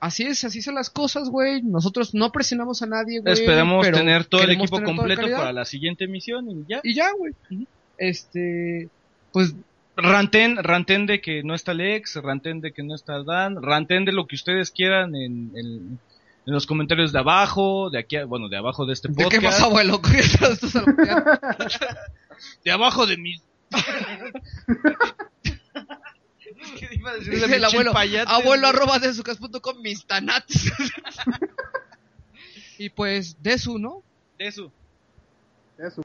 así es, así son las cosas, güey. Nosotros no presionamos a nadie, güey. Esperamos tener todo el equipo completo para la siguiente emisión y ya. Y ya, güey. Este, pues, Ranten, ranten de que no está Lex, ranten de que no está Dan, ranten de lo que ustedes quieran en, en, en los comentarios de abajo, de aquí, a- bueno, de abajo de este ¿de podcast. qué pasa, abuelo? ¿Qué? De abajo de mis... Es que iba a Dice el abuelo, Payate, abuelo arroba de sucas.com, mis tanats. y pues, de su, ¿no? De eso. Eso.